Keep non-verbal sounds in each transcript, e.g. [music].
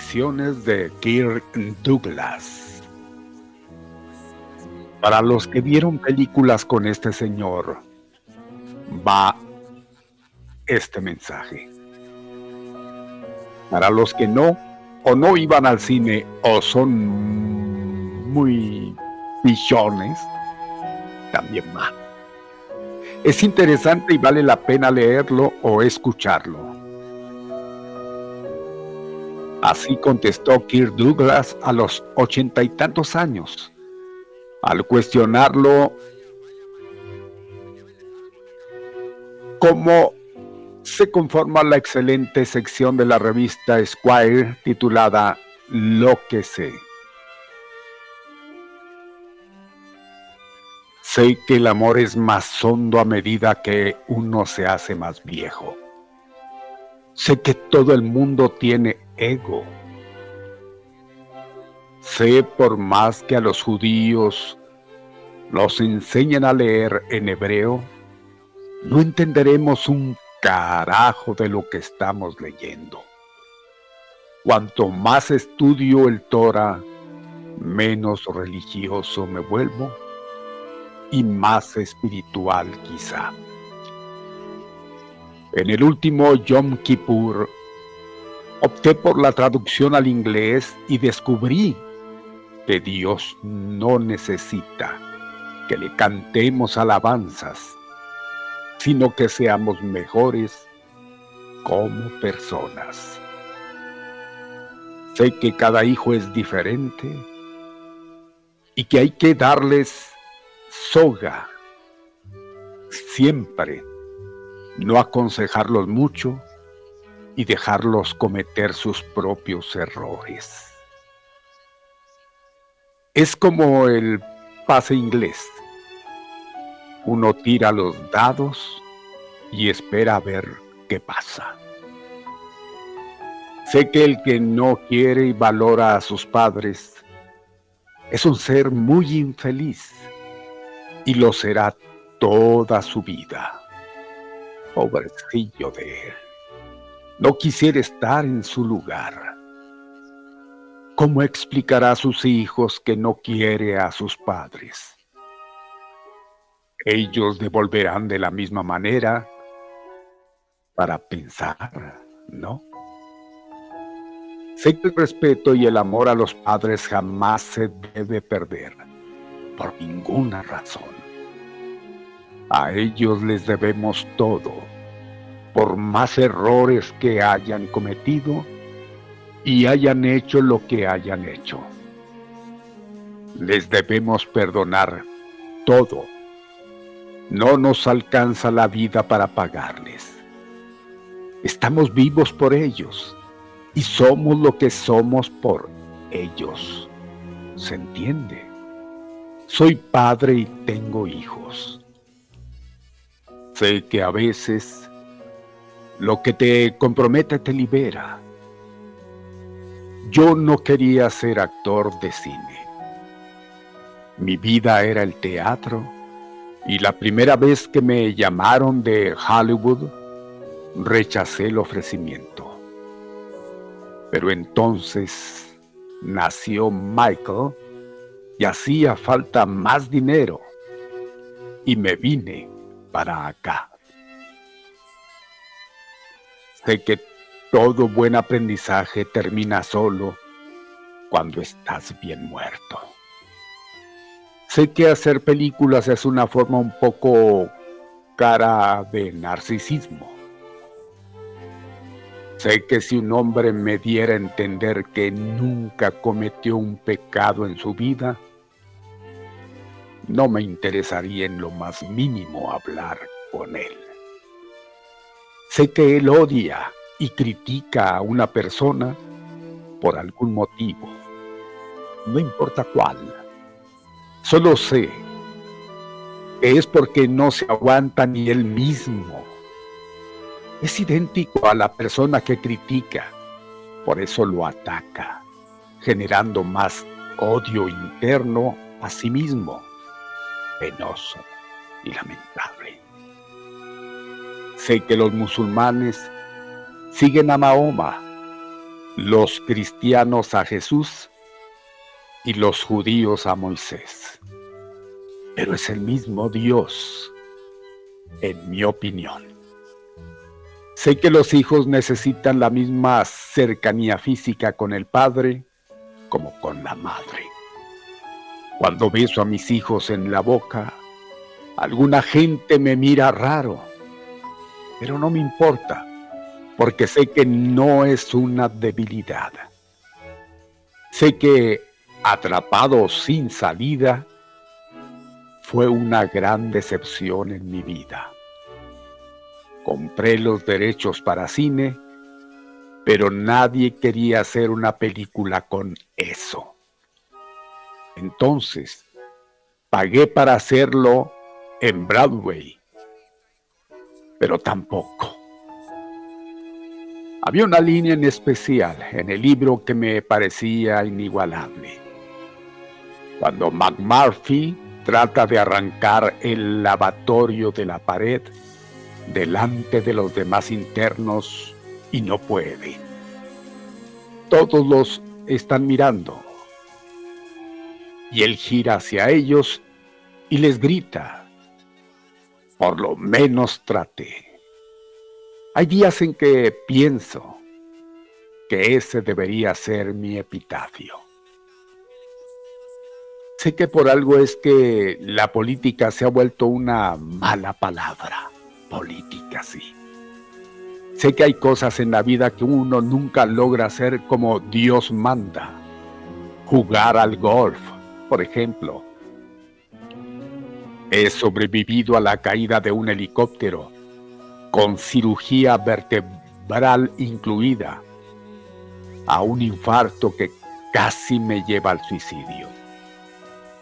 De Kirk Douglas. Para los que vieron películas con este señor, va este mensaje. Para los que no, o no iban al cine, o son muy pichones, también va. Es interesante y vale la pena leerlo o escucharlo. Así contestó Kirk Douglas a los ochenta y tantos años. Al cuestionarlo cómo se conforma la excelente sección de la revista Squire titulada Lo que sé. Sé que el amor es más hondo a medida que uno se hace más viejo. Sé que todo el mundo tiene ego. Sé por más que a los judíos los enseñan a leer en hebreo, no entenderemos un carajo de lo que estamos leyendo. Cuanto más estudio el Torah, menos religioso me vuelvo y más espiritual quizá. En el último Yom Kippur opté por la traducción al inglés y descubrí que Dios no necesita que le cantemos alabanzas, sino que seamos mejores como personas. Sé que cada hijo es diferente y que hay que darles soga siempre, no aconsejarlos mucho y dejarlos cometer sus propios errores. Es como el pase inglés. Uno tira los dados y espera a ver qué pasa. Sé que el que no quiere y valora a sus padres es un ser muy infeliz y lo será toda su vida. Pobrecillo de él. No quisiera estar en su lugar. ¿Cómo explicará a sus hijos que no quiere a sus padres? Ellos devolverán de la misma manera para pensar, ¿no? Sé que el respeto y el amor a los padres jamás se debe perder, por ninguna razón. A ellos les debemos todo, por más errores que hayan cometido y hayan hecho lo que hayan hecho. Les debemos perdonar todo. No nos alcanza la vida para pagarles. Estamos vivos por ellos y somos lo que somos por ellos. ¿Se entiende? Soy padre y tengo hijos. Sé que a veces lo que te compromete te libera. Yo no quería ser actor de cine. Mi vida era el teatro y la primera vez que me llamaron de Hollywood rechacé el ofrecimiento. Pero entonces nació Michael y hacía falta más dinero y me vine para acá. Sé que todo buen aprendizaje termina solo cuando estás bien muerto. Sé que hacer películas es una forma un poco cara de narcisismo Sé que si un hombre me diera a entender que nunca cometió un pecado en su vida, no me interesaría en lo más mínimo hablar con él. Sé que él odia y critica a una persona por algún motivo, no importa cuál. Solo sé que es porque no se aguanta ni él mismo es idéntico a la persona que critica, por eso lo ataca, generando más odio interno a sí mismo, penoso y lamentable. Sé que los musulmanes siguen a Mahoma, los cristianos a Jesús y los judíos a Moisés. Pero es el mismo Dios, en mi opinión. Sé que los hijos necesitan la misma cercanía física con el padre como con la madre. Cuando beso a mis hijos en la boca, alguna gente me mira raro, pero no me importa, porque sé que no es una debilidad. Sé que atrapado sin salida fue una gran decepción en mi vida. Compré los derechos para cine, pero nadie quería hacer una película con eso. Entonces, pagué para hacerlo en Broadway, pero tampoco. Había una línea en especial en el libro que me parecía inigualable. Cuando McMurphy trata de arrancar el lavatorio de la pared, delante de los demás internos y no puede. Todos los están mirando. Y él gira hacia ellos y les grita, por lo menos trate. Hay días en que pienso que ese debería ser mi epitafio. Sé que por algo es que la política se ha vuelto una mala palabra. Política, sí. Sé que hay cosas en la vida que uno nunca logra hacer como Dios manda. Jugar al golf, por ejemplo. He sobrevivido a la caída de un helicóptero con cirugía vertebral incluida, a un infarto que casi me lleva al suicidio.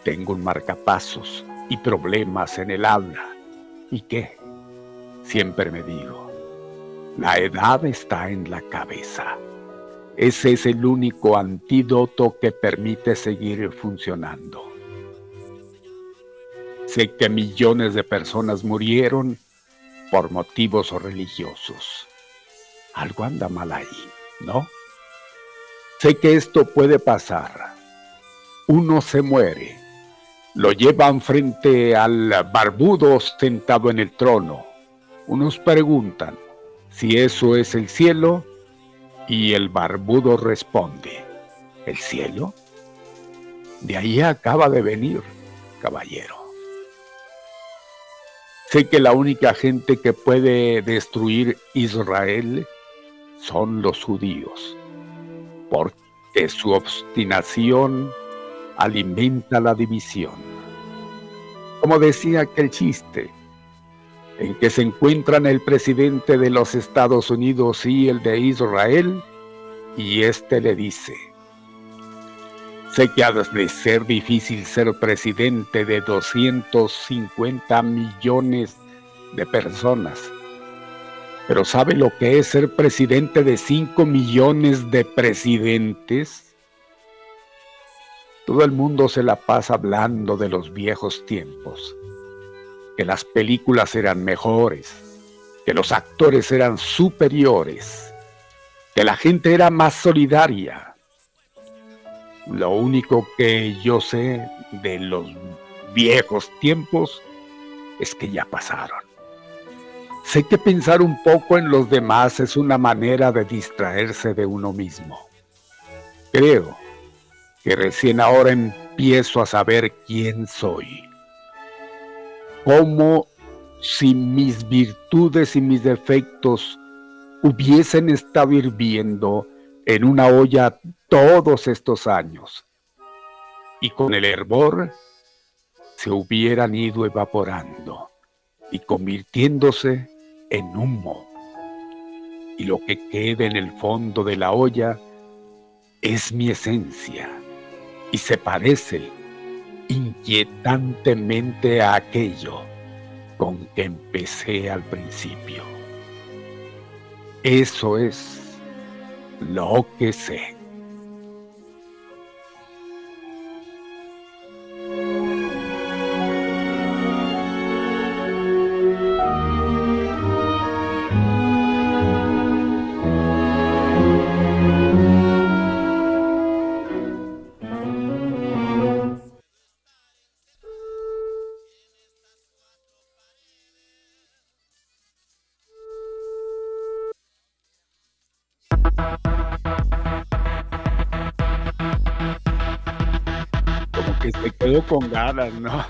Tengo un marcapasos y problemas en el habla. ¿Y qué? Siempre me digo, la edad está en la cabeza. Ese es el único antídoto que permite seguir funcionando. Sé que millones de personas murieron por motivos religiosos. Algo anda mal ahí, ¿no? Sé que esto puede pasar. Uno se muere. Lo llevan frente al barbudo sentado en el trono. Unos preguntan si eso es el cielo y el barbudo responde, ¿el cielo? De ahí acaba de venir, caballero. Sé que la única gente que puede destruir Israel son los judíos, porque su obstinación alimenta la división. Como decía aquel chiste, en que se encuentran el presidente de los Estados Unidos y el de Israel, y éste le dice, Sé que ha de ser difícil ser presidente de 250 millones de personas. Pero ¿sabe lo que es ser presidente de 5 millones de presidentes? Todo el mundo se la pasa hablando de los viejos tiempos, que las películas eran mejores, que los actores eran superiores, que la gente era más solidaria lo único que yo sé de los viejos tiempos es que ya pasaron. Sé que pensar un poco en los demás es una manera de distraerse de uno mismo. Creo que recién ahora empiezo a saber quién soy. Como si mis virtudes y mis defectos hubiesen estado hirviendo en una olla todos estos años y con el hervor se hubieran ido evaporando y convirtiéndose en humo. Y lo que queda en el fondo de la olla es mi esencia y se parece inquietantemente a aquello con que empecé al principio. Eso es lo que sé. Con ganas, ¿no?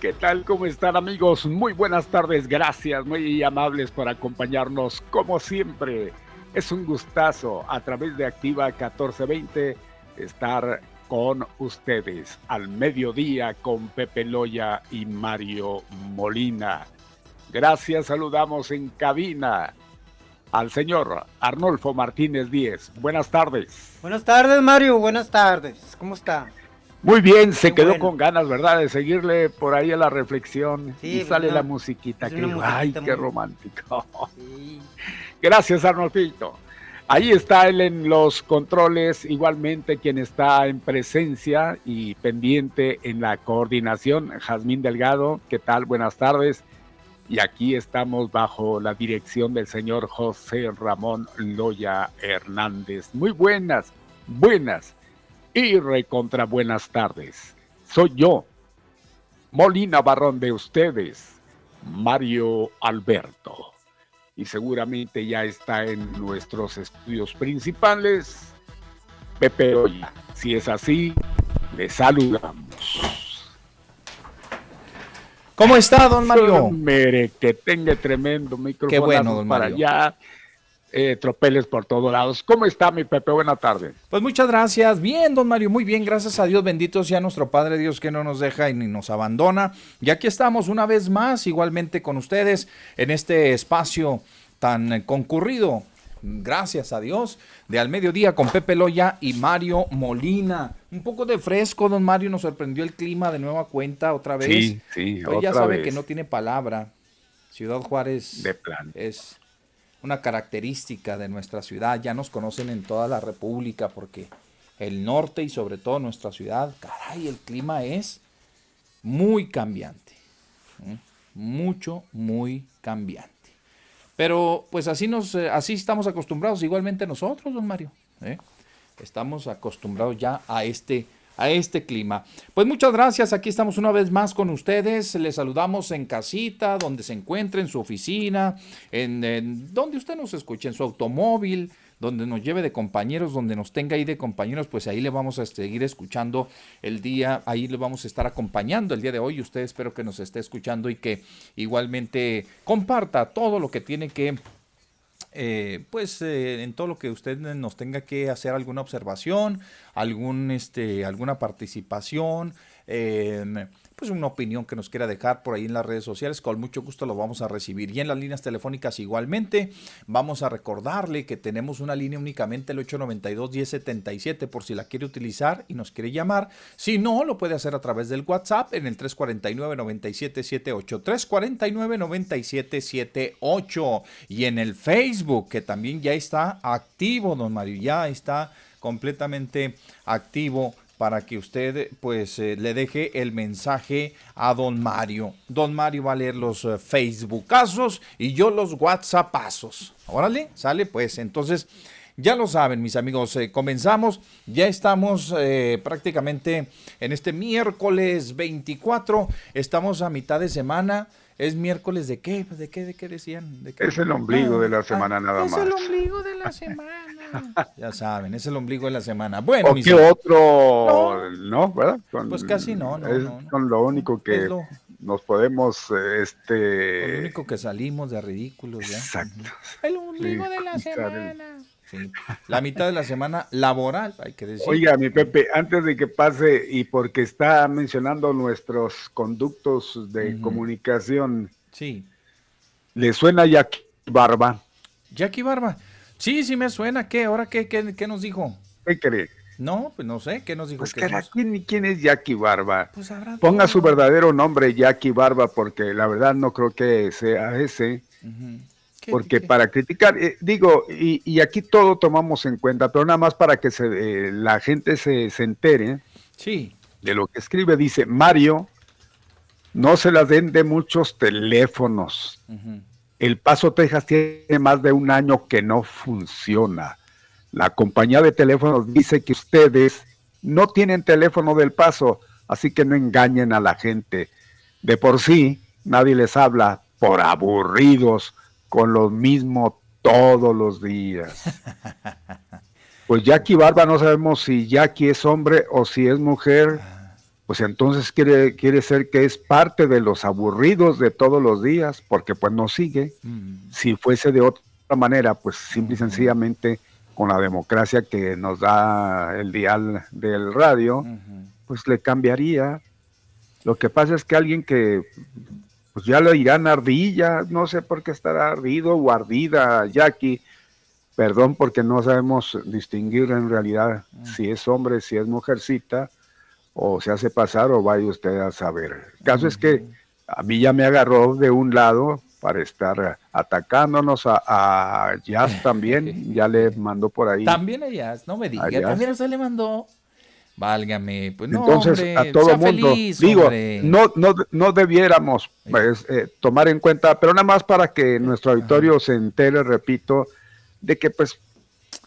¿Qué tal? ¿Cómo están amigos? Muy buenas tardes, gracias, muy amables por acompañarnos como siempre. Es un gustazo a través de Activa 1420 estar con ustedes al mediodía con Pepe Loya y Mario Molina. Gracias, saludamos en cabina al señor Arnolfo Martínez Díez. Buenas tardes. Buenas tardes, Mario. Buenas tardes. ¿Cómo está? Muy bien, se quedó con ganas, ¿verdad? De seguirle por ahí a la reflexión. y sale la musiquita. Que, ay, qué romántico. [laughs] Gracias, Arnolfito. Ahí está él en los controles, igualmente quien está en presencia y pendiente en la coordinación, Jazmín Delgado. ¿Qué tal? Buenas tardes. y aquí estamos bajo la dirección del señor José Ramón Loya Hernández. Muy buenas, buenas y recontra buenas tardes. Soy yo, Molina Barrón de ustedes, Mario Alberto. Y seguramente ya está en nuestros estudios principales, Pepe Oya. Si es así, le saludamos. ¿Cómo está, don Mario? Mere, que tenga tremendo micrófono Qué bueno, don para allá. Eh, tropeles por todos lados. ¿Cómo está mi Pepe? Buenas tardes. Pues muchas gracias. Bien, don Mario, muy bien. Gracias a Dios, bendito sea nuestro Padre Dios que no nos deja y ni nos abandona. Y aquí estamos una vez más, igualmente con ustedes, en este espacio tan concurrido gracias a Dios, de al mediodía con Pepe Loya y Mario Molina. Un poco de fresco, don Mario, nos sorprendió el clima de nueva cuenta otra vez. Sí, sí, Pero ya sabe que no tiene palabra. Ciudad Juárez de plan. es una característica de nuestra ciudad. Ya nos conocen en toda la República porque el norte y sobre todo nuestra ciudad, caray, el clima es muy cambiante. Mucho, muy cambiante. Pero pues así nos, eh, así estamos acostumbrados, igualmente nosotros, don Mario. ¿eh? Estamos acostumbrados ya a este, a este clima. Pues muchas gracias, aquí estamos una vez más con ustedes. Les saludamos en casita, donde se encuentre, en su oficina, en, donde usted nos escuche, en su automóvil, donde nos lleve de compañeros, donde nos tenga ahí de compañeros, pues ahí le vamos a seguir escuchando el día, ahí le vamos a estar acompañando el día de hoy. Usted espero que nos esté escuchando y que igualmente comparta todo lo que tiene que eh, pues eh, en todo lo que usted nos tenga que hacer alguna observación, algún, este, alguna participación, eh, pues una opinión que nos quiera dejar por ahí en las redes sociales, con mucho gusto lo vamos a recibir. Y en las líneas telefónicas igualmente, vamos a recordarle que tenemos una línea únicamente el 892-1077 por si la quiere utilizar y nos quiere llamar. Si no, lo puede hacer a través del WhatsApp en el 349-9778, 349-9778 y en el Facebook que también ya está activo, don Mario, ya está completamente activo para que usted pues eh, le deje el mensaje a don Mario. Don Mario va a leer los uh, Facebookazos y yo los WhatsAppazos. Órale, sale pues. Entonces, ya lo saben mis amigos, eh, comenzamos. Ya estamos prácticamente en este miércoles 24. Estamos a mitad de semana. ¿Es miércoles de qué? ¿De qué? ¿De qué decían? ¿De qué? Es el ombligo de la ah, semana nada más. Es el ombligo de la semana. [laughs] ya saben, es el ombligo de la semana. Bueno, ¿O qué otro? No, ¿verdad? pues casi no, no, es Con lo único que nos podemos, este... Lo único que salimos de ridículos, ¿ya? Exacto. El ombligo de la semana. Sí. La mitad de la semana laboral, hay que decir. Oiga, mi Pepe, antes de que pase, y porque está mencionando nuestros conductos de comunicación. Sí. ¿Le suena Jackie Barba? Jackie Barba. Sí, sí me suena. ¿Qué? ¿Ahora qué, qué, nos dijo? ¿Qué cree? No, pues no sé. ¿Qué nos dijo? Pues ¿quién, ¿quién, es Jackie Barba? Pues Ponga su verdadero nombre, Jackie Barba, porque la verdad no creo que sea ese. Porque para criticar, eh, digo, y, aquí todo tomamos en cuenta, pero nada más para que se, eh, la gente se, se entere sí. de lo que escribe. Dice, Mario, no se las den de muchos teléfonos. El Paso, Texas tiene más de un año que no funciona. La compañía de teléfonos dice que ustedes no tienen teléfono del Paso, así que no engañen a la gente. De por sí, nadie les habla por aburridos con lo mismo todos los días. [laughs] Pues Jackie Barba no sabemos si Jackie es hombre o si es mujer pues entonces quiere, quiere ser que es parte de los aburridos de todos los días, porque pues no sigue. Mm. Si fuese de otra manera, pues simple y sencillamente con la democracia que nos da el dial del radio, pues le cambiaría. Lo que pasa es que alguien que pues ya le dirán ardilla, no sé por qué estará ardido o ardida, Jackie, perdón porque no sabemos distinguir en realidad mm. si es hombre, si es mujercita, o se hace pasar o vaya usted a saber. El caso es que a mí ya me agarró de un lado para estar atacándonos a, Jazz también, [laughs] ya le mandó por ahí. También a Jazz, no me diga, también usted le mandó. Válgame, pues no, Entonces, a todo mundo, digo, no, no, no debiéramos pues, eh, tomar en cuenta, pero nada más para que nuestro auditorio se entere, repito, de que pues,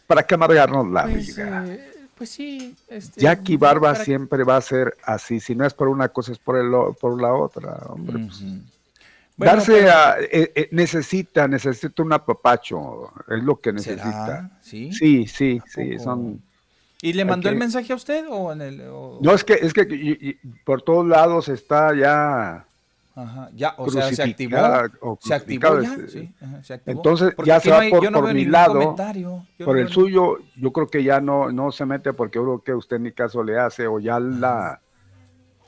¿para qué amargarnos la pues, vida? eh, pues sí. Este, Jackie Barba para- siempre va a ser así, si no es por una cosa es por, el, por la otra, hombre. pues. Bueno, Darse pero- a, eh, eh, necesita, necesita un apapacho, es lo que necesita. ¿Será? ¿Sí? Sí, sí, son... ¿Y le mandó que- el mensaje a usted o en el...? o- No, es que, es que y- y por todos lados está ya Ajá, ya, o sea, se activó. o Se activó ya, crucificada, sí, ajá, se activó. Entonces, Porque ya se no va hay- por- no por mi lado, por no el suyo, yo creo que ya no, no se mete porque yo creo que usted ni caso le hace o ya la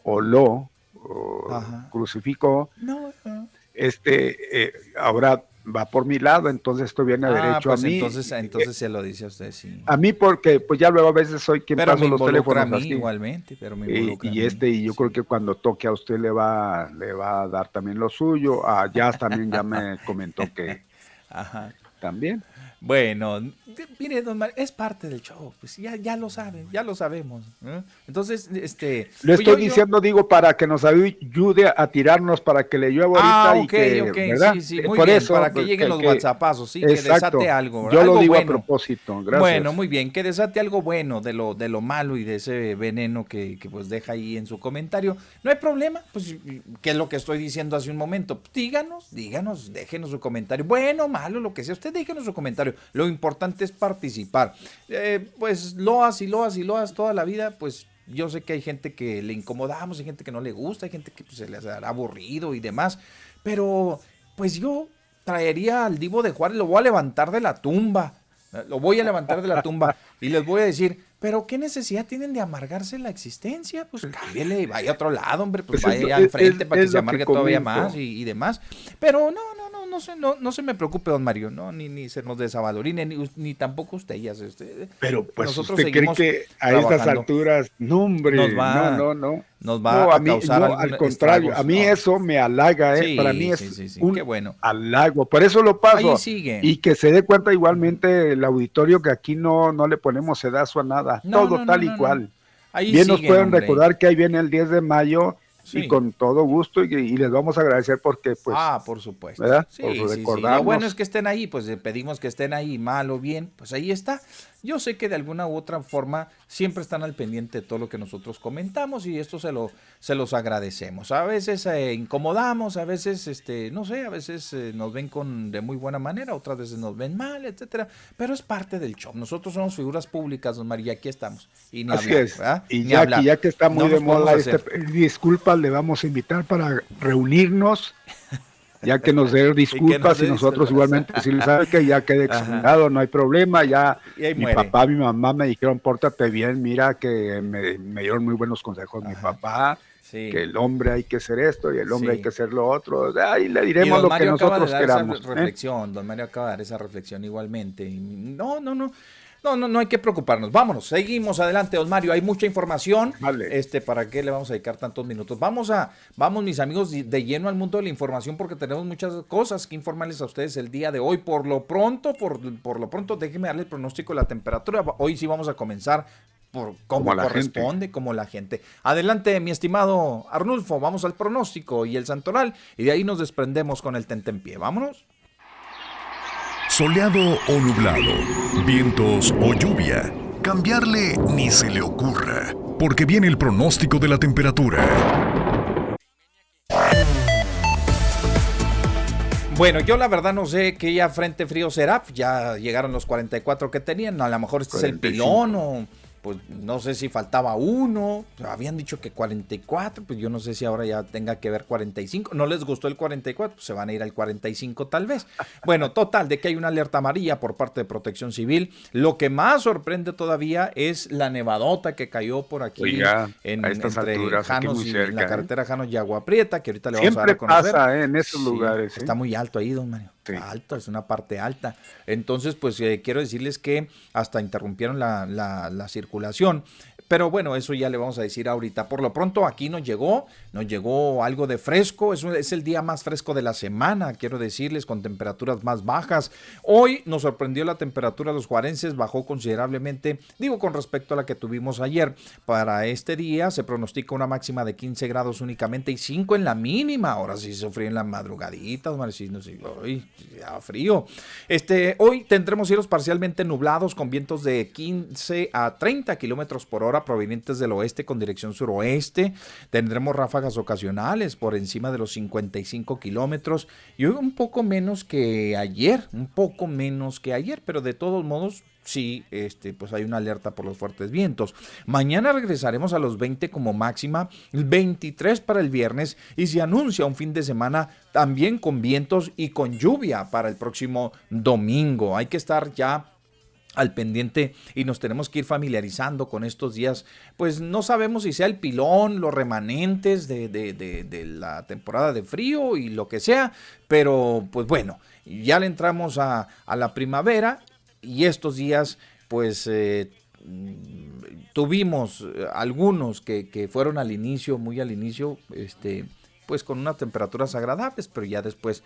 o lo o crucificó, No, no. este, eh, ahora va por mi lado, entonces esto viene Ah, derecho pues a mí. entonces, entonces se lo dice a usted, sí. A mí porque pues ya luego a veces soy quien Pero paso los involucra a teléfonos mí así. igualmente, pero me Y, a y mí, este, y yo sí. creo que cuando toque a usted le va, le va a dar también lo suyo. A Jazz también ya me comentó que [laughs] Ajá. también. Bueno, mire, don Mario, es parte del show, pues ya, ya lo saben, ya lo sabemos. ¿eh? Entonces, este... Pues estoy yo- yo- diciendo, digo, para que nos ayude a tirarnos para que le llueva ahorita Ah, y que, ok, ¿verdad? sí, sí, Eh, muy Por bien, eso, para que pues, lleguen los que- WhatsAppazos, sí, que Exacto. desate algo. Yo algo lo digo a bueno. propósito, gracias. Bueno, muy bien, que desate algo bueno de lo, de lo malo y de ese veneno que, que, pues deja ahí en su comentario. No hay problema, pues, ¿qué es lo que estoy diciendo hace un momento? Díganos, díganos, déjenos su comentario. Bueno, malo, lo que sea, usted déjenos su comentario. Lo importante es participar. Eh, pues loas y loas y loas toda la vida, pues yo sé que hay gente que le incomodamos, hay gente que no le gusta, hay gente que pues, se les hará aburrido y demás, pero pues yo traería al Divo de Juárez, lo voy a levantar de la tumba. Lo voy a levantar de la tumba y les voy a decir, pero ¿qué necesidad tienen de amargarse la existencia? Pues cámbiale y vaya a otro lado, hombre, pues, Pues es vaya al frente es- para que se que amargue todavía más y, y demás. Pero no, no, no, no se, no, no se me preocupe, don Mario, no, ni, ni se nos desavalorine, ni, ni tampoco usted, ya se- usted. Pero pues Nosotros usted cree seguimos que a estas alturas, no hombre, Nos va- no, no, no. nos va No, a mí, causar no, al contrario, estragos, a mí eso me halaga, ¿eh? Sí, Para mí es sí, sí, sí, un qué bueno. halago, por eso lo paso. Ahí sigue. Y que se dé cuenta igualmente el auditorio que aquí no, no le ponemos sedazo a nada, No, todo no, tal y cual. Ahí Bien nos pueden hombre. recordar que ahí viene el 10 de mayo Sí. y con todo gusto y, y les vamos a agradecer porque pues ah, por supuesto. ¿verdad? Sí, Por sí. Lo bueno es que estén ahí, pues pedimos que estén ahí, mal o bien, pues ahí está. Yo sé que de alguna u otra forma siempre están al pendiente de todo lo que nosotros comentamos y esto se lo se los agradecemos. A veces eh, incomodamos, a veces este, no sé, a veces eh, nos ven con de muy buena manera, otras veces nos ven mal, etcétera, pero es parte del show. Nosotros somos figuras públicas, don María, aquí estamos. Y ni Así hablar, es. ¿verdad? Y Ni ya, hablar. ya que está muy No de moda, este, disculpas, le vamos a invitar para reunirnos, [laughs] ya que nos dé [laughs] disculpas dé y nosotros igualmente decirle, ¿sabe que Ya quedé examinado, no hay problema, ya Y mi muere. papá, mi mamá me dijeron, pórtate bien, mira que me, me dieron muy buenos consejos mi Ajá. papá, Sí. que el hombre hay que hacer esto y el hombre Sí. hay que hacer lo otro, ahí le Y diremos lo que Mario nosotros queramos. esa ¿eh? reflexión, don Mario acaba de dar esa reflexión igualmente. Y No, no, no. No, no, no hay que preocuparnos. Vámonos, seguimos adelante, don Mario. Hay mucha información. Vale. Este, ¿para qué le vamos a dedicar tantos minutos? Vamos a, vamos, mis amigos, de lleno al mundo de la información porque tenemos muchas cosas que informarles a ustedes el día de hoy. Por lo pronto, por, por lo pronto, déjenme darle el pronóstico de la temperatura. Hoy sí vamos a comenzar por como, Como corresponde, como la gente. Adelante, mi estimado Arnulfo, vamos al pronóstico y el santoral, y de ahí nos desprendemos con el tentempié. Vámonos. Soleado o nublado, vientos o lluvia. Cambiarle ni se le ocurra, porque viene el pronóstico de la temperatura. Bueno, yo la verdad no sé qué ya frente frío será. Ya llegaron los 44 que tenían. A lo mejor este es el 45. pilón o pues no sé si faltaba uno. Habían dicho que 44, pues yo no sé si ahora ya tenga que ver 45. No les gustó el 44, pues se van a ir al 45 tal vez. [laughs] Bueno, total, de que hay una alerta amarilla por parte de Protección Civil. Lo que más sorprende todavía es la nevadota que cayó por aquí Oiga, en, a estas entre alturas, aquí Janos y en la ¿eh? carretera Janos y Agua Prieta, que ahorita le vamos a dar Siempre a conocer. pasa ¿eh? en esos Sí, lugares. ¿eh? Está muy alto ahí, don Mario. Alto, es una parte alta. Entonces, pues eh, quiero decirles que hasta interrumpieron la, la- la circulación. Pero bueno, eso ya le vamos a decir ahorita. Por lo pronto aquí nos llegó, nos llegó algo de fresco. Es, es el día más fresco de la semana, quiero decirles, con temperaturas más bajas. Hoy nos sorprendió la temperatura de los juarenses, bajó considerablemente, digo con respecto a la que tuvimos ayer. Para este día se pronostica una máxima de 15 grados únicamente y 5 en la mínima. Ahora sí se en la madrugadita, no sé, ya frío. Este, hoy tendremos cielos parcialmente nublados con vientos de 15 a 30 kilómetros por hora provenientes del oeste con dirección suroeste. Tendremos ráfagas ocasionales por encima de los 55 kilómetros y hoy un poco menos que ayer, un poco menos que ayer, pero de todos modos sí, este, pues hay una alerta por los fuertes vientos. Mañana regresaremos a los 20 como máxima, 23 para el viernes y se anuncia un fin de semana también con vientos y con lluvia para el próximo domingo. Hay que estar ya al pendiente y nos tenemos que ir familiarizando con estos días. Pues no sabemos si sea el pilón, los remanentes de, de, la temporada de frío y lo que sea, pero pues bueno, ya le entramos a, la primavera y estos días pues eh, tuvimos algunos que, que, fueron al inicio, muy al inicio, este, pues con unas temperaturas agradables, pero ya después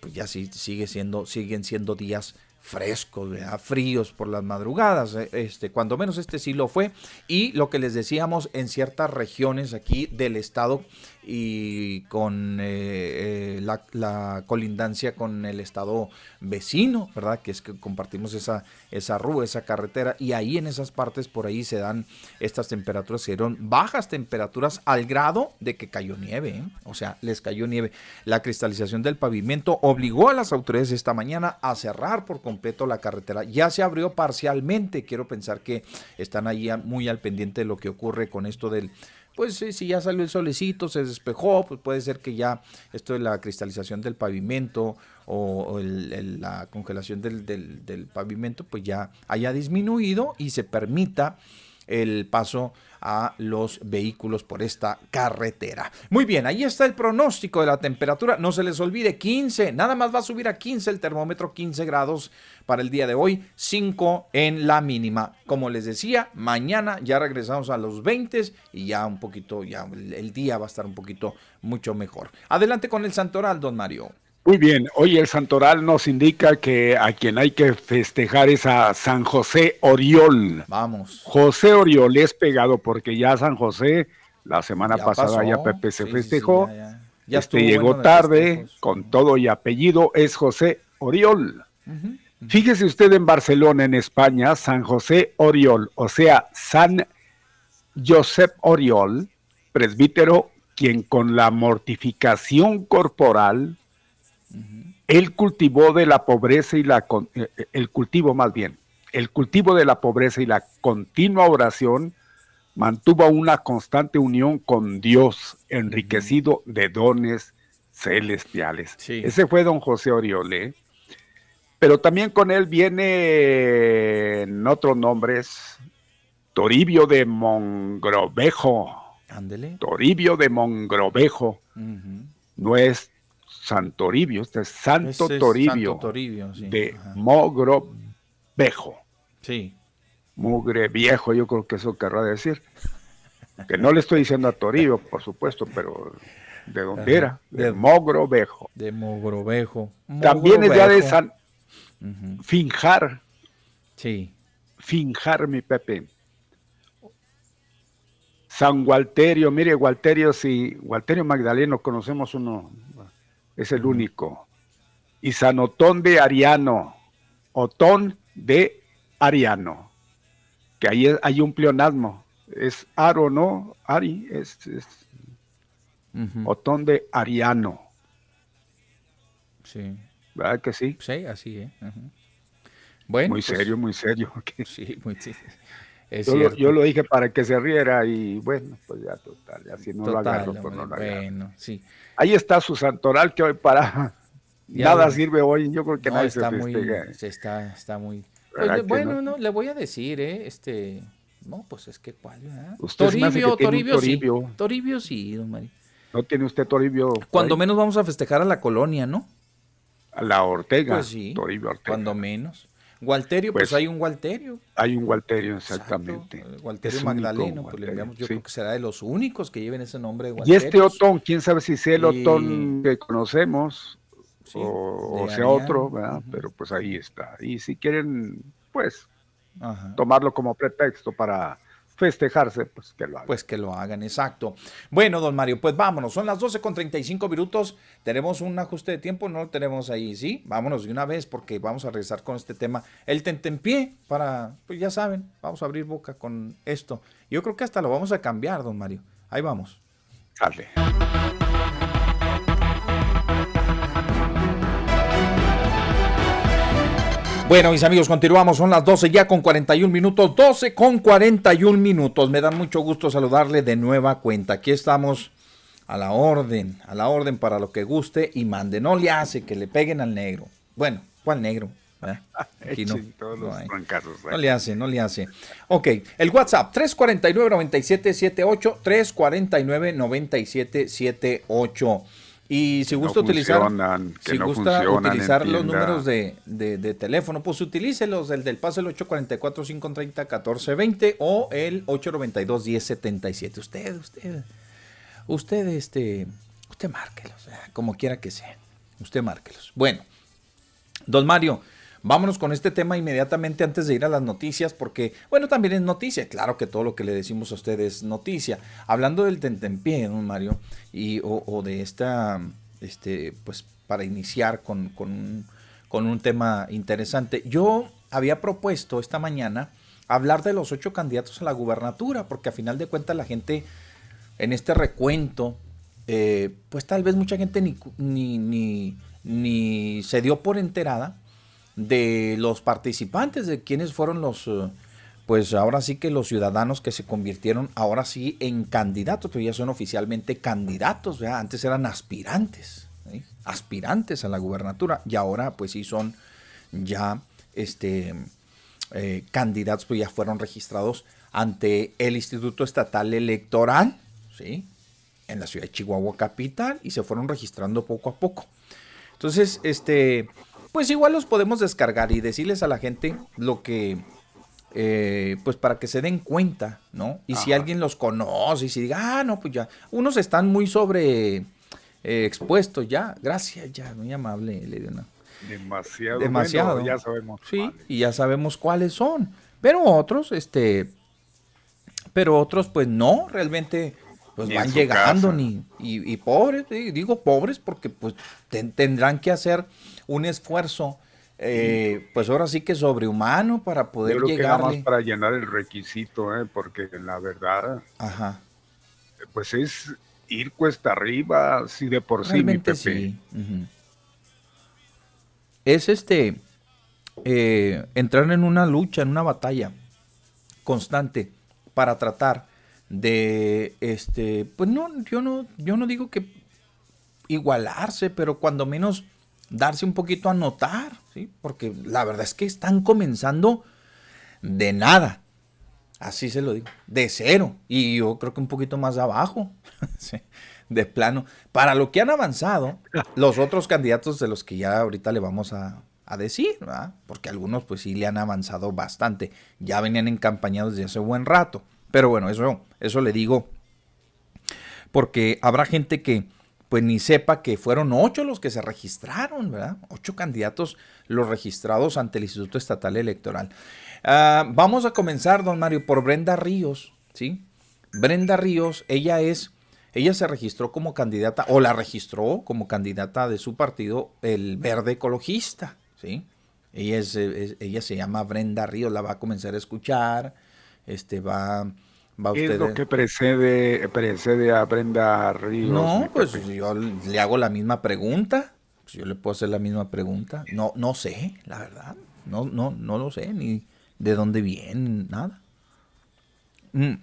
pues ya sí sigue siendo, siguen siendo días frescos, fríos por las madrugadas, eh, este, cuando menos este sí lo fue, y lo que les decíamos en ciertas regiones aquí del estado y con eh, eh, la, colindancia con el estado vecino, ¿verdad? Que es que compartimos esa, esa rúa, esa carretera, y ahí en esas partes por ahí se dan estas temperaturas, se dieron bajas temperaturas al grado de que cayó nieve, ¿eh? o sea, les cayó nieve. La cristalización del pavimento obligó a las autoridades esta mañana a cerrar por completo la carretera. Ya se abrió parcialmente, quiero pensar que están ahí muy al pendiente de lo que ocurre con esto del pues si ya salió el solecito, se despejó, pues puede ser que ya esto de la cristalización del pavimento o, la congelación del, del, pavimento, pues ya haya disminuido y se permita el paso a los vehículos por esta carretera. Muy bien, ahí está el pronóstico de la temperatura. No se les olvide 15, nada más va a subir a 15 el termómetro, 15 grados para el día de hoy, 5 en la mínima. Como les decía, mañana ya regresamos a los 20 y ya un poquito, ya el día va a estar un poquito mucho mejor. Adelante con el santoral, don Mario. Muy bien, hoy el santoral nos indica que a quien hay que festejar es a San José Oriol. Vamos. José Oriol es pegado porque ya San José, la semana pasada ya Pepe se festejó. ya, este llegó tarde, con todo y apellido, es José Oriol. Fíjese usted en Barcelona, en España, San José Oriol, o sea, San Josep Oriol, presbítero, quien con la mortificación corporal el cultivo de la pobreza y la eh, eh, el cultivo más bien, el cultivo de la pobreza y la continua oración mantuvo una constante unión con Dios, enriquecido de dones celestiales. Ese fue don José Oriole. Pero también con él viene en otros nombres Toribio de Mongrovejo. Toribio de Mongrovejo. No es Santoribio, este es Santo Toribio, de Mogrovejo. Sí. Mugre viejo, yo creo que eso querrá decir. Que no le estoy diciendo a Toribio, por supuesto, pero ¿de dónde era? De, Mogrovejo. De Mogrovejo. También es ya de San Finjar. Sí. Finjar, mi Pepe. San Gualterio, mire, Gualterio, si Gualterio Magdaleno, conocemos uno, es el único. Y San Otón de Ariano, Otón de Ariano, que ahí hay un pleonasmo, es Aro, ¿no? Ari, es, Otón de Ariano. Sí. ¿Verdad que sí? Sí, así, ¿eh? Bueno, muy pues serio, muy serio. [laughs] Sí, muy yo, yo, lo dije para que se riera y bueno, pues ya total, así no lo agarro, pues no lo Bueno, sí. Ahí está su santoral que hoy para nada sirve hoy. Yo creo que nadie está se muy, está, está muy. bueno, no? le voy a decir, ¿eh? Este. No, pues es que cuál, Toribio, Toribio, sí. Toribio sí, don Mario. ¿No tiene usted Toribio? Cuando menos vamos a festejar a la colonia, ¿no? A la Ortega. Pues sí. Toribio Ortega. Cuando menos. Gualterio, pues, hay un Gualterio. Hay un Gualterio, exactamente. Gualterio Magdaleno, pues le enviamos, yo creo que será de los únicos que lleven ese nombre. Y este Otón, quién sabe si sea el Otón que conocemos o, sea otro, ¿verdad? Pero pues ahí está. Y si quieren, pues, tomarlo como pretexto para festejarse, pues que lo hagan. Pues que lo hagan, exacto. Bueno, don Mario, pues vámonos. Son las 12 con 35 minutos. Tenemos un ajuste de tiempo, no lo tenemos ahí, ¿sí? Vámonos de una vez porque vamos a regresar con este tema. El tentempié para, pues ya saben, vamos a abrir boca con esto. Yo creo que hasta lo vamos a cambiar, don Mario. Ahí vamos. Dale. Bueno, mis amigos, continuamos. Son las 12 ya con 41 minutos. 12 con 41 minutos. Me da mucho gusto saludarle de nueva cuenta. Aquí estamos a la orden, a la orden para lo que guste y mande. No le hace que le peguen al negro. Bueno, ¿cuál negro? ¿Eh? [laughs] Aquí no, no, le hace, no le hace. Ok, el WhatsApp 349-9778, 349-9778. Y si gusta utilizar, si gusta utilizar los números de, de, teléfono, pues utilícelos, el del paso el 844-530-1420 o el 892-1077. Usted, usted, usted, este, usted márquelos, como quiera que sea. Usted márquelos. Bueno, don Mario, Vámonos con este tema inmediatamente antes de ir a las noticias, porque, bueno, también es noticia. Claro que todo lo que le decimos a ustedes es noticia. Hablando del tentempié, don Mario, y, o, de esta, este, pues, para iniciar con, con, un tema interesante. Yo había propuesto esta mañana hablar de los ocho candidatos a la gubernatura, porque a final de cuentas la gente en este recuento, eh, pues tal vez mucha gente ni, ni, ni, ni se dio por enterada de los participantes, de quienes fueron los, eh, pues ahora sí que los ciudadanos que se convirtieron ahora sí en candidatos, pero ya son oficialmente candidatos, antes eran aspirantes, aspirantes a la gubernatura y ahora pues sí son ya este, eh, candidatos, pues ya fueron registrados ante el Instituto Estatal Electoral, ¿sí? en la ciudad de Chihuahua capital y se fueron registrando poco a poco. Entonces, este, pues igual los podemos descargar y decirles a la gente lo que, eh, pues para que se den cuenta, ¿no? Y si alguien los conoce y si diga, ah, no, pues ya, unos están muy sobre eh, expuestos ya, gracias, ya, muy amable, le dio una. Demasiado. Demasiado. ya sabemos. Sí, y ya sabemos cuáles son. Pero otros, este, pero otros, pues no, realmente pues van llegando ni y, pobres digo pobres porque pues tendrán que hacer un esfuerzo eh, pues ahora sí que sobrehumano para poder llegar para llenar el requisito ¿eh? porque la verdad Ajá. pues es ir cuesta arriba así de por sí mi Pepe. es este eh, entrar en una lucha en una batalla constante para tratar de este, pues no, yo no, yo no digo que igualarse, pero cuando menos darse un poquito a notar, ¿sí? Porque la verdad es que están comenzando de nada. Así se lo digo, de cero. Y yo creo que un poquito más abajo, [laughs] de plano. Para lo que han avanzado, [laughs] los otros candidatos de los que ya ahorita le vamos a, a decir, ¿verdad? Porque algunos pues sí le han avanzado bastante. Ya venían encampañados desde hace buen rato. Pero bueno, eso, eso le digo porque habrá gente que pues ni sepa que fueron ocho los que se registraron, ¿verdad? Ocho candidatos los registrados ante el Instituto Estatal Electoral. Ah, vamos a comenzar, don Mario, por Brenda Ríos, ¿sí? Brenda Ríos, ella es, ella se registró como candidata, o la registró como candidata de su partido, el Verde Ecologista, ¿sí? Ella, es, ella se llama Brenda Ríos, la va a comenzar a escuchar, este, va, va ¿Qué es lo que precede, precede a Brenda Ríos? No, pues yo le hago la misma pregunta. Pues yo le puedo hacer la misma pregunta. No, no sé, la verdad. No, no, no lo sé, ni de dónde viene, nada. Mm.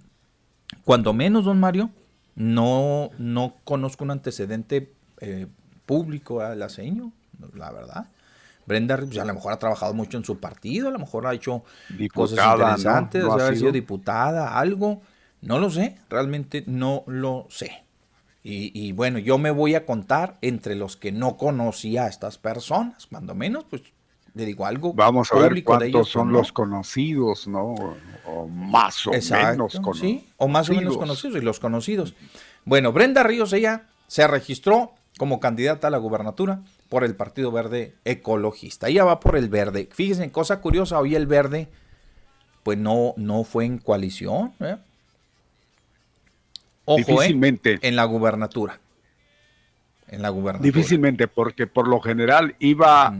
Cuando menos, don Mario, no, no conozco un antecedente eh, público al aceño, la verdad. Brenda pues, a lo mejor ha trabajado mucho en su partido, a lo mejor ha hecho cosas interesantes, ¿no? haber sido diputada, algo. No lo sé, realmente no lo sé. Y, bueno, yo me voy a contar entre los que no conocía a estas personas, cuando menos, pues le digo algo. Vamos a ver cuántos son los conocidos, ¿no? O más o menos conocidos. Sí, o más o menos conocidos y los conocidos. Bueno, Brenda Ríos, ella se registró como candidata a la gubernatura por el Partido Verde Ecologista. Ella va por el verde. Fíjense, cosa curiosa, hoy el verde, pues no, no fue en coalición. ¿eh? Ojo, ¿eh? Difícilmente. en la gubernatura. En la gubernatura. Difícilmente, porque por lo general iba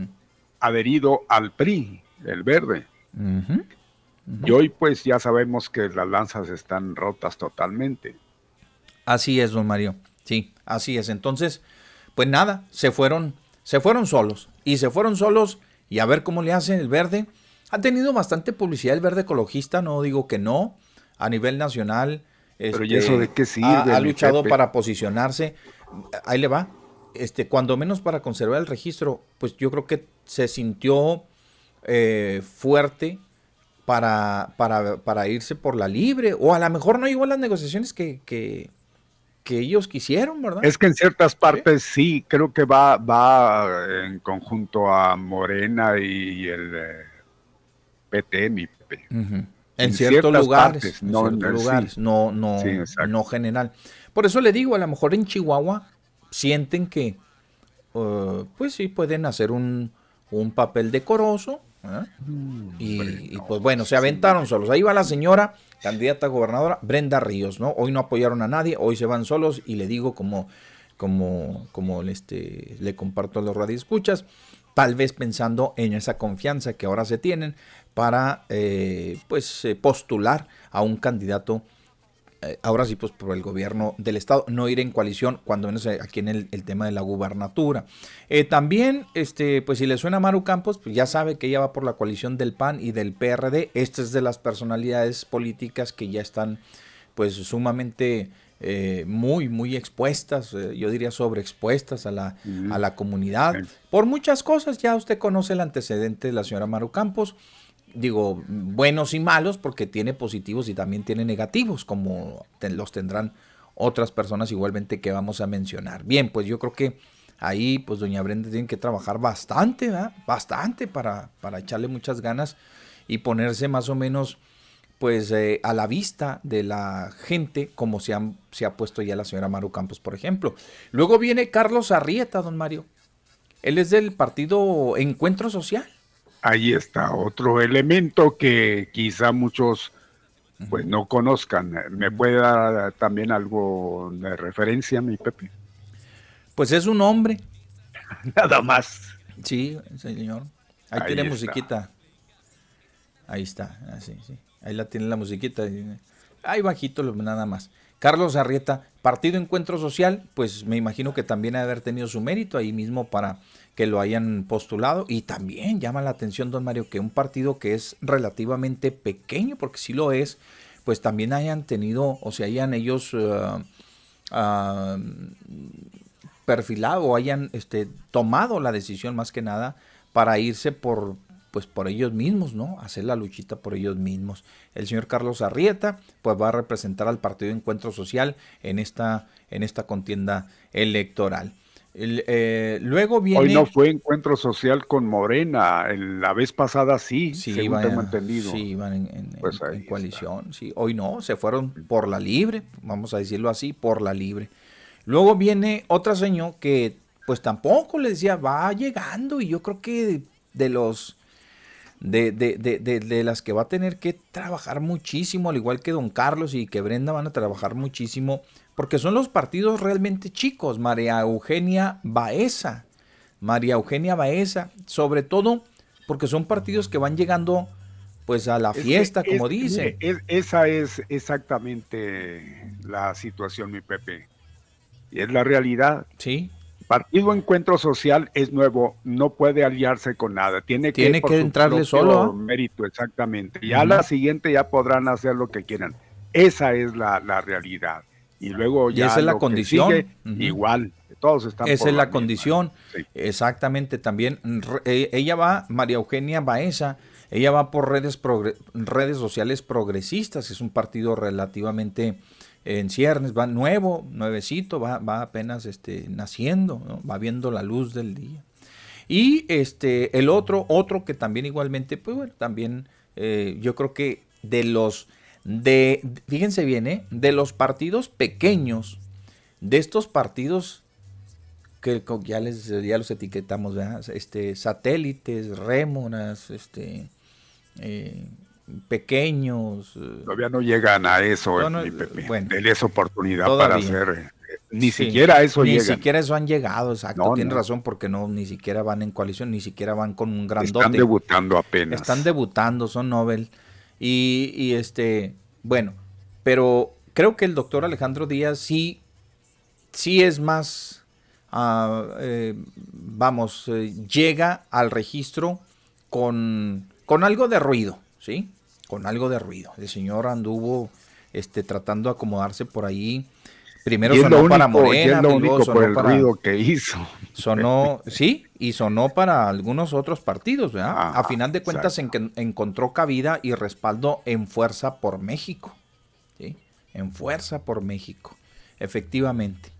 adherido al PRI, el verde. Y hoy pues ya sabemos que las lanzas están rotas totalmente. Así es, don Mario. Sí, así es. Entonces, pues nada, se fueron, se fueron solos. Y se fueron solos y a ver cómo le hacen el verde. Ha tenido bastante publicidad el verde ecologista, no digo que no, a nivel nacional. Pero ¿y eso de qué sirve? Ha, luchado para posicionarse. Ahí le va. Este, cuando menos para conservar el registro, pues yo creo que se sintió eh, fuerte para, para, para, irse por la libre, o a lo mejor no llegó a las negociaciones que, que, que ellos quisieron, ¿verdad? Es que en ciertas partes sí, creo que va, va en conjunto a Morena y el eh, PT, mi PP. En, ciertos lugares, no, en ciertos lugares, no, no, no general. Por eso le digo, a lo mejor en Chihuahua sienten que, uh, pues sí, pueden hacer un, un papel decoroso, ¿eh? mm, y, pues bueno, se aventaron solos. Ahí va la señora candidata a gobernadora, Brenda Ríos, ¿no? Hoy no apoyaron a nadie, hoy se van solos y le digo como, como, como este, le comparto a los radioescuchas, tal vez pensando en esa confianza que ahora se tienen para eh, pues eh, postular a un candidato eh, ahora sí, pues por el gobierno del estado, no ir en coalición, cuando menos eh, aquí en el, tema de la gubernatura. Eh, también, este, pues si le suena a Maru Campos, pues ya sabe que ella va por la coalición del PAN y del PRD. Esta es de las personalidades políticas que ya están, pues sumamente muy, muy expuestas, yo diría sobreexpuestas a la, a la comunidad. Por muchas cosas, ya usted conoce el antecedente de la señora Maru Campos digo, buenos y malos, porque tiene positivos y también tiene negativos, como los tendrán otras personas igualmente que vamos a mencionar. Bien, pues yo creo que ahí, pues doña Brenda tiene que trabajar bastante, bastante para, para echarle muchas ganas y ponerse más o menos pues eh, a la vista de la gente como se, se ha puesto ya la señora Maru Campos, por ejemplo. Luego viene Carlos Arrieta, don Mario. Él es del partido Encuentro Social ahí está otro elemento que quizá muchos pues no conozcan. ¿Me puede dar también algo de referencia, mi Pepe? Pues es un hombre. [laughs] Nada más. Sí, señor. Ahí, tiene musiquita. Ahí está, así, ah, sí. Ahí la tiene la musiquita. Ahí bajito, nada más. Carlos Arrieta, Partido Encuentro Social, pues me imagino que también ha de haber tenido su mérito ahí mismo para que lo hayan postulado. Y también llama la atención, don Mario, que un partido que es relativamente pequeño, porque sí lo es, pues también hayan tenido, o sea, hayan ellos uh, uh, perfilado o hayan este, tomado la decisión más que nada para irse por, pues por ellos mismos, ¿no? Hacer la luchita por ellos mismos. El señor Carlos Arrieta, pues va a representar al Partido Encuentro Social en esta, en esta contienda electoral. Eh, luego viene. Hoy no fue encuentro social con Morena, la vez pasada sí, sí según tengo entendido. Sí, iban en, pues coalición, sí. Hoy no, se fueron por la libre, vamos a decirlo así, por la libre. Luego viene otra señor que, pues tampoco le decía, va llegando, y yo creo que de, los. De, de, de, de, las que va a tener que trabajar muchísimo, al igual que don Carlos y que Brenda van a trabajar muchísimo porque son los partidos realmente chicos. María Eugenia Baeza, María Eugenia Baeza, sobre todo porque son partidos que van llegando pues a la fiesta, como dicen. esa es exactamente la situación, mi Pepe. Y es la realidad. Sí. Partido Encuentro Social es nuevo, no puede aliarse con nada, tiene que, tiene que entrarle solo. Mérito, exactamente. Ya la siguiente ya podrán hacer lo que quieran. Esa es la, la realidad y luego ya. esa es la condición. Igual, todos están. Esa es la, condición. Exactamente, también. E, ella va, María Eugenia Baeza, ella va por redes, redes sociales progresistas, es un partido relativamente en ciernes, va nuevo, nuevecito, va, va apenas este, naciendo, va viendo la luz del día. Y este, el otro, otro que también igualmente, pues bueno, también eh, yo creo que de los, de, fíjense bien, ¿eh? de los partidos pequeños, de estos partidos que ya, les, ya los etiquetamos, ¿verdad? Este, satélites, rémoras, este, eh, pequeños. Eh, Todavía no llegan a eso, mi Pepe. Bueno, oportunidad para hacer ni siquiera eso Ni siquiera eso han llegado, exacto. Tiene razón, porque no, ni siquiera van en coalición, ni siquiera van con un grandote. Están debutando apenas. Están debutando, son Nobel. Y, y este, bueno, pero creo que el doctor Alejandro Díaz sí, sí es más, eh, vamos, eh, llega al registro con, con algo de ruido, ¿sí? Con algo de ruido. El señor anduvo este, tratando de acomodarse por ahí Primero sonó para Morena, luego sonó el para, ruido que hizo. Sonó, sí, y sonó para algunos otros partidos, ¿verdad? a final de cuentas en encontró cabida y respaldo en Fuerza por México. ¿sí? En Fuerza por México, efectivamente.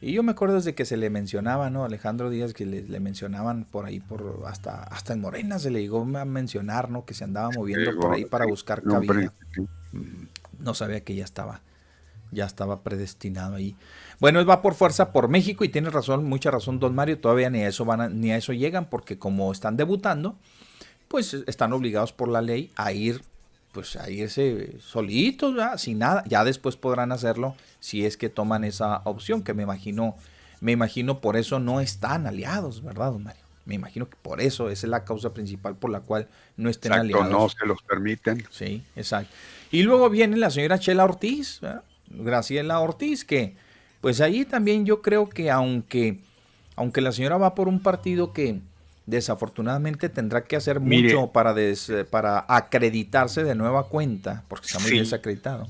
Y yo me acuerdo desde que se le mencionaba, ¿no? Alejandro Díaz, que le, mencionaban por ahí, por hasta, hasta en Morena se le llegó a mencionar, ¿no? Que se andaba moviendo por ahí para buscar cabida. No sabía que ya estaba ya estaba predestinado ahí. Bueno, él va por fuerza por México y tiene razón, mucha razón, don Mario, todavía ni a eso van ni a eso llegan porque como están debutando, pues están obligados por la ley a ir pues a irse solitos, sin nada. Ya después podrán hacerlo si es que toman esa opción, que me imagino, me imagino por eso no están aliados, ¿verdad, don Mario? Me imagino que por eso esa es la causa principal por la cual no estén aliados. no se los permiten. Sí, exacto. Y luego viene la señora Chela Ortiz, ¿verdad? Graciela Ortiz, que pues ahí también yo creo que aunque, aunque la señora va por un partido que desafortunadamente tendrá que hacer mucho para, para acreditarse de nueva cuenta, porque está muy desacreditado.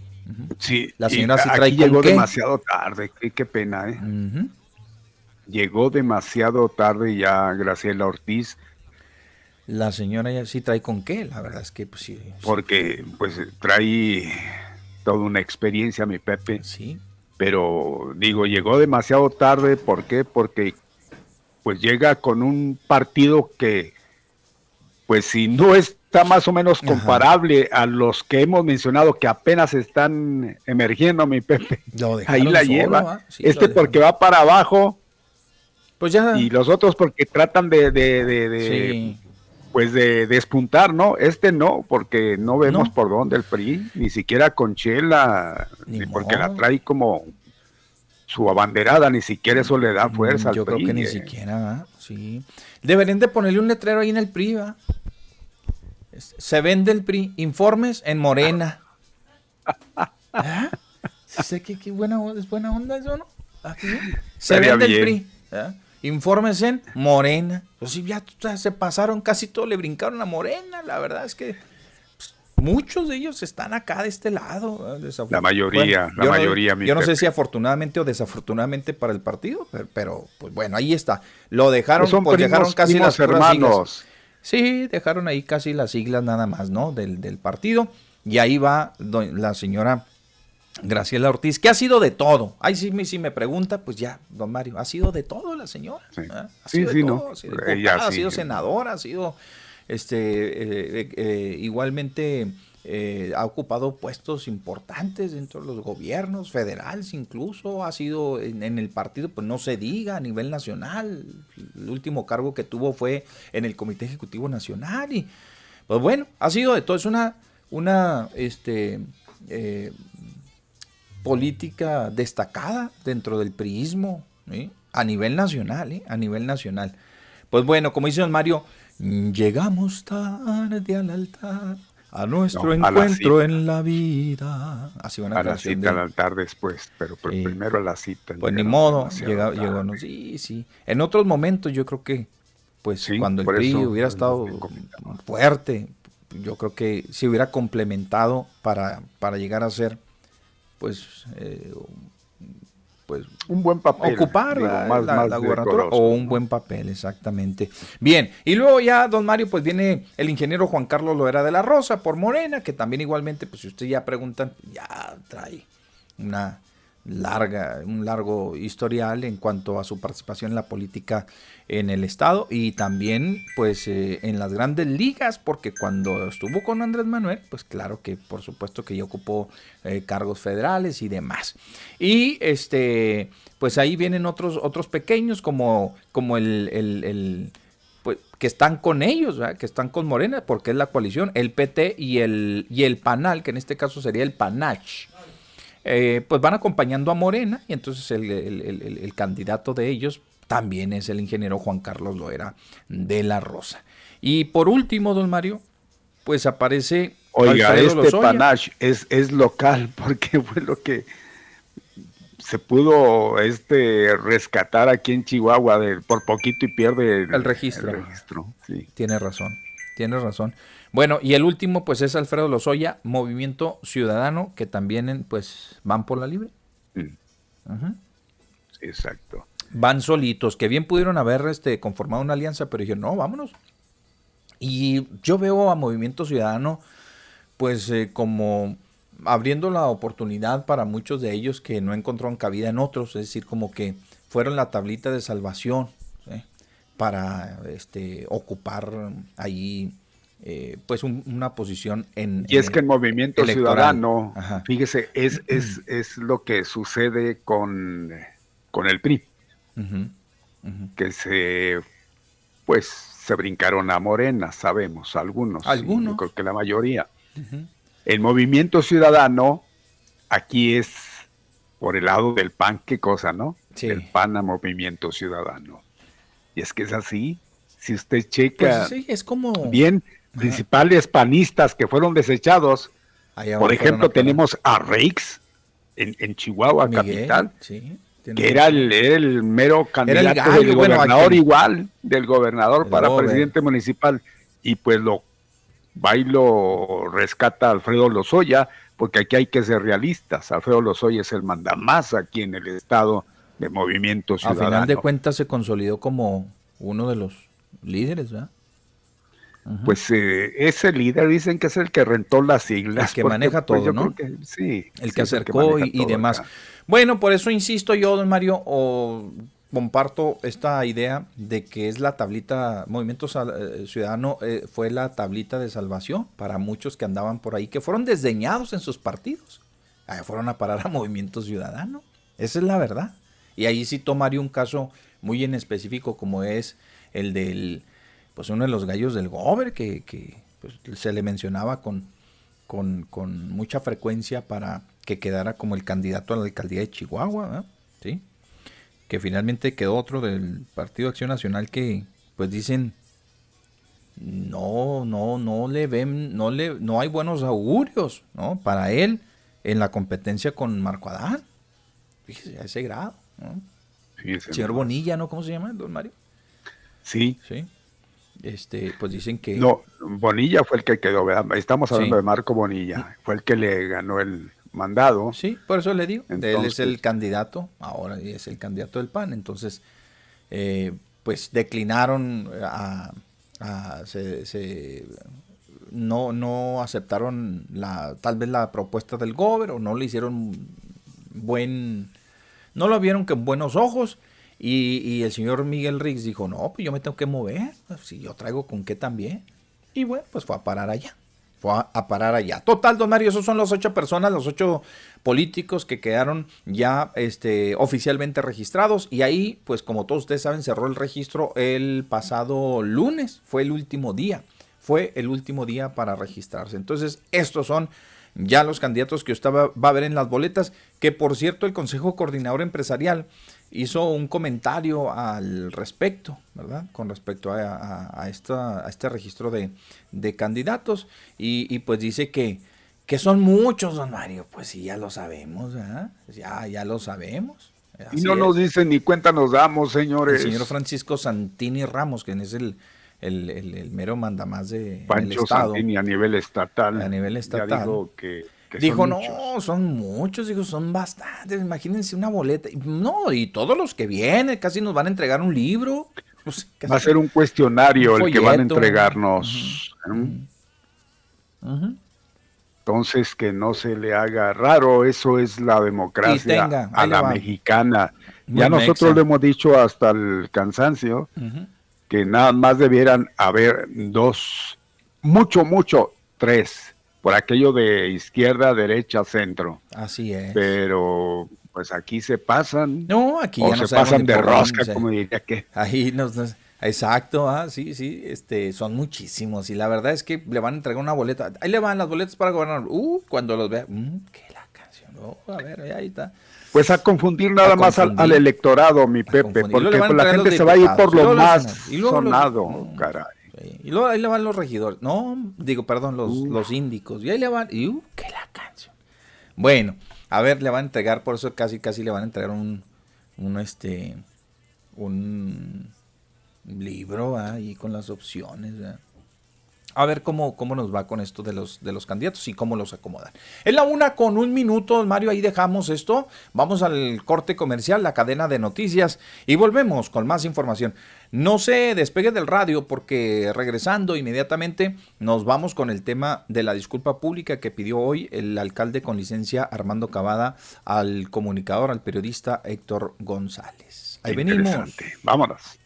Sí, la señora sí trae llegó demasiado tarde, qué, pena, ¿eh? Llegó demasiado tarde ya Graciela Ortiz. La señora ya sí trae con qué, la verdad es que pues sí. Porque pues trae toda una experiencia, mi Pepe. Sí. Pero digo, llegó demasiado tarde, ¿por qué? Porque pues llega con un partido que, pues si no está más o menos comparable a los que hemos mencionado que apenas están emergiendo, mi Pepe. Ahí la lleva. este porque va para abajo. Pues ya. Y los otros porque tratan de, de, de, pues de despuntar, ¿no? Este no, porque no vemos por dónde el PRI, ni siquiera con Chela, ni porque la trae como su abanderada, ni siquiera eso le da mm, fuerza Yo creo que ni eh. siquiera, sí. Deberían de ponerle un letrero ahí en el PRI, ¿va? Se vende el PRI, informes en Morena. [laughs] ¿Ah? Sé que qué buena, es buena onda eso, ¿no? [laughs] Se vende el PRI. ¿eh? Informes en Morena. Pues ya, se pasaron, casi todo le brincaron a Morena. La verdad es que pues, muchos de ellos están acá de este lado. La mayoría, la mayoría. yo no sé si afortunadamente o desafortunadamente para el partido, pero, pues bueno, ahí está. Lo dejaron, pues, pues dejaron casi las hermanos. Sí, dejaron ahí casi las siglas nada más, ¿no? Del, del partido. Y ahí va la señora Graciela Ortiz, que ha sido de todo. Ahí sí, si me pregunta, pues ya, don Mario, ha sido de todo la señora. Sí, ¿eh? Ha sido sí, no. ha sido, ha sido senadora, ha sido este eh, eh, igualmente ha ocupado puestos importantes dentro de los gobiernos federales incluso, ha sido en, en, el partido, pues no se diga, a nivel nacional. El último cargo que tuvo fue en el Comité Ejecutivo Nacional y pues bueno, ha sido de todo. Es una, una, este, política destacada dentro del priismo a nivel nacional, ¿eh? a nivel nacional. Pues bueno, como dice don Mario, llegamos tarde al altar, a nuestro encuentro en la vida. Así a la cita al altar después, pero primero a la cita. Pues ni modo, llegó, llegó, sí, sí. En otros momentos yo creo que, pues cuando el PRI hubiera estado fuerte, yo creo que se hubiera complementado para, para llegar a ser pues, eh, pues un buen papel. Ocupar la, o un buen papel, exactamente. Bien, y luego ya, don Mario, pues viene el ingeniero Juan Carlos Loera de la Rosa por Morena, que también igualmente, pues si usted ya preguntan, ya trae una larga, un largo historial en cuanto a su participación en la política en el estado y también pues eh, en las grandes ligas porque cuando estuvo con Andrés Manuel pues claro que por supuesto que ya ocupó eh, cargos federales y demás y este pues ahí vienen otros otros pequeños como como el, el, pues, que están con ellos, que están con Morena, porque es la coalición, el PT y el, y el PANAL, que en este caso sería el PANACH. Eh, pues van acompañando a Morena y entonces el, candidato de ellos también es el ingeniero Juan Carlos Loera de la Rosa. Y por último, don Mario, pues aparece... Oiga, este panache es, es local [laughs] porque fue lo que se pudo este rescatar aquí en Chihuahua de, por poquito y pierde el, registro. Tiene razón, tiene razón. Bueno, y el último, pues es Alfredo Lozoya, Movimiento Ciudadano, que también pues van por la libre. Mm. Exacto. Van solitos, que bien pudieron haber este, conformado una alianza, pero dijeron, no, vámonos. Y yo veo a Movimiento Ciudadano, pues eh, como abriendo la oportunidad para muchos de ellos que no encontraron cabida en otros, es decir, como que fueron la tablita de salvación para este, ocupar ahí eh, pues una posición en... Y es que el movimiento ciudadano, fíjese, es, es, es, lo que sucede con, con el PRI, que se, pues, se brincaron a Morena, sabemos, algunos, algunos. creo que la mayoría. El movimiento ciudadano aquí es por el lado del PAN, qué cosa, ¿no? El PAN a movimiento ciudadano. Y es que es así. Si usted checa pues es como... bien, principales panistas que fueron desechados. Por ejemplo, tenemos a Reix en, Chihuahua, capital, que era el, mero candidato del gobernador igual, del gobernador para presidente municipal. Y pues lo va y lo rescata Alfredo Lozoya, porque aquí hay que ser realistas. Alfredo Lozoya es el mandamás aquí en el estado de Movimiento Ciudadano. A final de cuentas se consolidó como uno de los líderes, ¿verdad? Pues eh, ese líder dicen que es el que rentó las siglas. El que maneja pues, todo, ¿no? sí. El que acercó y, demás. Bueno, por eso insisto yo, don Mario, o comparto esta idea de que es la tablita, Movimiento eh, Ciudadano eh, fue la tablita de salvación para muchos que andaban por ahí, que fueron desdeñados en sus partidos. Ahí fueron a parar a [laughs] Movimiento Ciudadano. Esa es la verdad. Y ahí sí tomaría un caso muy en específico como es el del pues uno de los gallos del Gober que, pues, se le mencionaba con, con, mucha frecuencia para que quedara como el candidato a la alcaldía de Chihuahua, ¿sí? que finalmente quedó otro del Partido Acción Nacional que pues dicen no, no, no le ven, no le, no hay buenos augurios, ¿no? Para él en la competencia con Marco Adán. Fíjese, a ese grado, ¿no? Señor Bonilla, ¿no? ¿Cómo se llama, don Mario? Sí. Sí este, pues dicen que... No, Bonilla fue el que quedó, Estamos hablando de Marco Bonilla, fue el que le ganó el mandado. Sí, por eso le digo, él es el candidato, ahora es el candidato del PAN, entonces, eh, pues declinaron a... se, no, no aceptaron la, tal vez la propuesta del gobierno, o no le hicieron buen, no lo vieron con buenos ojos y, el señor Miguel Riggs dijo, no, pues yo me tengo que mover, pues, si yo traigo con qué también. Y bueno, pues fue a parar allá. Fue a, parar allá. Total, don Mario, esos son los ocho personas, los ocho políticos que quedaron ya este, oficialmente registrados. Y ahí, pues como todos ustedes saben, cerró el registro el pasado lunes. Fue el último día. Fue el último día para registrarse. Entonces, estos son ya los candidatos que usted va a ver en las boletas. Que por cierto, el Consejo Coordinador Empresarial hizo un comentario al respecto, ¿verdad? Con respecto a, esta, a este registro de, candidatos y, pues dice que, que son muchos, don Mario. Pues sí, ya lo sabemos, ¿verdad? Ya, ya lo sabemos. y no nos dicen ni cuenta nos damos, señores. El señor Francisco Santini Ramos, quien es el, el, mero mandamás de Pancho Santini a nivel estatal. A nivel estatal. Ya dijo que dijo, no, son muchos, dijo, son bastantes, imagínense una boleta. No, y todos los que vienen casi nos van a entregar un libro. [laughs] Va a ser un cuestionario el que van a entregarnos. Entonces que no se le haga raro, eso es la democracia tenga, a la va. mexicana. Muy ya nosotros le hemos dicho hasta el cansancio que nada más debieran haber dos, mucho, mucho, tres, por aquello de izquierda, derecha, centro. Así es. Pero pues aquí se pasan No, aquí o ya no se pasan de rosca, como diría que. Ahí nos, nos- exacto, ah, sí, sí, este, son muchísimos y la verdad es que le van a entregar una boleta. Ahí le van las boletas para gobernar. Uh, cuando los vea, mm, que la canción. Oh, a ver, ahí está. Pues a confundir nada A más al, confundir. al electorado, mi Pepe, confundir. Porque pues, la gente se va a ir por lo más sonado, Mm. caray. Sí, Y luego ahí le van los regidores. No, digo, perdón, los, Uh. los índicos. Y ahí le van. Y uh, que la canción. Bueno, a ver, le van a entregar, por eso casi, casi le van a entregar un, un este, un libro ahí con las opciones. ¿verdad? A ver cómo, cómo nos va con esto de los, de los candidatos y cómo los acomodan. Es la una con un minuto, Mario, ahí dejamos esto. Vamos al corte comercial, la cadena de noticias, y volvemos con más información. No se despegue del radio porque regresando inmediatamente nos vamos con el tema de la disculpa pública que pidió hoy el alcalde con licencia Armando Cavada al comunicador, al periodista Héctor González. Ahí venimos. Vámonos.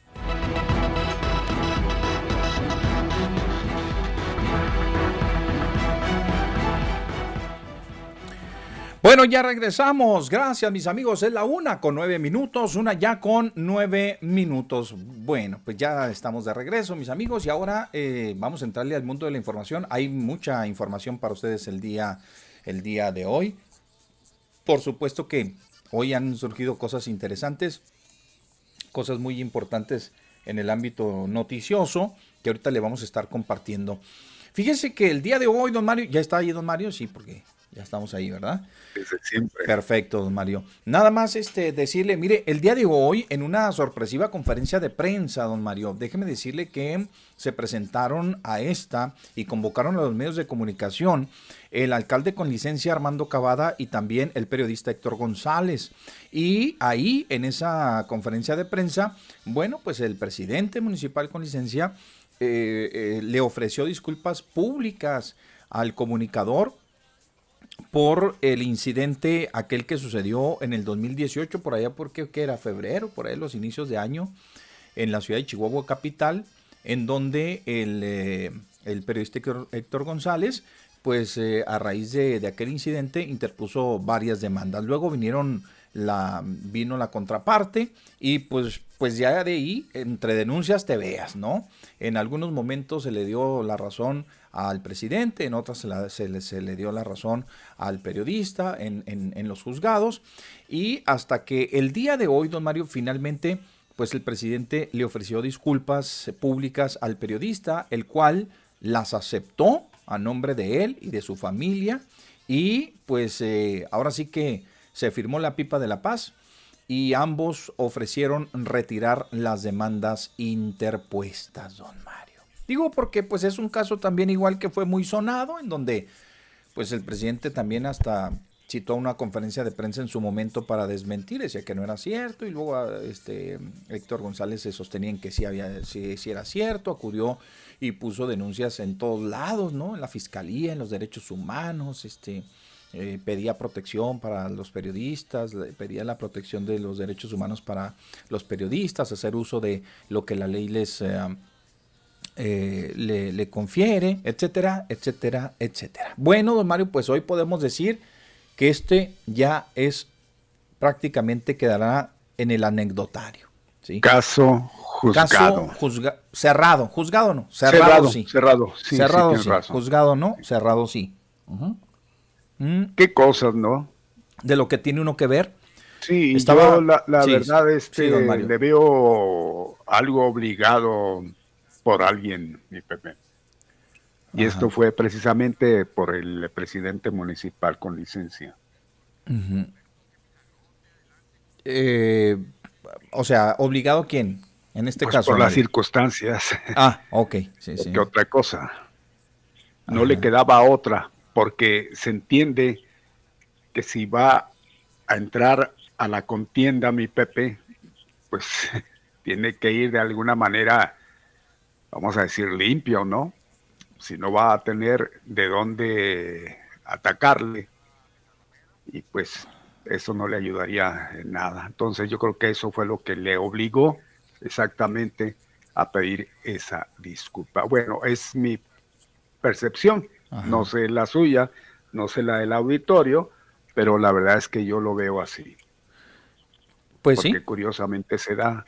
Bueno, ya regresamos. Gracias, mis amigos. Es la una con nueve minutos, una ya con nueve minutos. Bueno, pues ya estamos de regreso, mis amigos, y ahora eh, vamos a entrarle al mundo de la información. Hay mucha información para ustedes el día, el día de hoy. Por supuesto que hoy han surgido cosas interesantes, cosas muy importantes en el ámbito noticioso que ahorita le vamos a estar compartiendo. Fíjese que el día de hoy, don Mario, ya está ahí, don Mario, sí, porque ya estamos ahí, ¿verdad? Desde siempre. Perfecto, don Mario. Nada más este decirle, mire, el día de hoy, en una sorpresiva conferencia de prensa, don Mario, déjeme decirle que se presentaron a esta y convocaron a los medios de comunicación el alcalde con licencia Armando Cavada y también el periodista Héctor González. Y ahí, en esa conferencia de prensa, bueno, pues el presidente municipal con licencia eh, eh, le ofreció disculpas públicas al comunicador por el incidente aquel que sucedió en el 2018, por allá porque que era febrero, por ahí los inicios de año, en la ciudad de Chihuahua capital, en donde el, eh, el periodista Héctor, Héctor González, pues eh, a raíz de, de, aquel incidente interpuso varias demandas. Luego vinieron la, vino la contraparte y pues, pues ya de ahí, entre denuncias te veas, ¿no? En algunos momentos se le dio la razón al presidente, en otras se, le, dio la razón al periodista en, los juzgados y hasta que el día de hoy, don Mario, finalmente, pues el presidente le ofreció disculpas públicas al periodista, el cual las aceptó a nombre de él y de su familia y pues eh, ahora sí que se firmó la pipa de la paz y ambos ofrecieron retirar las demandas interpuestas, don Mario. Digo porque pues es un caso también igual que fue muy sonado, en donde pues el presidente también hasta citó una conferencia de prensa en su momento para desmentir, decía que no era cierto, y luego este Héctor González se sostenía en que sí, había, sí, sí era cierto, acudió y puso denuncias en todos lados, ¿no? En la fiscalía, en los derechos humanos, este, eh, pedía protección para los periodistas, pedía la protección de los derechos humanos para los periodistas, hacer uso de lo que la ley les eh, eh, le, le, confiere, etcétera, etcétera, etcétera. Bueno, don Mario, pues hoy podemos decir que este ya es prácticamente quedará en el anecdotario. ¿sí? Caso juzgado. Caso juzga cerrado, juzgado no, cerrado, cerrado sí. Cerrado, sí, cerrado sí, sí. Razón. Juzgado no, cerrado sí. Uh -huh. mm. Qué cosas, ¿no? De lo que tiene uno que ver. Sí, Estaba, yo la, la verdad este, le veo algo obligado por alguien, mi Pepe. Y Ajá. esto fue precisamente por el presidente municipal con licencia. Uh -huh. eh, o sea, ¿obligado quién? En este pues caso. Por las circunstancias. Ah, [laughs] ok. Sí, sí. Que otra cosa. No Ajá. le quedaba otra, porque se entiende que si va a entrar a la contienda, mi Pepe, pues [laughs] tiene que ir de alguna manera, vamos a decir, limpio, ¿no? si no va a tener de dónde atacarle y pues eso no le ayudaría en nada. Entonces yo creo que eso fue lo que le obligó exactamente a pedir esa disculpa. Bueno, es mi percepción, no sé la suya, no sé la del auditorio, pero la verdad es que yo lo veo así. Pues Porque sí. curiosamente se da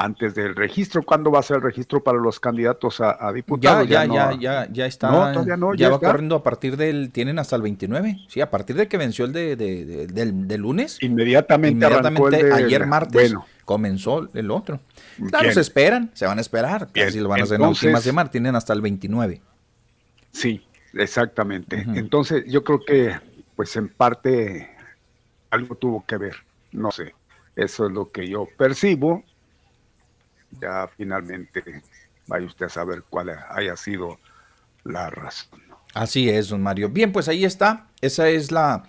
antes del registro. ¿Cuándo va a ser el registro para los candidatos a, a Ya, diputados? ya, no- ya, ya, ya está. No, todavía no, ya ya va está. corriendo a partir del. Tienen hasta el 29. Sí, a partir de que venció el de, de- de- del, del lunes. Inmediatamente, arrancó el Inmediatamente de- ayer martes Bueno, comenzó el otro. Claro, Bien. se esperan, se van a esperar. Bien, Casi lo van a hacer en la última semana. Tienen hasta el 29. sí, exactamente. Entonces yo creo que pues en parte algo tuvo que ver, no sé. Eso es lo que yo percibo. Ya finalmente vaya usted a saber cuál haya sido la razón. Así es, don Mario. Bien, pues ahí está. Esa es la,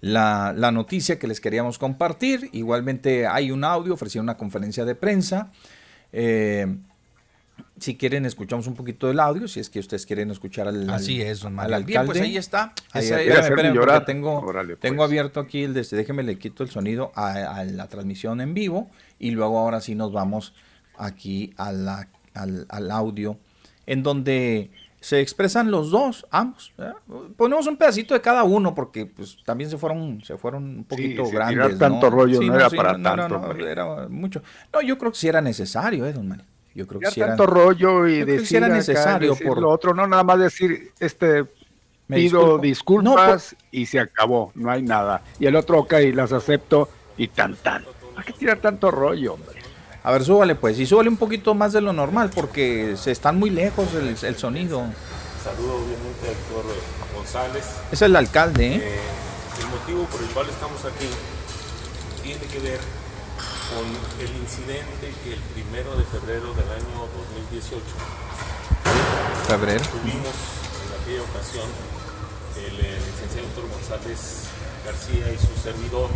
la, la noticia que les queríamos compartir. Igualmente hay un audio, ofrecieron una conferencia de prensa. Eh, si quieren, escuchamos un poquito del audio, si es que ustedes quieren escuchar al, Así es, don al Mario. Bien, pues ahí está. Ahí, Esa- quiere espérame, llorar. tengo, Órale, tengo pues. abierto aquí el de este, déjeme le quito el sonido a, a la transmisión en vivo y luego ahora sí nos vamos aquí a la- al, al audio en donde se expresan los dos, ambos. ¿verdad? Ponemos un pedacito de cada uno porque pues también se fueron se fueron un poquito sí, grandes. tirar tanto rollo no era para tanto, era mucho. No, yo creo que sí era necesario, eh, don Mario. Yo creo que Ya sí era tanto rollo y decir era acá, necesario decir por- lo otro, no nada más decir este Me pido disculpo. disculpas y se acabó, no hay nada. Y el otro, ok, las acepto y tan tan. ¿Para qué tirar tanto rollo, hombre? A ver, súbale pues, y súbale un poquito más de lo normal porque se están muy lejos el, el sonido. Saludo obviamente a Héctor González. Es el alcalde, ¿eh? Eh, el motivo por el cual estamos aquí tiene que ver con el incidente que el primero de febrero del año 2018 Febrero. tuvimos en aquella ocasión el, eh, licenciado Héctor González García y su servidor.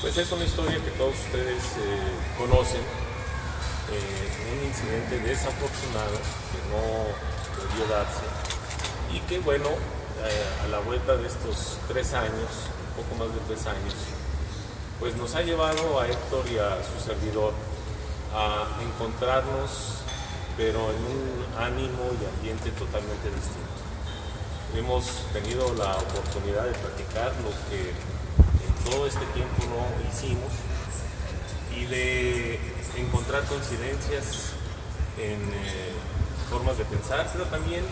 Pues es una historia que todos ustedes eh, conocen, eh, un incidente desafortunado que no debió darse y que bueno, eh, a la vuelta de estos tres años, un poco más de tres años, pues nos ha llevado a Héctor y a su servidor a encontrarnos, pero en un ánimo y ambiente totalmente distinto. Hemos tenido la oportunidad de platicar lo que todo este tiempo no hicimos y de encontrar coincidencias en eh, formas de pensar, pero también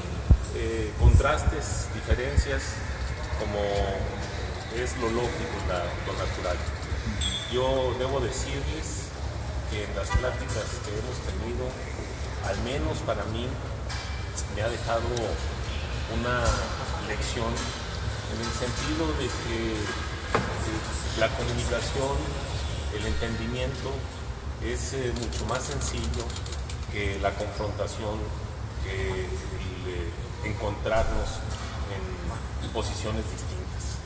eh, contrastes, diferencias, como es lo lógico, la- lo natural. Yo debo decirles que en las pláticas que hemos tenido, al menos para mí, me ha dejado una lección en el sentido de que la comunicación, el entendimiento es eh, mucho más sencillo que la confrontación, que el eh, encontrarnos en posiciones distintas.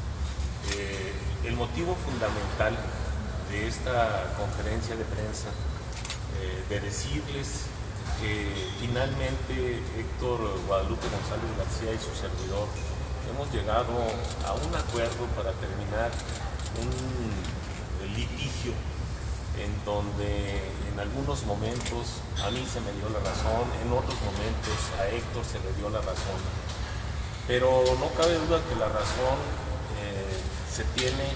Eh, el motivo fundamental de esta conferencia de prensa, de decirles que finalmente Héctor Guadalupe González García y su servidor hemos llegado a un acuerdo para terminar un litigio en donde en algunos momentos a mí se me dio la razón, en otros momentos a Héctor se le dio la razón. Pero no cabe duda que la razón eh, se tiene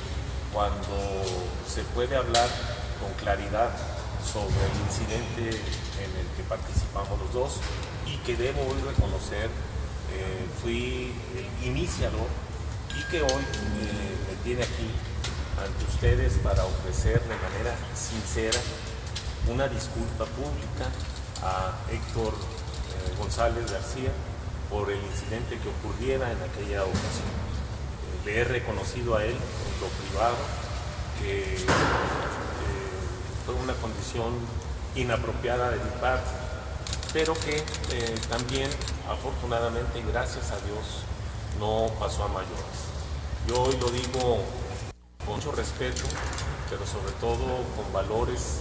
cuando se puede hablar con claridad sobre el incidente en el que participamos los dos y que debo hoy reconocer eh, fui iniciador y que hoy eh, me tiene aquí ante ustedes para ofrecer de manera sincera una disculpa pública a Héctor eh, González García por el incidente que ocurriera en aquella ocasión. Eh, le he reconocido a él en lo privado que eh, fue una condición inapropiada de mi parte, pero que eh, también afortunadamente, gracias a Dios, no pasó a mayores. Yo hoy lo digo con mucho respeto, pero sobre todo con valores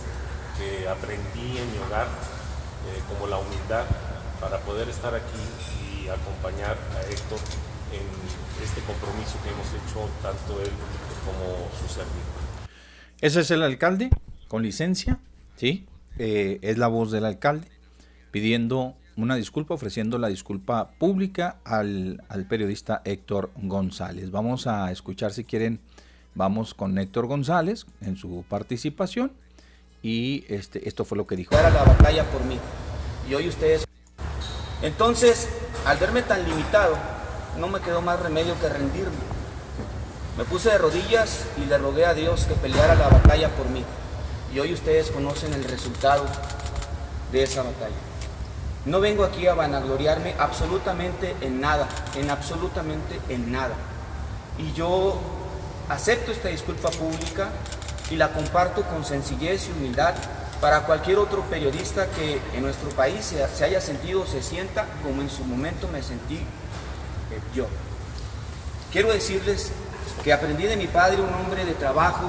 que aprendí en mi hogar, eh, como la humildad, para poder estar aquí y acompañar a Héctor en este compromiso que hemos hecho tanto él como su servidor. Ese es el alcalde, con licencia, ¿sí? Eh, es la voz del alcalde pidiendo una disculpa, ofreciendo la disculpa pública al, periodista Héctor González. Vamos a escuchar si quieren, vamos con Héctor González en su participación y este, esto fue lo que dijo. Era la batalla por mí y hoy ustedes. Entonces, al verme tan limitado, no me quedó más remedio que rendirme. Me puse de rodillas y le rogué a Dios que peleara la batalla por mí. Y hoy ustedes conocen el resultado de esa batalla. No vengo aquí a vanagloriarme absolutamente en nada, en absolutamente en nada. Y yo acepto esta disculpa pública y la comparto con sencillez y humildad para cualquier otro periodista que en nuestro país se, haya sentido o se sienta como en su momento me sentí eh, yo. Quiero decirles que aprendí de mi padre, un hombre de trabajo,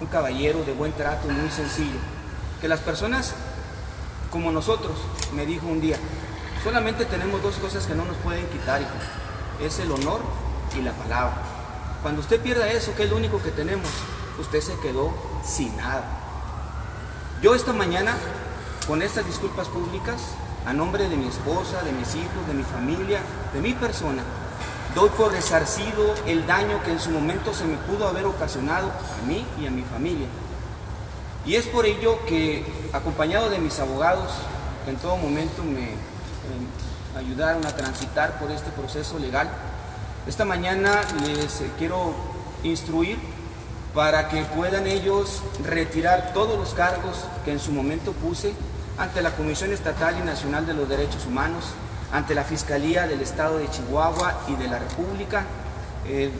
un caballero de buen trato, muy sencillo, que las personas como nosotros, me dijo un día, solamente tenemos dos cosas que no nos pueden quitar, hijo. Es el honor y la palabra. Cuando usted pierda eso, que es lo único que tenemos, usted se quedó sin nada. Yo esta mañana, con estas disculpas públicas, a nombre de mi esposa, de mis hijos, de mi familia, de mi persona, doy por resarcido el daño que en su momento se me pudo haber ocasionado a mí y a mi familia. Y es por ello que, acompañado de mis abogados, que en todo momento me ayudaron a transitar por este proceso legal, esta mañana les quiero instruir para que puedan ellos retirar todos los cargos que en su momento puse ante la Comisión Estatal y Nacional de los Derechos Humanos, ante la Fiscalía del Estado de Chihuahua y de la República, eh,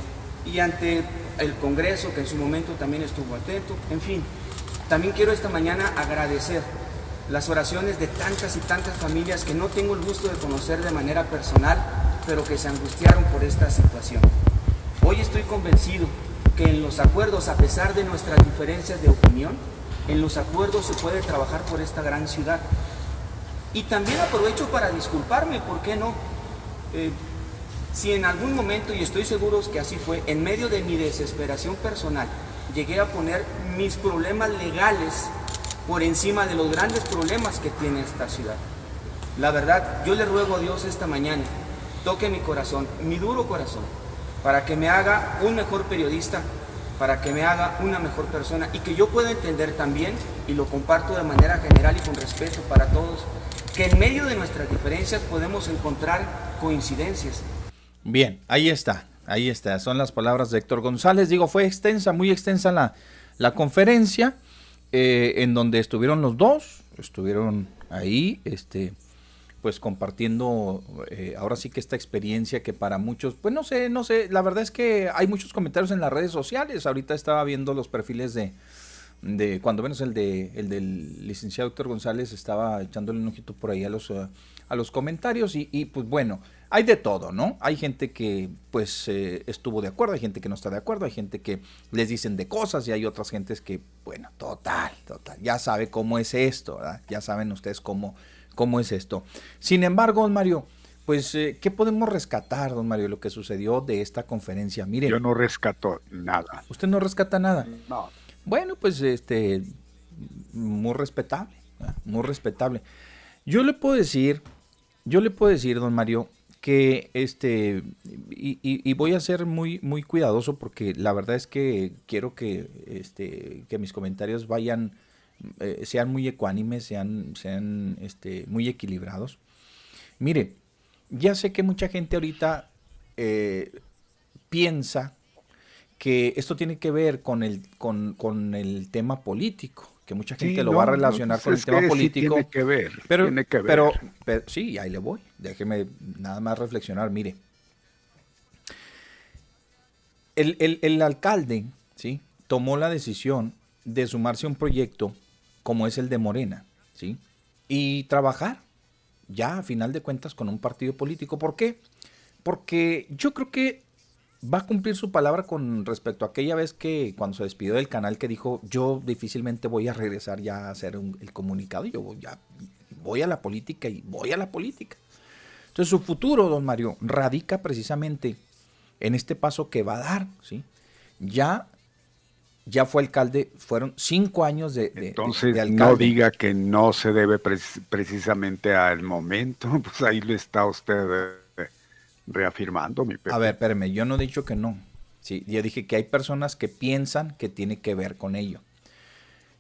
y ante el Congreso que en su momento también estuvo atento, en fin, también quiero esta mañana agradecer las oraciones de tantas y tantas familias que no tengo el gusto de conocer de manera personal, pero que se angustiaron por esta situación. Hoy estoy convencido que en los acuerdos, a pesar de nuestras diferencias de opinión, en los acuerdos se puede trabajar por esta gran ciudad. Y también aprovecho para disculparme, ¿por qué no? Eh, si en algún momento, y estoy seguro que así fue, en medio de mi desesperación personal, llegué a poner mis problemas legales por encima de los grandes problemas que tiene esta ciudad. La verdad, yo le ruego a Dios esta mañana, toque mi corazón, mi duro corazón, para que me haga un mejor periodista, para que me haga una mejor persona y que yo pueda entender también, y lo comparto de manera general y con respeto para todos, que en medio de nuestras diferencias podemos encontrar coincidencias. Bien, ahí está. Ahí está, son las palabras de Héctor González. Digo, fue extensa, muy extensa la, la conferencia, eh, en donde estuvieron los dos, estuvieron ahí, este, pues compartiendo eh, ahora sí que esta experiencia que para muchos, pues no sé, no sé, la verdad es que hay muchos comentarios en las redes sociales. Ahorita estaba viendo los perfiles de, de cuando menos el de el del licenciado Héctor González estaba echándole un ojito por ahí a los a los comentarios y, y pues bueno, hay de todo, ¿no? Hay gente que pues eh, estuvo de acuerdo, hay gente que no está de acuerdo, hay gente que les dicen de cosas y hay otras gentes que, bueno, total, total, ya sabe cómo es esto, ¿verdad? Ya saben ustedes cómo, cómo es esto. Sin embargo, don Mario, pues, eh, ¿qué podemos rescatar, don Mario, lo que sucedió de esta conferencia? Mire. Yo no rescato nada. ¿Usted no rescata nada? No. Bueno, pues, este, muy respetable, muy respetable. Yo le puedo decir, yo le puedo decir, don Mario, que este y, voy a ser muy muy cuidadoso porque la verdad es que quiero que este que mis comentarios vayan eh, sean muy ecuánimes sean sean este muy equilibrados. Mire ya sé que mucha gente ahorita eh, piensa que esto tiene que ver con el con, con el tema político que mucha gente lo va a relacionar con el tema político. tiene que ver, pero, tiene que ver. Pero, pero, sí, ahí le voy. Déjeme nada más reflexionar. Mire, el, el, el, alcalde, ¿sí? Tomó la decisión de sumarse a un proyecto como es el de Morena, ¿sí? Y trabajar ya a final de cuentas con un partido político. ¿Por qué? Porque yo creo que va a cumplir su palabra con respecto a aquella vez que cuando se despidió del canal que dijo yo difícilmente voy a regresar ya a hacer el comunicado, yo ya voy a la política y voy a la política. Entonces su futuro, don Mario, radica precisamente en este paso que va a dar, ¿sí? Ya, ya fue alcalde, fueron cinco años de, de Entonces, de no alcalde. diga que no se debe precis- precisamente al momento, [laughs] pues ahí lo está usted reafirmando, mi Pepe. A ver, espérame, yo no he dicho que no. Sí, ya dije que hay personas que piensan que tiene que ver con ello.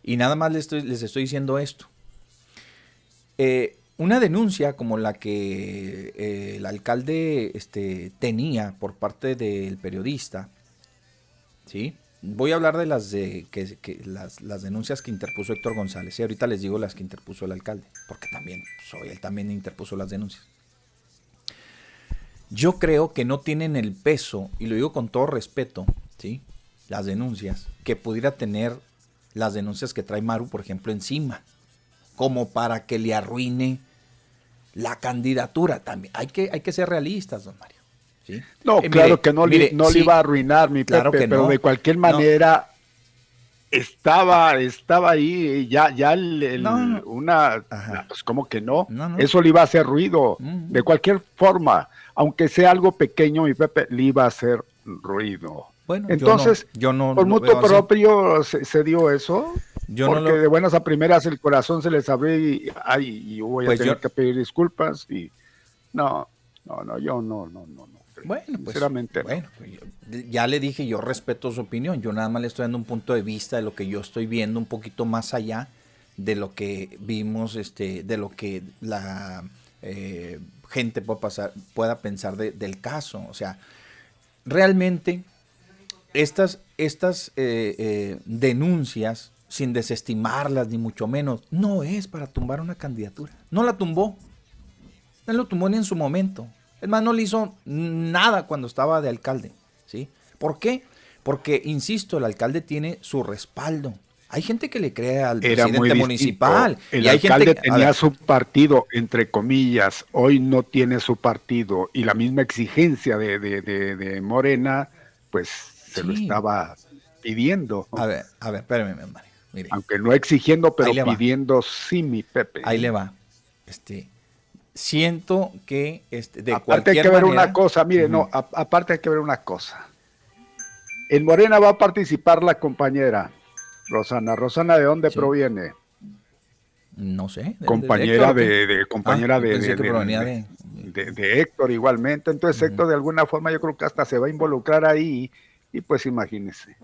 Y nada más les estoy, les estoy diciendo esto. Eh, una denuncia como la que eh, el alcalde este, tenía por parte del periodista, ¿sí? Voy a hablar de las, de, que, que las, las denuncias que interpuso Héctor González. Y ahorita les digo las que interpuso el alcalde, porque también, soy él también interpuso las denuncias. Yo creo que no tienen el peso, y lo digo con todo respeto, ¿sí? Las denuncias, que pudiera tener las denuncias que trae Maru, por ejemplo, encima, como para que le arruine la candidatura también. Hay que, hay que ser realistas, don Mario. ¿sí? No, Eh, claro mire, que no, mire, no sí, le iba a arruinar, mi claro Pepe, que pero de cualquier No. Estaba, estaba ahí, ya, ya el- el- No, no. una, Ajá. pues como que no, No, no. eso le iba a hacer ruido, Mm. de cualquier forma, aunque sea algo pequeño, mi Pepe, le iba a hacer ruido. Bueno, yo Entonces, no- yo no por mutuo propio se, se dio eso, Yo no porque lo- de buenas a primeras el corazón se les abrió y, ay, y voy Pues a tener yo- que pedir disculpas y no, no, no, yo no, no, no. Bueno, pues, Sinceramente, no. bueno, pues ya le dije, yo respeto su opinión, yo nada más le estoy dando un punto de vista de lo que yo estoy viendo un poquito más allá de lo que vimos, este, de lo que la eh, gente pueda, pasar, pueda pensar de- del caso. O sea, realmente estas, estas eh, eh, denuncias, sin desestimarlas ni mucho menos, no es para tumbar una candidatura. No la tumbó. No lo tumbó ni en su momento. Es más, no le hizo nada cuando estaba de alcalde. ¿sí? ¿Por qué? Porque, insisto, el alcalde tiene su respaldo. Hay gente que le cree al Era presidente municipal. El y hay alcalde gente que- a tenía ver, su partido, entre comillas, hoy no tiene su partido y la misma exigencia de, de- de- de Morena, pues se lo estaba pidiendo. a ver, a ver, espérame, mi Mario. Mire, Aunque no exigiendo, pero pidiendo sí, mi Pepe. ahí le va. Este, siento que este, de aparte hay que ver manera- una cosa, mire, no, a- aparte hay que ver una cosa. En Morena va a participar la compañera Rosana. Rosana, ¿de dónde Sí. proviene? No sé. de- de- compañera Héctor, ¿o qué? de, de- compañera Ah, de, Héctor igualmente. Entonces Ujú. Héctor de alguna forma yo creo que hasta se va a involucrar ahí y pues imagínese.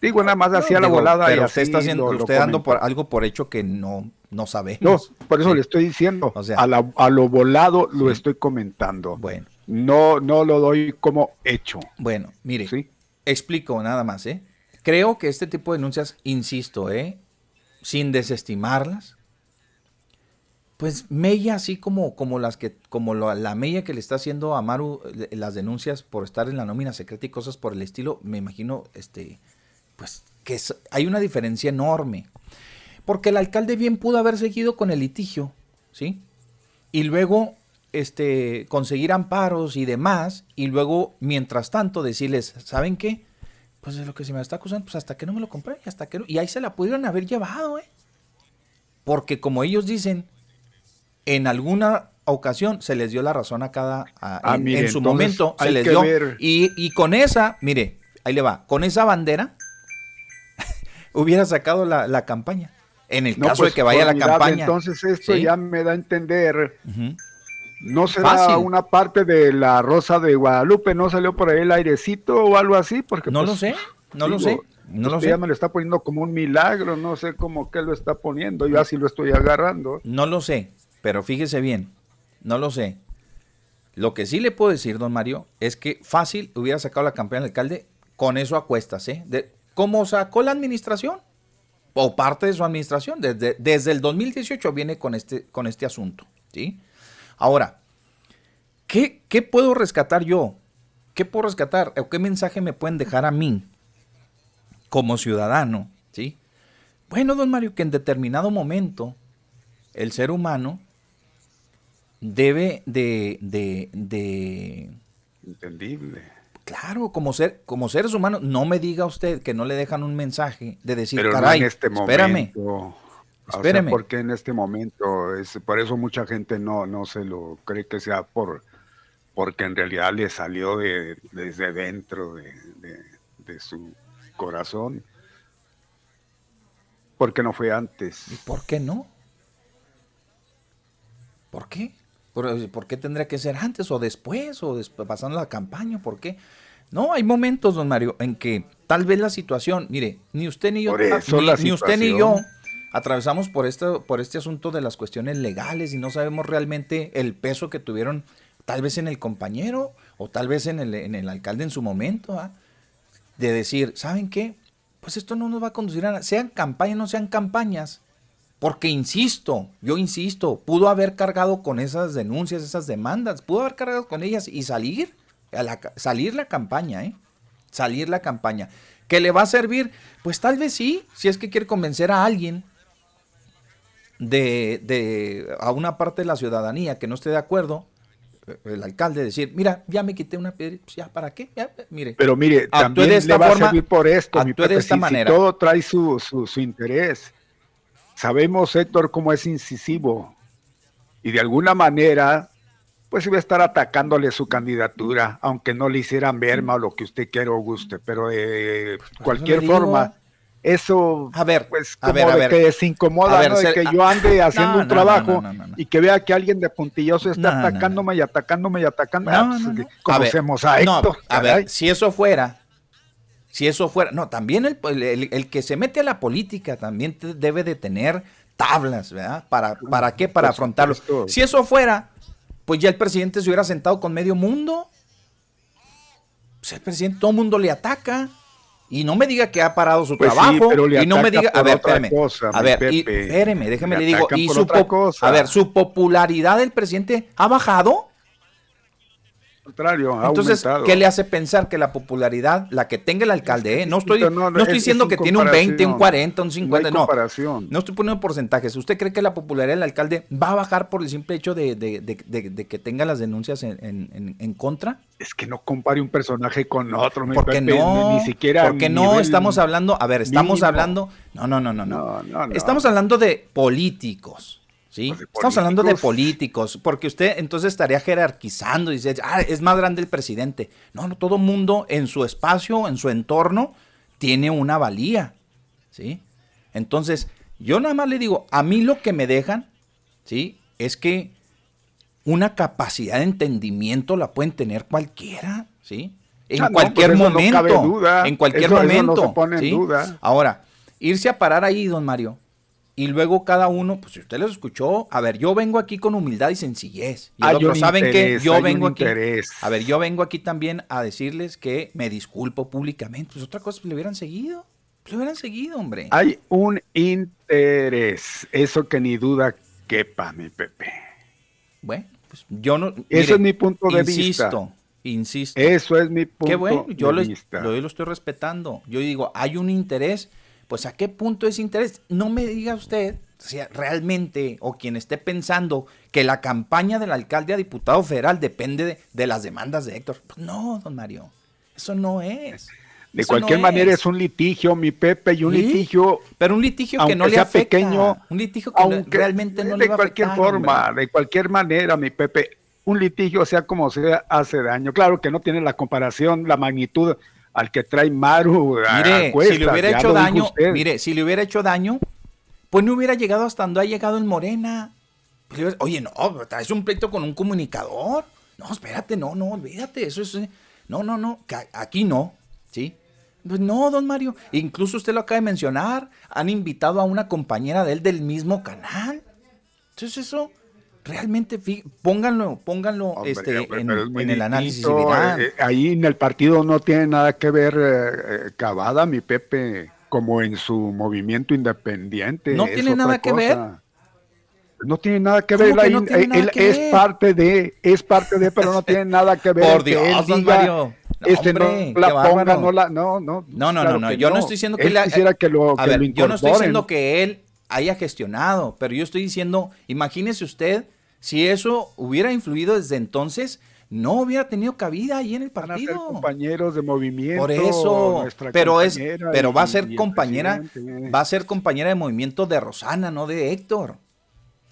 Digo, nada más hacía la Digo, volada y pero así usted está haciendo, lo- lo usted dando por algo por hecho que no, no sabemos. No, por eso Sí. le estoy diciendo, O sea- a, la- a lo volado lo Sí. estoy comentando. Bueno, No, no lo doy como hecho. bueno, mire, ¿sí? explico nada más, ¿eh? Creo que este tipo de denuncias, insisto, ¿eh? Sin desestimarlas, pues mella así como, como las que, como lo- la mella que le está haciendo a Maru eh, las denuncias por estar en la nómina secreta y cosas por el estilo, me imagino, este, pues que es- hay una diferencia enorme. Porque el alcalde bien pudo haber seguido con el litigio, ¿sí? Y luego este, conseguir amparos y demás, y luego, mientras tanto, decirles, ¿saben qué? Pues de lo que se me está acusando, pues hasta que no me lo compré, y hasta que no- y ahí se la pudieron haber llevado, ¿eh? Porque como ellos dicen, en alguna ocasión se les dio la razón a cada, a- Ah, en, mire, en su momento se les dio, y, y con esa, mire, ahí le va, con esa bandera, hubiera sacado la, la campaña. En el No, caso pues, de que vaya a la campaña. Entonces esto ¿sí? ya me da a entender. ¿No será Fácil. una parte de la Rosa de Guadalupe? ¿No salió por ahí el airecito o algo así? Porque No pues, lo sé, no lo sé, no lo sé. me lo está poniendo como un milagro, no sé cómo que lo está poniendo, yo así lo estoy agarrando. No lo sé, pero fíjese bien, no lo sé. Lo que sí le puedo decir, don Mario, es que fácil hubiera sacado la campaña del alcalde con eso a cuestas, ¿eh? De, como sacó la administración, o parte de su administración, desde, desde el 2018 viene con este, con este asunto, ¿sí? Ahora, ¿qué, ¿qué puedo rescatar yo? ¿Qué puedo rescatar? ¿O qué mensaje me pueden dejar a mí como ciudadano, ¿sí? Bueno, don Mario, que en determinado momento el ser humano debe de, de, de, Entendible. Claro, como, ser, como seres humanos, no me diga usted que no le dejan un mensaje de decir, Pero caray, no en este espérame. O sea, porque en este momento, es, por eso mucha gente no, no se lo cree que sea por, porque en realidad le salió de, desde dentro de, de su corazón. ¿Por qué no fue antes? ¿Y por qué no? ¿Por qué? ¿Por, qué tendría que ser antes o después o después, pasando la campaña? ¿Por qué? No, hay momentos, don Mario, en que tal vez la situación, mire, ni usted ni yo, ni, usted ni yo atravesamos por este, por este asunto de las cuestiones legales y no sabemos realmente el peso que tuvieron tal vez en el compañero o tal vez en el, en el alcalde en su momento, ¿ah? de decir, ¿saben qué? Pues esto no nos va a conducir a nada, sean campañas, no sean campañas, porque insisto, yo insisto, pudo haber cargado con esas denuncias, esas demandas, pudo haber cargado con ellas y salir, a la, salir la campaña, ¿eh? Salir la campaña. ¿Que le va a servir? Pues tal vez sí, si es que quiere convencer a alguien de, de a una parte de la ciudadanía que no esté de acuerdo, eh, el alcalde decir, mira, ya me quité una piedra, pues ya, ¿para qué? mire. Pero mire, también de esta le va forma, a servir por esto, mi de esta manera. todo trae su, su, su interés. Sabemos, Héctor, cómo es incisivo. Y de alguna manera, pues iba a estar atacándole su candidatura, aunque no le hicieran merma o lo que usted quiera o guste, pero de cualquier forma, eso, a ver, pues como de que se incomoda, de que yo ande haciendo un trabajo y que vea que alguien de puntilloso está atacándome y atacándome y atacándome, pues, conocemos a, Héctor. a ver, si eso fuera, si eso fuera, no, también el, que se mete a la política también debe de tener tablas, ¿verdad? ¿Para, para qué? Para afrontarlo. Si eso fuera, pues ya el presidente se hubiera sentado con medio mundo. Pues el presidente, todo el mundo le ataca. Y no me diga que ha parado su pues trabajo. y no me diga, a ver, espérame. a ver, espéreme, déjeme le, digo. Y su, a ver, su popularidad del presidente ha bajado contrario, Entonces, ¿qué le hace pensar que la popularidad, la que tenga el alcalde, eh? no estoy, no, estoy diciendo que tiene un 20, un 40, un 50, no, no, estoy poniendo porcentajes. ¿Usted cree que la popularidad del alcalde va a bajar por el simple hecho de, que tenga las denuncias en, contra? Es que no compare un personaje con otro, porque no, ni, siquiera. Porque no estamos hablando, a ver, estamos hablando, no, no, no, no, no, estamos hablando de políticos. ¿Sí? Estamos hablando de políticos, porque usted entonces estaría jerarquizando y dice, ah, es más grande el presidente. No, no, todo mundo en su espacio, en su entorno, tiene una valía, ¿sí? Entonces, yo nada más le digo, a mí lo que me dejan, ¿sí? Es que una capacidad de entendimiento la pueden tener cualquiera, ¿sí? En ah, cualquier pues momento. En cualquier momento. Ahora, irse a parar ahí, don Mario, y luego cada uno, pues si usted los escuchó, a ver, yo vengo aquí con humildad y sencillez. Y saben que yo vengo aquí. A ver, yo vengo aquí también a decirles que me disculpo públicamente. Pues otra cosa, pues le hubieran seguido. Pues le hubieran seguido, hombre. Hay un interés, eso que ni duda quepa, mi Pepe. Bueno, pues yo no. Eso es mi punto de vista. Insisto, insisto. Eso es mi punto Qué bueno, yo de vista. Yo lo estoy respetando. Yo digo, hay un interés pues a qué punto es interés. No me diga usted si realmente o quien esté pensando que la campaña del alcalde a diputado federal depende de, las demandas de Héctor. Pues no, don Mario, eso no es. De cualquier manera es. un litigio, mi Pepe, y un litigio. Pero un litigio que no le afecta. Pequeño, un litigio que realmente no le afectar. De cualquier forma, de cualquier manera, mi Pepe, un litigio, sea como sea, hace daño. Claro que no tiene la comparación, la magnitud al que trae Maru. Mire, si le hubiera hecho daño, mire, si le hubiera hecho daño, pues no hubiera llegado hasta donde ha llegado en Morena. Pues Oye, no, traes un pleito con un comunicador. No, espérate, no, no, olvídate, eso es. No, no, no, aquí no, ¿sí? Pues no, don Mario. Incluso usted lo acaba de mencionar. Han invitado a una compañera de él del mismo canal. Entonces eso, realmente pónganlo, pónganlo este, en, el análisis. Eh, ahí en el partido no tiene nada que ver eh, Cavada, mi Pepe, como en su movimiento independiente. No tiene nada que ver. No tiene nada que ver. él, es parte de, es parte de, pero no tiene nada que [laughs] ver. Por Dios, don Mario. este no la ponga, no la, no, no. No, no, no, yo no. estoy diciendo que, quisiera que lo, a ver, yo no estoy diciendo que él haya gestionado, pero yo estoy diciendo, imagínese usted si eso hubiera influido desde entonces, no hubiera tenido cabida ahí en el partido. Van compañeros de movimiento. Por eso, pero es, pero va a ser compañera, va a ser compañera de movimiento de Rosana, no de Héctor.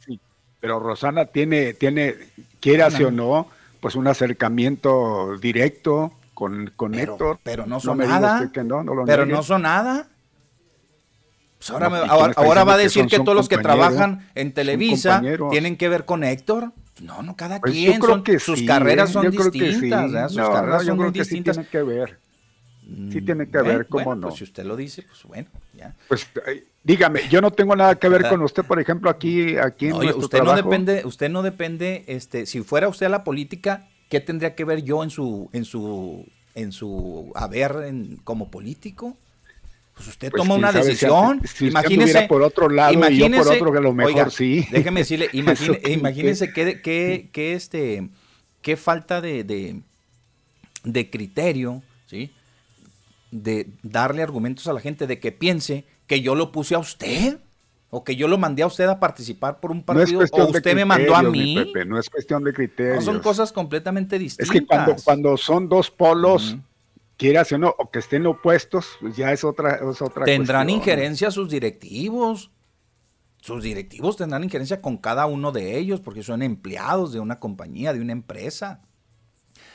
Sí, pero Rosana tiene, tiene, quiera o no, pues un acercamiento directo con, con Pero, Héctor. pero no son diga nada. que no, no lo pero niegue. no son nada. Pues ahora, me- ¿y quién ahora, ahora va a que decir son- que todos los que trabajan en Televisa tienen que ver con Héctor. No, no, cada Pues quien. yo creo son- que sus sí, carreras son sí. distintas. Sus No, carreras no, yo son creo que sí distintas. tiene que ver. Sí tiene que ver, cómo bueno, no. Pues si usted lo dice, pues bueno, ya. Pues eh, dígame, yo no tengo nada que ver con usted, por ejemplo, aquí, aquí en No, nuestro usted no depende, usted no depende, este, si fuera usted a la política, ¿qué tendría que ver yo en su, en su, en su haber en- como político? Pues usted Pues, toma una si decisión. si usted imagínese por otro lado y yo por imagínese- otro, que a lo mejor oiga, sí. Déjeme decirle, [laughs] imagine- imagínese qué, qué, qué, este, qué falta de, de, de criterio, ¿sí? De darle argumentos a la gente de que piense que yo lo puse a usted o que yo lo mandé a usted a participar por un es partido o usted me mandó a mí. Pepe, no es cuestión de criterios. No, son cosas completamente Es distintas. que cuando, cuando son dos polos. Quieras o no, o que estén opuestos, pues ya es otra, es otra tendrán cuestión. injerencia sus directivos. Sus directivos tendrán injerencia con cada uno de ellos porque son empleados de una compañía, de una empresa.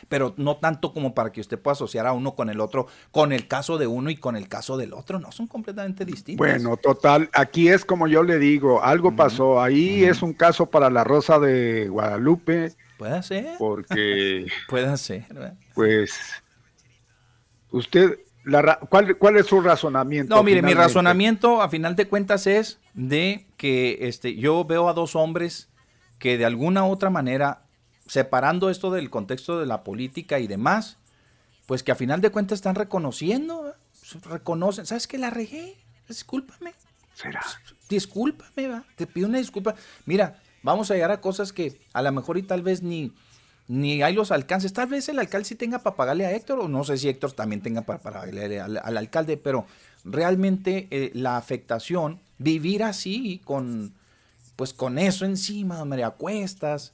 Pero no tanto como para que usted pueda asociar a uno con el otro, con el caso de uno y con el caso del otro. No, son completamente distintos. Bueno, total, aquí es como yo le digo, algo pasó, ahí es un caso para la Rosa de Guadalupe, puede ser, porque [laughs] puede ser. ¿verdad? pues usted, la, ra- ¿cuál, ¿cuál es su razonamiento? No, mire, mi razonamiento a final de cuentas es de que este, yo veo a dos hombres que de alguna u otra manera, separando esto del contexto de la política y demás, pues que a final de cuentas están reconociendo, reconocen, ¿sabes qué? La regué, discúlpame, ¿Será? discúlpame, ¿va? te pido una disculpa. Mira, vamos a llegar a cosas que a lo mejor y tal vez ni, ni hay los alcances. Tal vez el alcalde sí tenga para pagarle a Héctor, o no sé si Héctor también tenga para pagarle al, al alcalde, pero realmente eh, la afectación, vivir así, con pues con eso encima, don María Cuestas,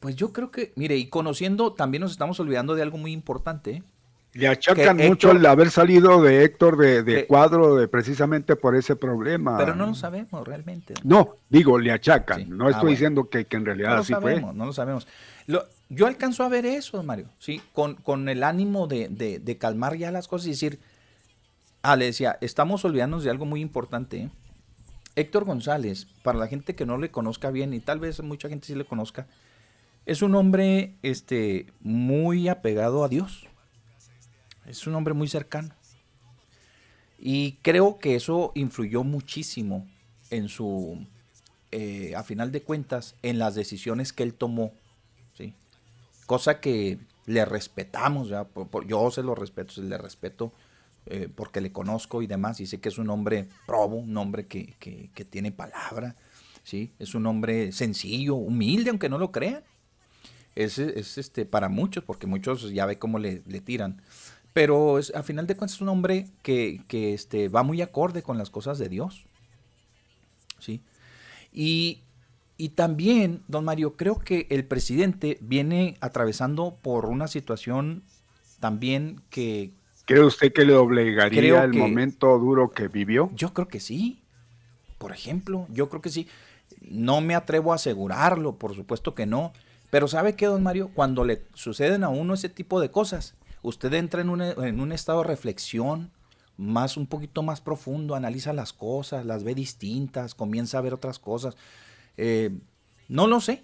pues yo creo que, mire, y conociendo, también nos estamos olvidando de algo muy importante, ¿eh? Le achacan mucho Héctor- el haber salido de Héctor de, de Que- cuadro de precisamente por ese problema. pero no lo sabemos realmente. No, digo, le achacan. Sí. No Ah, estoy bueno. diciendo que, que en realidad No lo así sabemos, fue. no lo sabemos. Lo- yo alcanzo a ver eso, Mario, sí, con, con el ánimo de, de- calmar ya las cosas y decir, ah, le decía, estamos olvidándonos de algo muy importante. Héctor González, para la gente que no le conozca bien, y tal vez mucha gente sí le conozca, es un hombre este, muy apegado a Dios. Es un hombre muy cercano. Y creo que eso influyó muchísimo en su, eh, a final de cuentas, en las decisiones que él tomó. Cosa que le respetamos. Por- por- yo se lo respeto, se le respeto eh, porque le conozco y demás, y sé que es un hombre probo, un hombre que, que- tiene palabra, ¿sí? es un hombre sencillo, humilde, aunque no lo crean. Es, es, este, para muchos, porque muchos ya ve cómo le, le tiran. Pero es, a final de cuentas es un hombre que, que, este, va muy acorde con las cosas de Dios. ¿sí? Y, y también, don Mario, creo que el presidente viene atravesando por una situación también que ¿Cree usted que le obligaría el que- momento duro que vivió? yo creo que sí. Por ejemplo, yo creo que sí. No me atrevo a asegurarlo, por supuesto que no. Pero ¿sabe qué, don Mario? Cuando le suceden a uno ese tipo de cosas, usted entra en un, en un estado de reflexión más, un poquito más profundo, analiza las cosas, las ve distintas, comienza a ver otras cosas. Eh, no lo sé.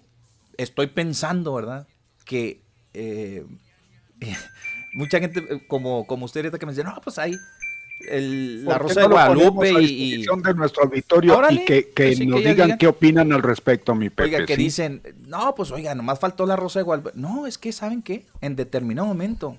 Estoy pensando, ¿verdad? Que eh, [laughs] mucha gente, eh, como, como usted ahorita que me dice, no, pues ahí el- la ¿Por qué Rosa no de Guadalupe y, de nuestro auditorio Órale, y que, que pues sí, nos que digan digan. qué opinan al respecto, mi Pepe. Oiga, que ¿sí? dicen, no, pues oiga, nomás faltó la Rosa de Guadalupe. No, es que, ¿saben qué? En determinado momento,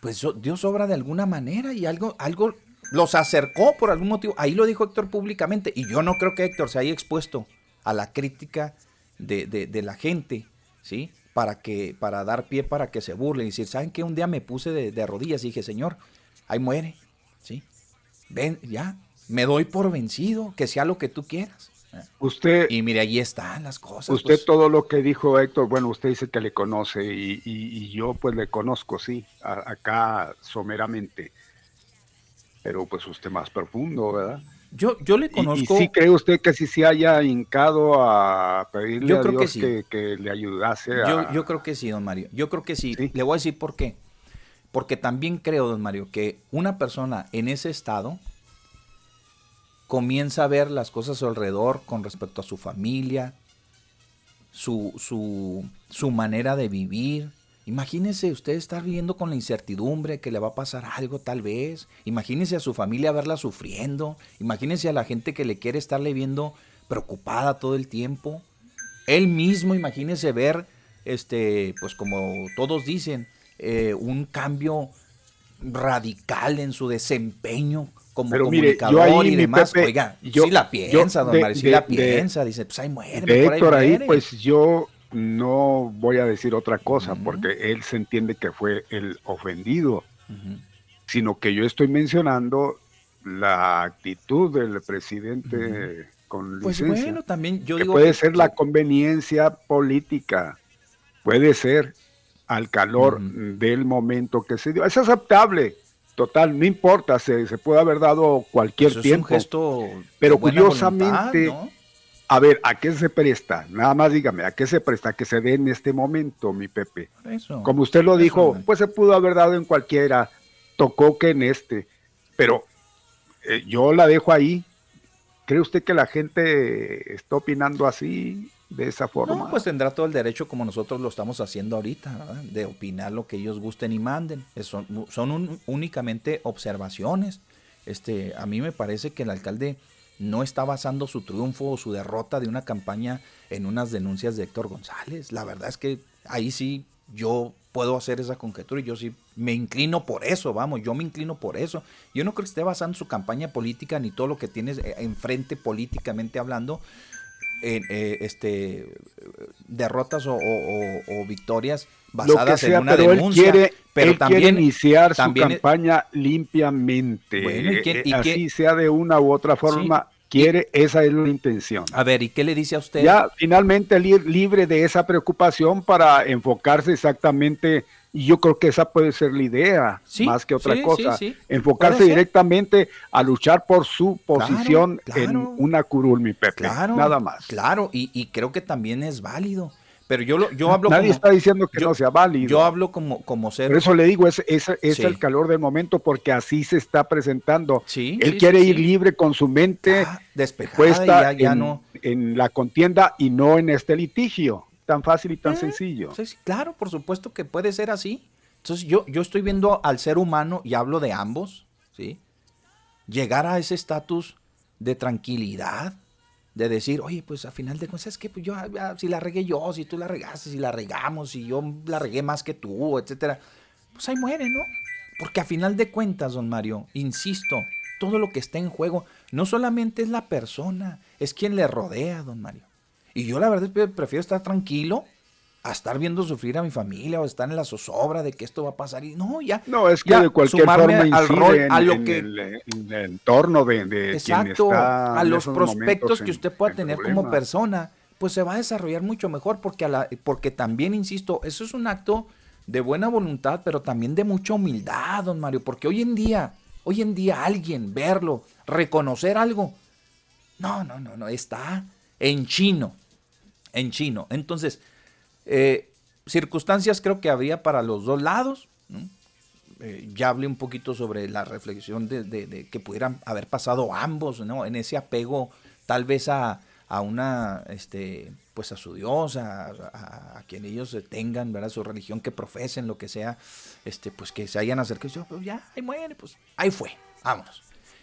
pues Dios obra de alguna manera y algo, algo los acercó por algún motivo. Ahí lo dijo Héctor públicamente. Y yo no creo que Héctor se haya expuesto a la crítica de, de- de la gente, ¿sí? Para, que, para dar pie para que se burle y decir, ¿saben qué? Un día me puse de, de rodillas y dije, Señor, ahí muere, ¿sí? Ven, ya, me doy por vencido, que sea lo que tú quieras. Usted, Y mire, ahí están las cosas. usted pues. todo lo que dijo Héctor, bueno, usted dice que le conoce y, y- y yo pues le conozco, sí, a- acá someramente. Pero pues usted más profundo, ¿verdad? Yo, yo le conozco. ¿Y, sí cree usted que si se haya hincado a pedirle a Dios que, le ayudase a... yo, creo que sí, don Mario. Yo creo que sí. Le voy a decir por qué. Porque también creo, don Mario, que una persona en ese estado comienza a ver las cosas a su alrededor con respecto a su familia, su, su, su manera de vivir, Imagínese usted estar viviendo con la incertidumbre que le va a pasar algo tal vez. Imagínese a su familia verla sufriendo. Imagínese a la gente que le quiere estarle viendo preocupada todo el tiempo. Él mismo, imagínese ver, este, pues como todos dicen, eh, un cambio radical en su desempeño como comunicador y demás. Oiga, yo, la piensa, don Mario, la piensa. Dice, pues ahí muere. Héctor, ahí, pues yo no voy a decir otra cosa porque él se entiende que fue el ofendido, sino que yo estoy mencionando la actitud del presidente con pues licencia. Pues bueno, también yo que puede ser la conveniencia política, puede ser al calor del momento que se dio. Es aceptable, total, no importa, se, se puede haber dado cualquier tiempo. gesto pero curiosamente, a ver, ¿a qué se presta? Nada más dígame, ¿a qué se presta que se dé en este momento, mi Pepe? Como usted lo dijo, pues se pudo haber dado en cualquiera, tocó que en este, pero eh, yo la dejo ahí. ¿Cree usted que la gente está opinando así, de esa forma? No, pues tendrá todo el derecho, como nosotros lo estamos haciendo ahorita, de opinar lo que ellos gusten y manden. Son, son únicamente observaciones. Este, a mí me parece que el alcalde no está basando su triunfo o su derrota de una campaña en unas denuncias de Héctor González. La verdad es que ahí sí yo puedo hacer esa conjetura y yo sí me inclino por eso, vamos, yo me inclino por eso. Yo no creo que esté basando su campaña política ni todo lo que tiene eh, enfrente políticamente hablando en eh, este, derrotas o, victorias basadas en una denuncia. quiere, pero también iniciar su campaña limpiamente. Eh, así sea de una u otra forma, quiere, esa es la intención. A ver, ¿y qué le dice a usted? Ya finalmente libre de esa preocupación para enfocarse exactamente, y yo creo que esa puede ser la idea, más que otra cosa, enfocarse directamente a luchar por su posición en una curul, mi Pepe, nada más. Claro, y, y creo que también es válido. Pero yo, yo hablo Nadie está diciendo que no sea válido. Yo hablo como, como ser. Por eso le digo, es, es, es el calor del momento, porque así se está presentando. Él quiere ir libre con su mente ah, ya, en, no. en, la contienda y no en este litigio. Tan fácil y tan eh, sencillo. claro, por supuesto que puede ser así. Entonces yo, yo estoy viendo al ser humano, y hablo de ambos, ¿sí? llegar a ese estatus de tranquilidad, de decir, oye, pues a final de cuentas, que pues yo, si la regué yo, si tú la regaste, si la regamos, si yo la regué más que tú, etcétera, pues ahí muere, ¿no? Porque a final de cuentas, don Mario, insisto, todo lo que está en juego no solamente es la persona, es quien le rodea, don Mario. Y yo la verdad prefiero estar tranquilo a estar viendo sufrir a mi familia o estar en la zozobra de que esto va a pasar y no, ya. No, es que de cualquier forma incide en, a lo que, el, entorno de, de exacto, quien está a los prospectos que usted pueda tener como persona, pues se va a desarrollar mucho mejor porque a la, porque también insisto, eso es un acto de buena voluntad, pero también de mucha humildad, don Mario, porque hoy en día, hoy en día alguien verlo, reconocer algo, no, no, no, no, está en chino, en chino. Entonces, eh, circunstancias creo que había para los dos lados. Eh, ya hablé un poquito sobre la reflexión de, que pudieran haber pasado ambos, ¿no? En ese apego tal vez a, una, este, pues a su Dios, a, quien ellos tengan, ¿verdad? Su religión que profesen, lo que sea, este, pues que se hayan acercado, pues ya, ahí muere, pues ahí fue, vámonos.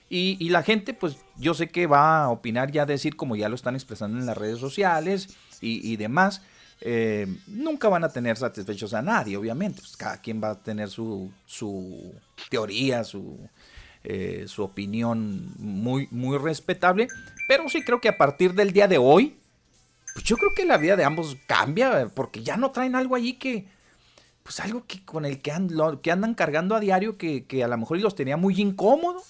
Y, la gente, pues yo sé que va a opinar ya, decir, como ya lo están expresando en las redes sociales y, y demás, eh, nunca van a tener satisfechos a nadie, obviamente. Pues cada quien va a tener su, su teoría, su, eh, su opinión muy, muy respetable. Pero sí creo que a partir del día de hoy, pues yo creo que la vida de ambos cambia, porque ya no traen algo allí que, pues algo que con el que, que andan cargando a diario que, a lo mejor los tenía muy incómodo.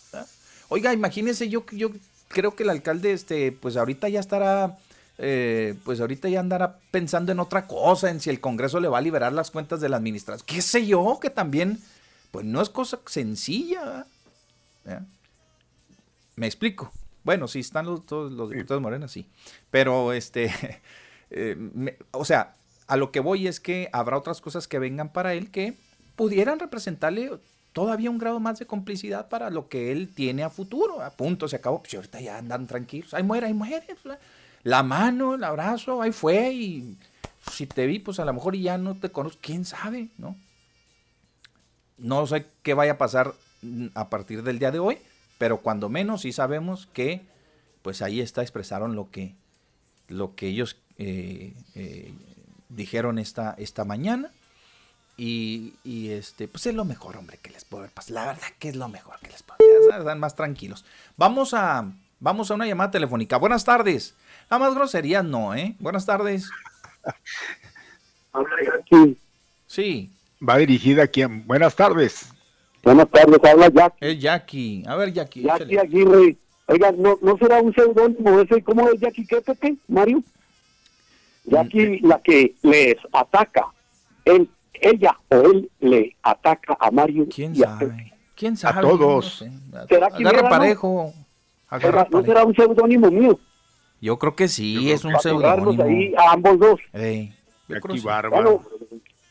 Oiga, imagínense, yo, yo creo que el alcalde, este, pues ahorita ya estará eh, pues ahorita ya andará pensando en otra cosa, en si el Congreso le va a liberar las cuentas de la administración. ¿Qué sé yo? Que también, pues no es cosa sencilla. Me explico. Bueno, sí, están los, todos los diputados morenas, sí. Pero, este, [laughs] eh, me- o sea, a lo que voy es que habrá otras cosas que vengan para él que pudieran representarle todavía un grado más de complicidad para lo que él tiene a futuro. A punto, se acabó. Pues ahorita ya andan tranquilos. Ahí muere, ahí muere. La mano, el abrazo, ahí fue. Y si te vi, pues a lo mejor ya no te conozco. ¿Quién sabe? ¿No? No sé qué vaya a pasar mm, a partir del día de hoy, pero cuando menos sí sabemos que, pues ahí está, expresaron lo que, lo que ellos eh, eh, dijeron esta, esta mañana. Y, y, este, pues es lo mejor, hombre, que les puede haber pasado. La verdad que es lo mejor que les puede haber Están más tranquilos. Vamos a, vamos a una llamada telefónica. Buenas tardes. Nada más groserías no, ¿eh? Buenas tardes. Sí. Sí, Va dirigida a quien. Buenas tardes. Buenas tardes, habla Jack, es Jackie. A ver, Jackie. Jackie échale. Aguirre. Oiga, ¿no, ¿no será un seudónimo ese? ¿Cómo es Jackie qué, Pepe, Mario? Jackie, la que les ataca. Él, ella o él le ataca a Mario ¿Quién y a Pepe. sabe? ¿Quién sabe? todos. No sé. ¿Será que Agarra parejo. Agarra ¿No parejo. será un seudónimo mío? Yo creo que sí, es un Para pegarnos seudónimo. ahí a ambos dos. Ey. Bueno,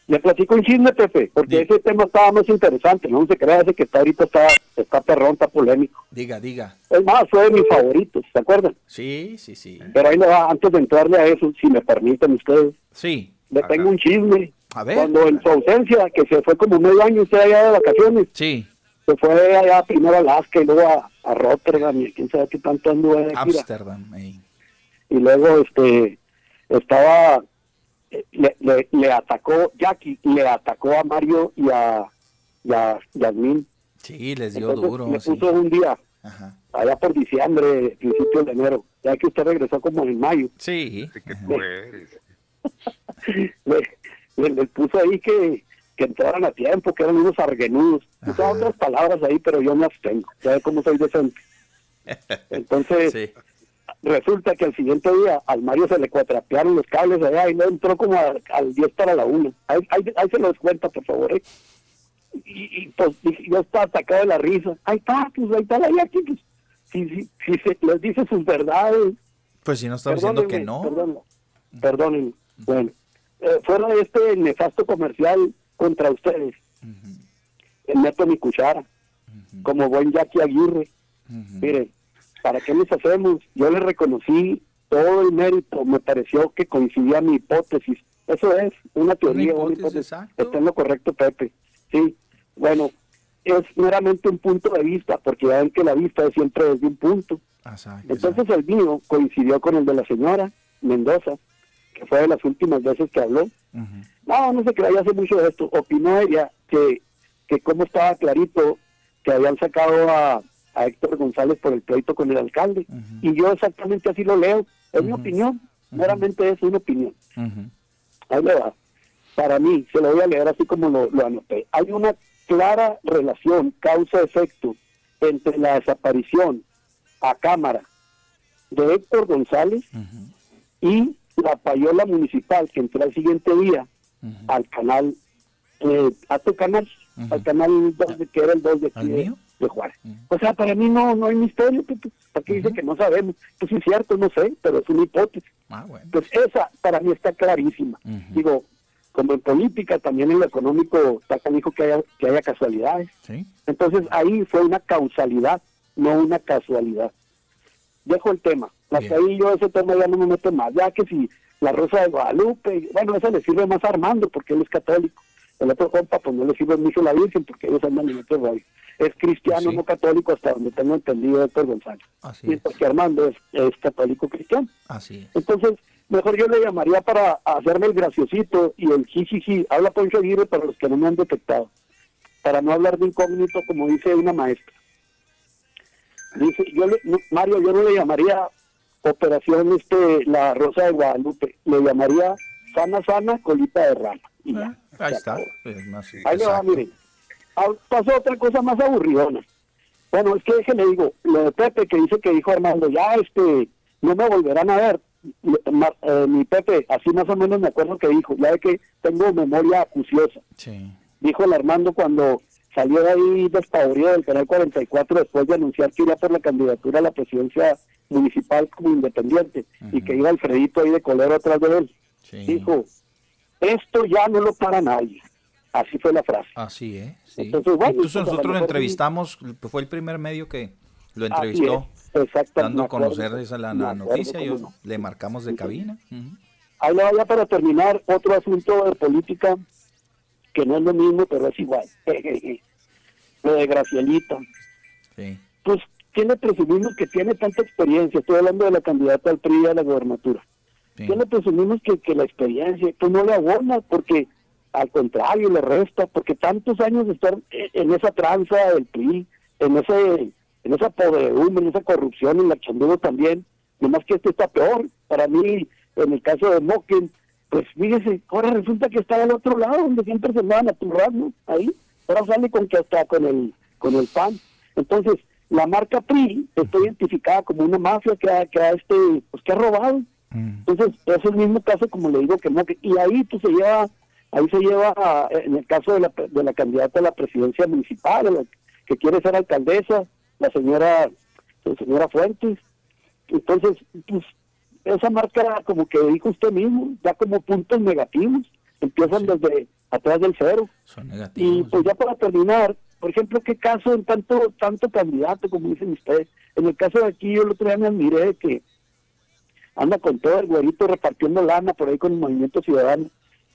le platico un chisme, Pepe, porque ese tema estaba más interesante. No se crea ese que está ahorita está, está perrón, está polémico. Diga, diga. Es más, fue de mis favoritos, ¿se acuerdan? Sí, sí, sí. Pero ahí le va, antes de entrarle a eso, si me permiten ustedes, Sí. le tengo un chisme. A ver. Cuando en su ausencia, que se fue como medio año usted allá de vacaciones, Sí. se fue allá primero a Alaska y luego a, a Rotterdam y quién sabe qué tanto anduvo gira. Y luego este estaba, le, le, le atacó, Jackie le atacó a Mario y a, y a Yasmín. Sí, les dio Entonces, duro. le sí. puso un día, Ajá. allá por diciembre, principio de enero, ya que usted regresó como en mayo. Sí. Eres. [laughs] le, le- le puso ahí que, que entraran a tiempo, que eran unos argenudos. Puso Ajá. otras palabras ahí, pero yo me abstengo. Ya ve cómo soy decente. [laughs] Entonces, Sí. Resulta que al siguiente día al Mario se le cuatrapearon los cables allá y no entró como a- al 10 para la 1. Ahí, ahí, ahí se los cuenta, por favor. ¿eh? Y, y, pues dije, yo estaba atacado de la risa. Ahí está, pues ahí está la Jackie, pues. Si, si, si se les dice sus verdades, Pues si no estaba diciendo que no. Perdónenme, perdónenme. Bueno, eh, fuera de este nefasto comercial contra ustedes, eh, meto mi cuchara, como buen Jackie Aguirre. Miren, ¿para qué nos hacemos? Yo le reconocí todo el mérito, me pareció que coincidía mi hipótesis. Eso es una teoría, una hipótesis. Está en lo correcto, Pepe. Sí, bueno, es meramente un punto de vista, porque ya ven que la vista es siempre desde un punto. Exacto, Entonces el mío coincidió con el de la señora Mendoza, que fue de las últimas veces que habló. Ujú. No, no se crea, ya hace mucho de esto. Opinó ella que, que como estaba clarito que habían sacado a, a Héctor González por el pleito con el alcalde. Y yo exactamente así lo leo. Es mi Ujú. opinión, meramente es una opinión. Ahí le va. Para mí, se lo voy a leer así como lo, lo anoté. Hay una clara relación, causa-efecto, entre la desaparición a cámara de Héctor González y la payola municipal que entró al siguiente día al canal, eh, a tu canal, al canal 2, de- que era el 2 de ¿Al mío? De Juárez. O sea, para mí no no hay misterio. ¿para qué dice que no sabemos? Pues sí es cierto, no sé, pero es una hipótesis. Ah, bueno. Pues esa para mí está clarísima. Digo, como en política, también en lo económico, está dijo que haya, que haya casualidades. Sí. Entonces ahí fue una causalidad, no una casualidad. Dejo el tema. Hasta ahí yo ese tema ya no me meto más. Ya que si la Rosa de Guadalupe, bueno, eso le sirve más a Armando porque él es católico. El otro compa, pues no le sirve mucho la Virgen porque ellos andan en otro rollo. Es cristiano, Sí. no católico, hasta donde tengo entendido Héctor González. Así Y es. porque Armando es, es católico cristiano. Así es. Entonces, mejor yo le llamaría para hacerme el graciosito y el jijiji. Habla Poncho Aguirre para los que no me han detectado. Para no hablar de incógnito, como dice una maestra. Dice, yo le, Mario, yo no le llamaría operación este la Rosa de Guadalupe. Le llamaría sana, sana, colita de rana. Y ya. Ah, ahí está. acabó. Es más- Ahí le va, miren. Ah, Pasó otra cosa más aburridona. Bueno, es que déjeme digo, lo de Pepe que dice que dijo Armando, ya este, no me volverán a ver. Eh, mi Pepe, así más o menos me acuerdo que dijo, ya ve que tengo memoria acuciosa. Sí. Dijo el Armando cuando salió ahí despavorido del canal 44 después de anunciar que iba por la candidatura a la presidencia municipal como independiente y que iba Alfredito ahí de colero atrás de él. Dijo, esto ya no lo para nadie. Así fue la frase. Así es. Entonces, pues, nosotros lo entrevistamos, fue el primer medio que lo entrevistó, dando a conocer esa la, noticia, y le marcamos de cabina. Ahí le vaya para terminar otro asunto de política que no es lo mismo, pero es igual. [laughs] lo de Gracielita. Sí. Pues tiene presumimos que tiene tanta experiencia. Estoy hablando de la candidata al PRI a la gobernatura. Tiene presumimos que, que la experiencia pues no le abona porque al contrario le resta porque tantos años de estar en esa tranza del PRI, en ese en esa podredumbre, en esa corrupción, en la chandugo también, nomás que este está peor. Para mí, en el caso de Moken, pues fíjese, ahora resulta que está al otro lado, donde siempre se van a turrar, ¿no? Ahí, ahora sale con que hasta con el, con el PAN. Entonces, la marca PRI está identificada como una mafia que ha, que ha este, pues que ha robado. Mm. Entonces, es el mismo caso como le digo que Moken. Y ahí pues se lleva, ahí se lleva, en el caso de la, de la candidata a la presidencia municipal, que quiere ser alcaldesa, la señora, la señora Fuentes. Entonces, pues, esa marca, como que dijo usted mismo, da como puntos negativos, empiezan desde atrás del cero. Son negativos. Y pues ya para terminar, por ejemplo, ¿qué caso en tanto tanto candidato, como dicen ustedes? En el caso de aquí, yo el otro día me admiré que anda con todo el güerito repartiendo lana por ahí con el Movimiento Ciudadano,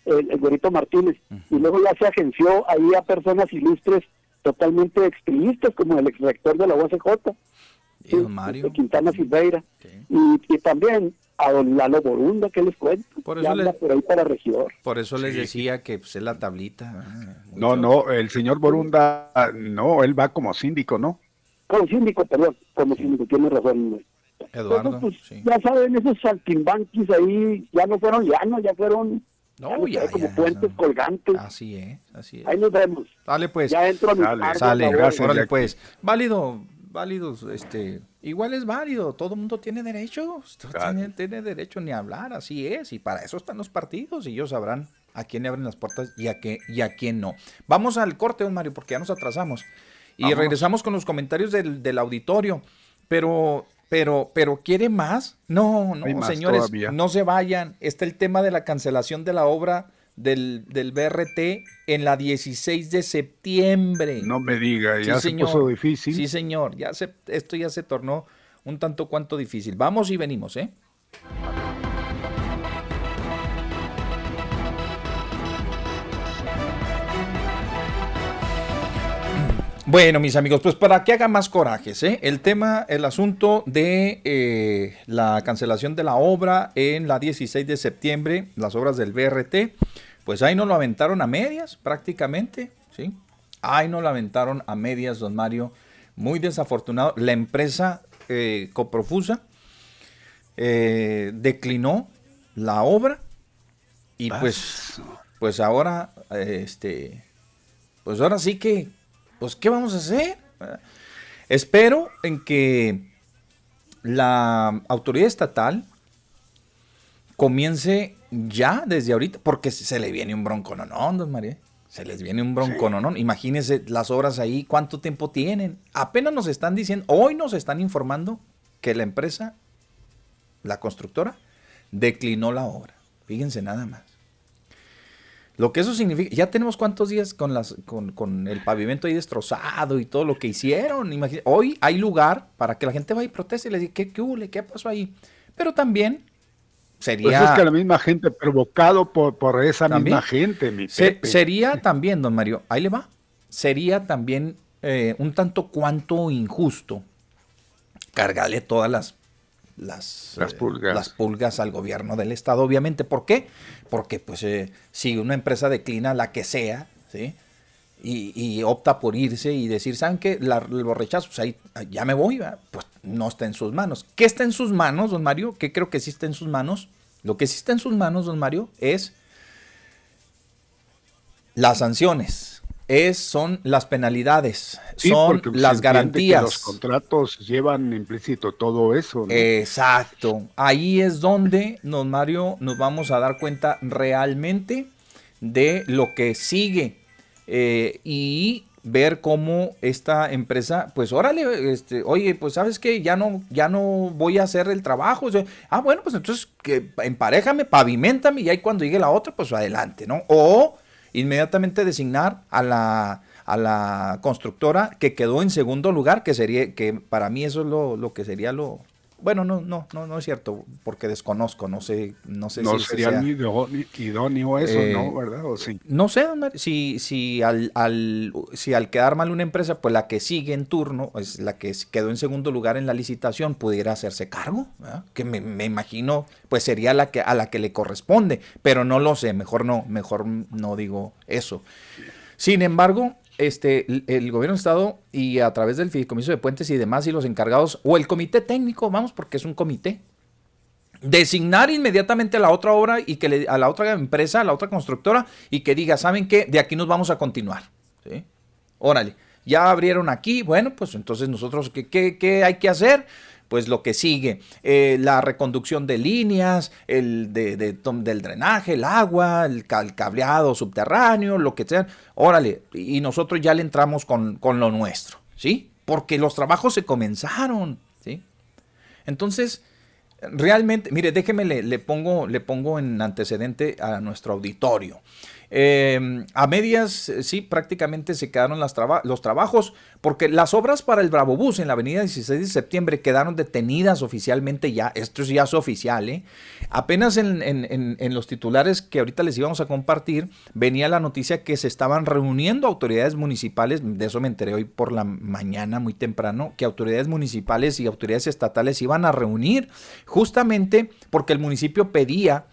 el, güerito Martínez, y luego ya se agenció ahí a personas ilustres totalmente extremistas, como el ex rector de la UACJ, Mario. Quintana Silveira, y, también a don Lalo Borunda, que les cuento, por eso les, por ahí para regidor. Por eso les decía que pues, es la tablita. Ah, no, no, el señor Borunda, no, él va como síndico, ¿no? Como síndico, perdón, como síndico, tiene razón. Eduardo, pues, Ya saben, esos saltimbanquis ahí ya no fueron llanos, ya fueron no, ya, como puentes colgantes. Así es, así es. Ahí nos vemos. Dale pues. Ya entro a mi Dale, sale, gracias. Órale pues. Válido, válido, este, igual es válido, todo el mundo tiene derecho, tiene, tiene, derecho ni a hablar, así es, y para eso están los partidos, y ellos sabrán a quién le abren las puertas y a, qué, y a quién no. Vamos al corte, don Mario, porque ya nos atrasamos. Y regresamos con los comentarios del, del auditorio. Pero pero, pero ¿quiere más? No, no, señores, no se vayan. Está el tema de la cancelación de la obra del, del BRT en la 16 de septiembre. No me diga, ya se puso difícil. Sí, señor, ya se, esto ya se tornó un tanto cuanto difícil. Vamos y venimos, ¿eh? Bueno, mis amigos, pues para que haga más corajes, ¿eh? el tema, el asunto de eh, la cancelación de la obra en la 16 de septiembre, las obras del BRT, pues ahí no lo aventaron a medias prácticamente, ¿sí? Ahí no lo aventaron a medias, don Mario. Muy desafortunado. La empresa eh, Coprofusa eh, declinó la obra y pues, pues ahora, este, pues ahora sí que pues ¿qué vamos a hacer? Espero en que la autoridad estatal comience ya desde ahorita, porque se le viene un bronco, no, no, don María. Se les viene un bronco, no, no. Imagínense las obras ahí, cuánto tiempo tienen. Apenas nos están diciendo, hoy nos están informando que la empresa, la constructora, declinó la obra. Fíjense nada más. Lo que eso significa, ya tenemos cuántos días con, las, con, el pavimento ahí destrozado y todo lo que hicieron. hoy hay lugar para que la gente vaya y proteste y le diga, ¿qué, qué, qué pasó ahí? Pero también sería... Pues es que la misma gente, provocado por, por esa misma gente, mi Sería [laughs] también, don Mario, ahí le va, sería también eh, un tanto cuanto injusto cargarle todas las las, las, pulgas. las pulgas al gobierno del estado, obviamente. ¿Por qué? Porque pues eh, si una empresa declina la que sea, ¿sí? Y, opta por irse y decir, ¿saben qué? La, los rechazos, pues ahí ya me voy, pues no está en sus manos. ¿Qué está en sus manos, don Mario? ¿Qué creo que sí está en sus manos? Lo que sí está en sus manos, don Mario, es las sanciones es, son las penalidades, son las garantías. los contratos llevan implícito todo eso. Exacto. Ahí es donde, nos Mario, nos vamos a dar cuenta realmente de lo que sigue. Eh, y ver cómo esta empresa, pues órale, este, oye, pues sabes que ya no, ya no voy a hacer el trabajo. ah, bueno, pues entonces que emparejame, pavimentame y ahí cuando llegue la otra, pues adelante, ¿no? O inmediatamente designar a la, a la constructora que quedó en segundo lugar, que sería, que para mí eso es lo, lo que sería lo, bueno, no, no, no, no es cierto, porque desconozco, no sé, no sé no sería sea, idóneo eso, ¿no? Eh, ¿Verdad? ¿O sí? No sé, si, si, al, al, si al quedar mal una empresa, pues la que sigue en turno, es la que quedó en segundo lugar en la licitación, pudiera hacerse cargo, que me, me, imagino, pues sería la que, a la que le corresponde, pero no lo sé, mejor no, mejor no digo eso. Sin embargo, este, el gobierno de Estado y a través del fideicomiso de puentes y demás y los encargados o el comité técnico, vamos, porque es un comité, designar inmediatamente a la otra obra y que le, a la otra empresa, a la otra constructora y que diga, ¿saben qué? De aquí nos vamos a continuar. ¿sí? Órale, ya abrieron aquí, bueno, pues entonces nosotros, ¿qué, qué, qué hay que hacer? Pues lo que sigue, eh, la reconducción de líneas, el de, del drenaje, el agua, el, cableado subterráneo, lo que sea. Órale, y nosotros ya le entramos con, con lo nuestro, ¿sí? Porque los trabajos se comenzaron, ¿sí? Entonces, realmente, mire, déjeme le, pongo, le pongo en antecedente a nuestro auditorio. Em, a medias, eh, sí, prácticamente se quedaron los trabajos, porque las obras para el Bravo Bus en la avenida 16 de septiembre quedaron detenidas oficialmente ya. Esto es ya es oficial, ¿eh? Apenas en, en, los titulares que ahorita les íbamos a compartir, venía la noticia que se estaban reuniendo autoridades municipales, de eso me enteré hoy por la mañana, muy temprano, que autoridades municipales y autoridades estatales iban a reunir justamente porque el municipio pedía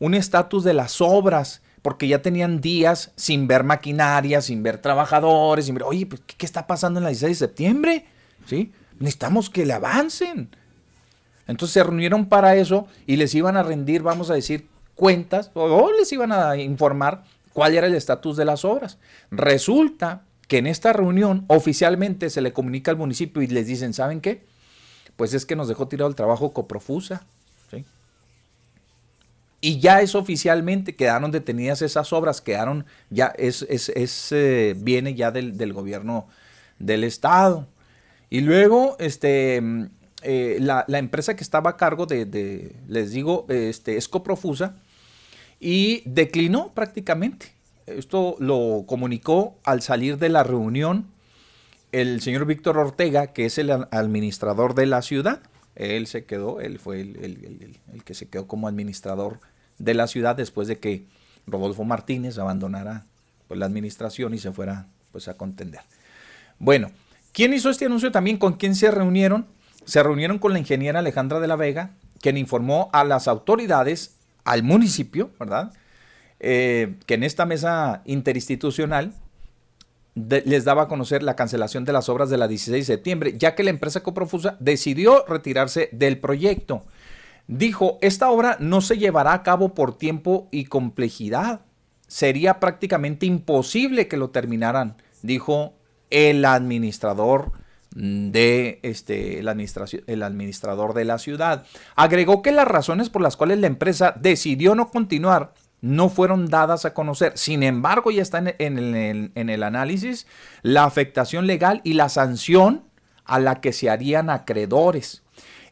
un estatus de las obras porque ya tenían días sin ver maquinaria, sin ver trabajadores, sin ver, oye, pues, ¿qué, está pasando en la 16 de septiembre? ¿Sí? Necesitamos que le avancen. Entonces se reunieron para eso y les iban a rendir, vamos a decir, cuentas o les iban a informar cuál era el estatus de las obras. Resulta que en esta reunión oficialmente se le comunica al municipio y les dicen, ¿saben qué? Pues es que nos dejó tirado el trabajo coprofusa y ya es oficialmente, quedaron detenidas esas obras, quedaron, ya es, es, eh, viene ya del, gobierno del estado. Y luego, este, mm, eh, la, empresa que estaba a cargo de, les digo, este, es Coprofusa, y declinó prácticamente. Esto lo comunicó al salir de la reunión el señor Víctor Ortega, que es el administrador de la ciudad. Él se quedó, él fue el, el que se quedó como administrador de la ciudad después de que Rodolfo Martínez abandonara pues, la administración y se fuera pues, a contender. Bueno, ¿quién hizo este anuncio también? ¿Con quién se reunieron? Se reunieron con la ingeniera Alejandra de la Vega, quien informó a las autoridades, al municipio, ¿verdad? Eh, que en esta mesa interinstitucional les daba a conocer la cancelación de las obras de la 16 de septiembre, ya que la empresa Coprofusa decidió retirarse del proyecto dijo, esta obra no se llevará a cabo por tiempo y complejidad. Sería prácticamente imposible que lo terminaran, dijo el administrador de este el, administrador de la ciudad. Agregó que las razones por las cuales la empresa decidió no continuar no fueron dadas a conocer. Sin embargo, ya está en el análisis la afectación legal y la sanción a la que se harían acreedores.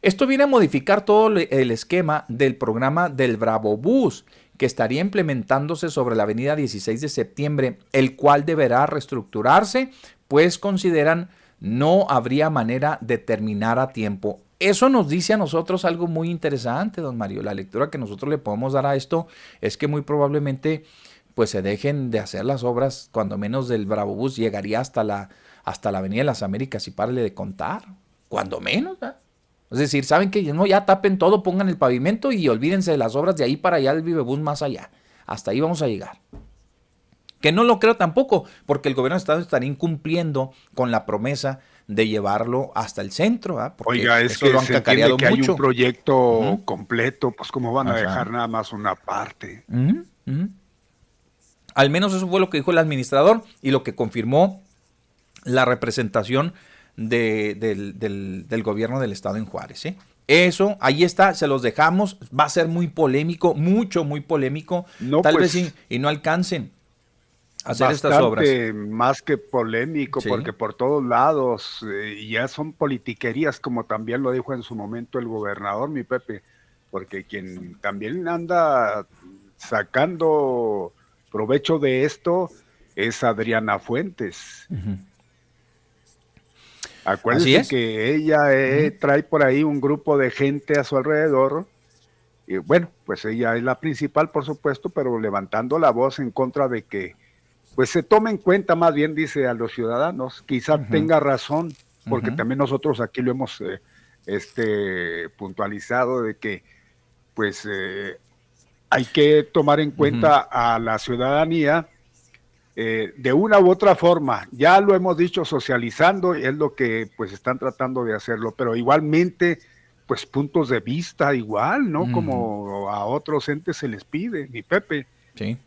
Esto viene a modificar todo el esquema del programa del Bravo Bus, que estaría implementándose sobre la avenida 16 de septiembre, el cual deberá reestructurarse, pues consideran no habría manera de terminar a tiempo. Eso nos dice a nosotros algo muy interesante, don Mario. La lectura que nosotros le podemos dar a esto es que muy probablemente pues se dejen de hacer las obras, cuando menos del Bravo Bus llegaría hasta la, hasta la Avenida de las Américas y párale de contar, cuando menos. ¿verdad? Es decir, saben que no, ya tapen todo, pongan el pavimento y olvídense de las obras de ahí para allá, el Vivebus más allá. Hasta ahí vamos a llegar. Que no lo creo tampoco, porque el gobierno de Estado estaría incumpliendo con la promesa de llevarlo hasta el centro. Porque Oiga, es que lo han se que hay un proyecto completo, pues cómo van a dejar nada más una parte. Al menos eso fue lo que dijo el administrador y lo que confirmó la representación del, gobierno del estado en Juárez. ¿eh? Eso, ahí está, se los dejamos. Va a ser muy polémico, mucho, muy polémico. Tal vez pues. y no alcancen. hacer estas obras. Más que polémico, porque por todos lados eh, ya son politiquerías, como también lo dijo en su momento el gobernador, mi Pepe, porque quien también anda sacando provecho de esto es Adriana Fuentes. Acuérdense que ella eh, trae por ahí un grupo de gente a su alrededor. Y bueno, pues ella es la principal, por supuesto, pero levantando la voz en contra de que pues se tome en cuenta más bien, dice a los ciudadanos, quizá tenga razón, porque también nosotros aquí lo hemos eh, este, puntualizado de que pues eh, hay que tomar en cuenta a la ciudadanía eh, de una u otra forma. Ya lo hemos dicho socializando, y es lo que pues están tratando de hacerlo, pero igualmente pues puntos de vista igual, ¿no? Como a otros entes se les pide, mi Pepe. Sí.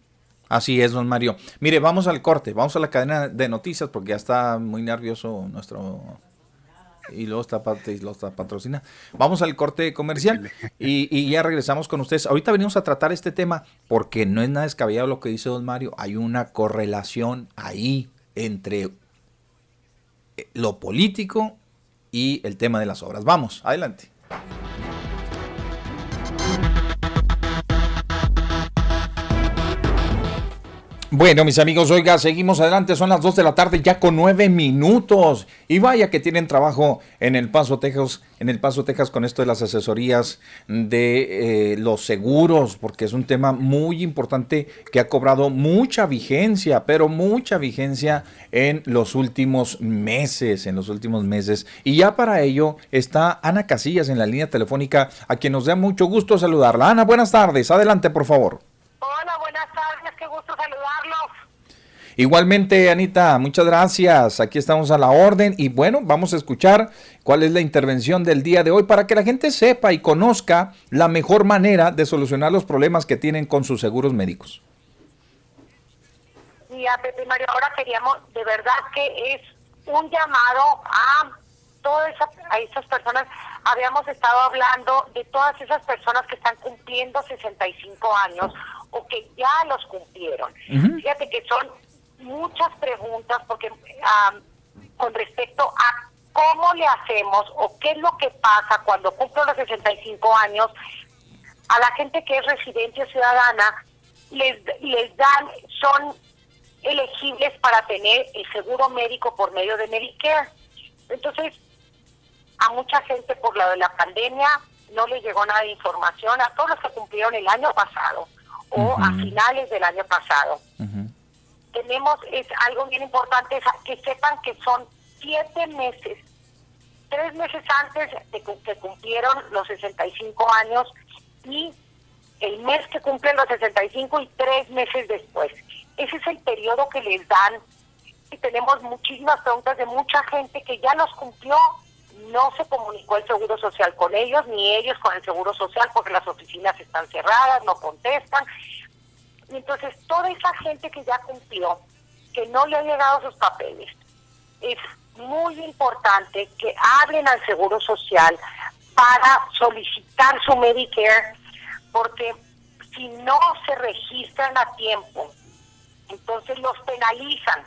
Así es, don Mario. Mire, vamos al corte, vamos a la cadena de noticias porque ya está muy nervioso nuestro y luego está, y lo está patrocina. Vamos al corte comercial y, ya regresamos con ustedes. Ahorita venimos a tratar este tema porque no es nada descabellado lo que dice don Mario. Hay una correlación ahí entre eh, lo político y el tema de las obras. Vamos, adelante. Bueno, mis amigos, oiga, seguimos adelante, son las 2 de la tarde ya con 9 minutos. Y vaya que tienen trabajo en El Paso, Texas, en El Paso, Texas con esto de las asesorías de eh, los seguros, porque es un tema muy importante que ha cobrado mucha vigencia, pero mucha vigencia en los últimos meses, en los últimos meses. Y ya para ello está Ana Casillas en la línea telefónica, a quien nos da mucho gusto saludarla. Ana, buenas tardes, adelante por favor. Hola, buenas tardes, qué gusto saludarlos. Igualmente, Anita, muchas gracias. Aquí estamos a la orden y bueno, vamos a escuchar cuál es la intervención del día de hoy para que la gente sepa y conozca la mejor manera de solucionar los problemas que tienen con sus seguros médicos. Y a Pepe Mario, ahora queríamos, de verdad que es un llamado a todas a esas personas. Habíamos estado hablando de todas esas personas que están cumpliendo 65 años o que ya los cumplieron. Fíjate que son muchas preguntas porque con respecto a cómo le hacemos o qué es lo que pasa cuando cumplo los 65 años, a la gente que es residente o ciudadana les, les dan, son elegibles para tener el seguro médico por medio de Medicare. Entonces, a mucha gente por la de la pandemia no les llegó nada de información, a todos los que cumplieron el año pasado o a finales del año pasado. Tenemos, es algo bien importante, que sepan que son siete meses, tres meses antes de que cumplieron los 65 años y el mes que cumplen los 65 y tres meses después. Ese es el periodo que les dan y tenemos muchísimas preguntas de mucha gente que ya los cumplió no se comunicó el Seguro Social con ellos, ni ellos con el Seguro Social, porque las oficinas están cerradas, no contestan. Entonces toda esa gente que ya cumplió, que no le han llegado sus papeles, es muy importante que hablen al Seguro Social para solicitar su Medicare, porque si no se registran a tiempo, entonces los penalizan.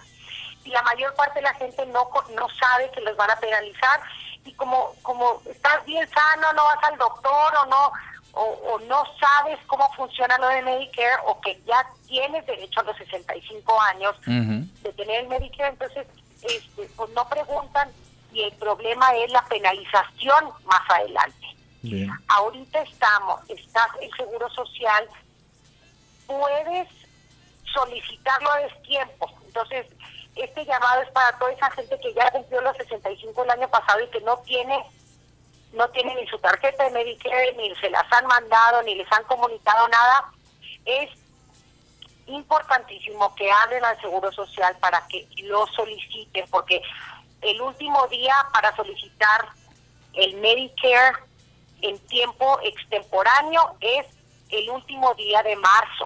Y la mayor parte de la gente no, no sabe que los van a penalizar y como, como estás bien sano, no vas al doctor o no, o, no sabes cómo funciona lo de Medicare o que ya tienes derecho a los 65 años de tener el Medicare, entonces este, pues no preguntan y el problema es la penalización más adelante. Ahorita estamos, estás el Seguro Social, puedes solicitarlo a destiempo, entonces este llamado es para toda esa gente que ya cumplió los 65 el año pasado y que no tiene no tiene ni su tarjeta de Medicare, ni se las han mandado, ni les han comunicado nada. Es importantísimo que hablen al Seguro Social para que lo soliciten, porque el último día para solicitar el Medicare en tiempo extemporáneo es el último día de marzo,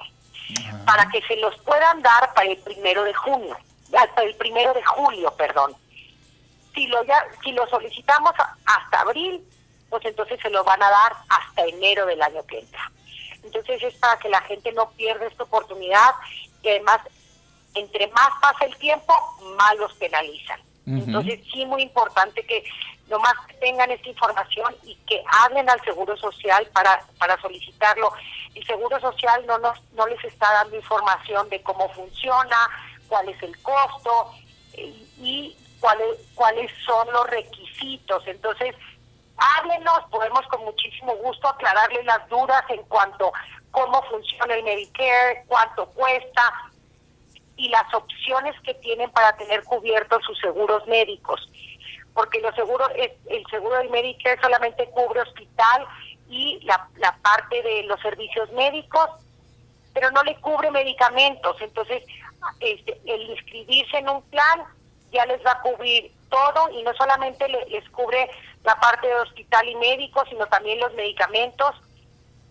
para que se los puedan dar para el primero de junio hasta el primero de julio, perdón. Si lo, ya, si lo solicitamos hasta abril, pues entonces se lo van a dar hasta enero del año que entra. Entonces es para que la gente no pierda esta oportunidad y además entre más pasa el tiempo, más los penalizan. Entonces sí muy importante que nomás tengan esta información y que hablen al Seguro Social para, para solicitarlo. El Seguro Social no, nos, no les está dando información de cómo funciona, cuál es el costo eh, y cuáles, cuáles son los requisitos. Entonces, háblenos, podemos con muchísimo gusto aclararles las dudas en cuanto a cómo funciona el Medicare, cuánto cuesta y las opciones que tienen para tener cubiertos sus seguros médicos. Porque los seguros, el seguro del Medicare solamente cubre hospital y la, la parte de los servicios médicos, pero no le cubre medicamentos. Entonces, este, el inscribirse en un plan ya les va a cubrir todo y no solamente les cubre la parte de hospital y médico, sino también los medicamentos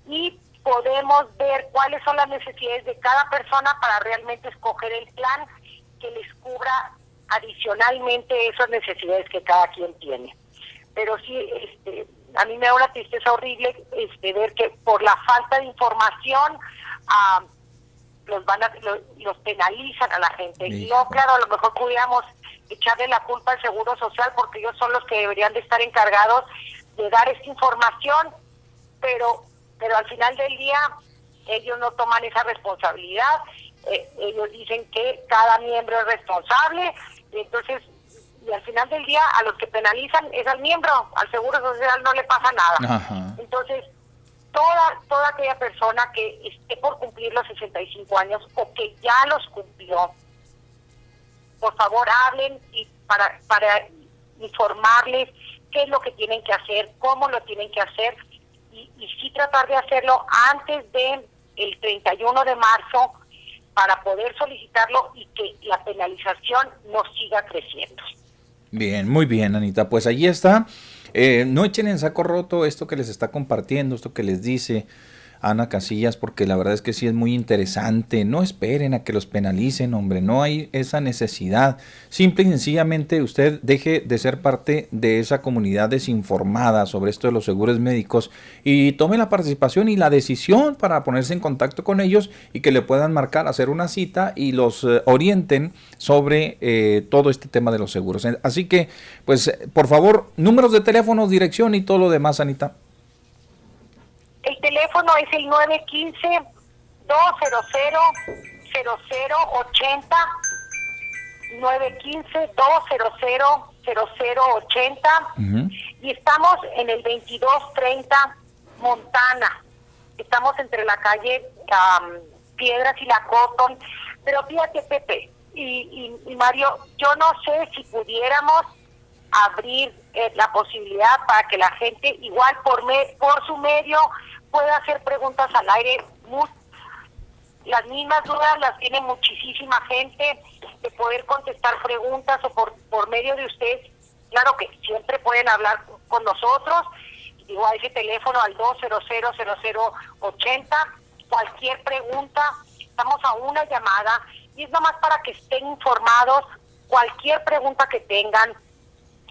y podemos ver cuáles son las necesidades de cada persona para realmente escoger el plan que les cubra adicionalmente esas necesidades que cada quien tiene. Pero sí, este, a mí me da una tristeza horrible este, ver que por la falta de información ah, los van a, los, penalizan a la gente. Y no, claro, a lo mejor pudiéramos echarle la culpa al Seguro Social porque ellos son los que deberían de estar encargados de dar esta información, pero pero al final del día ellos no toman esa responsabilidad, eh, ellos dicen que cada miembro es responsable, y entonces y al final del día a los que penalizan es al miembro, al Seguro Social no le pasa nada. Entonces, toda toda aquella persona que esté por cumplir los 65 años o que ya los cumplió, por favor hablen y para, para informarles qué es lo que tienen que hacer, cómo lo tienen que hacer y, y sí tratar de hacerlo antes de el 31 de marzo para poder solicitarlo y que la penalización no siga creciendo. Bien, muy bien, Anita. Pues allí está. Eh, no echen en saco roto esto que les está compartiendo, esto que les dice. Ana Casillas, porque la verdad es que sí es muy interesante. No esperen a que los penalicen, hombre, no hay esa necesidad. Simple y sencillamente usted deje de ser parte de esa comunidad desinformada sobre esto de los seguros médicos y tome la participación y la decisión para ponerse en contacto con ellos y que le puedan marcar, hacer una cita y los eh, orienten sobre eh, todo este tema de los seguros. Así que, pues, por favor, números de teléfono, dirección y todo lo demás, Anita. El teléfono es el 915-200-0080 915-200-0080 y estamos en el 2230 Montana. Estamos entre la calle Piedras y la Cotton. Pero fíjate, Pepe y, y, Mario, yo no sé si pudiéramos abrir eh, la posibilidad para que la gente, igual por, me, por su medio, puede hacer preguntas al aire. las mismas dudas las tiene muchísima gente de poder contestar preguntas o por, por medio de ustedes. Claro que siempre pueden hablar con nosotros. Digo, a ese teléfono al 200-0080. Cualquier pregunta, estamos a una llamada y es nomás para que estén informados. Cualquier pregunta que tengan,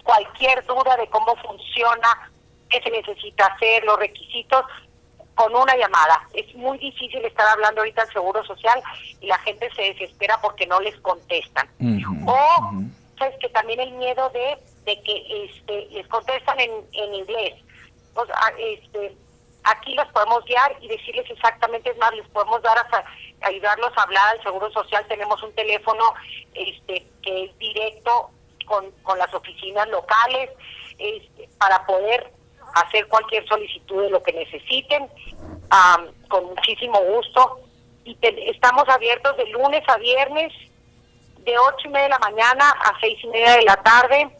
cualquier duda de cómo funciona, qué se necesita hacer, los requisitos, con una llamada. Es muy difícil estar hablando ahorita al Seguro Social y la gente se desespera porque no les contestan. o, sabes que también el miedo de, de que este, les contestan en, en inglés. Pues, este, aquí los podemos guiar y decirles exactamente, es más, les podemos dar hasta ayudarlos a hablar al Seguro Social. Tenemos un teléfono este, que es directo con, con las oficinas locales este, para poder hacer cualquier solicitud de lo que necesiten, con muchísimo gusto. Y estamos abiertos de lunes a viernes, de ocho y media de la mañana a seis y media de la tarde.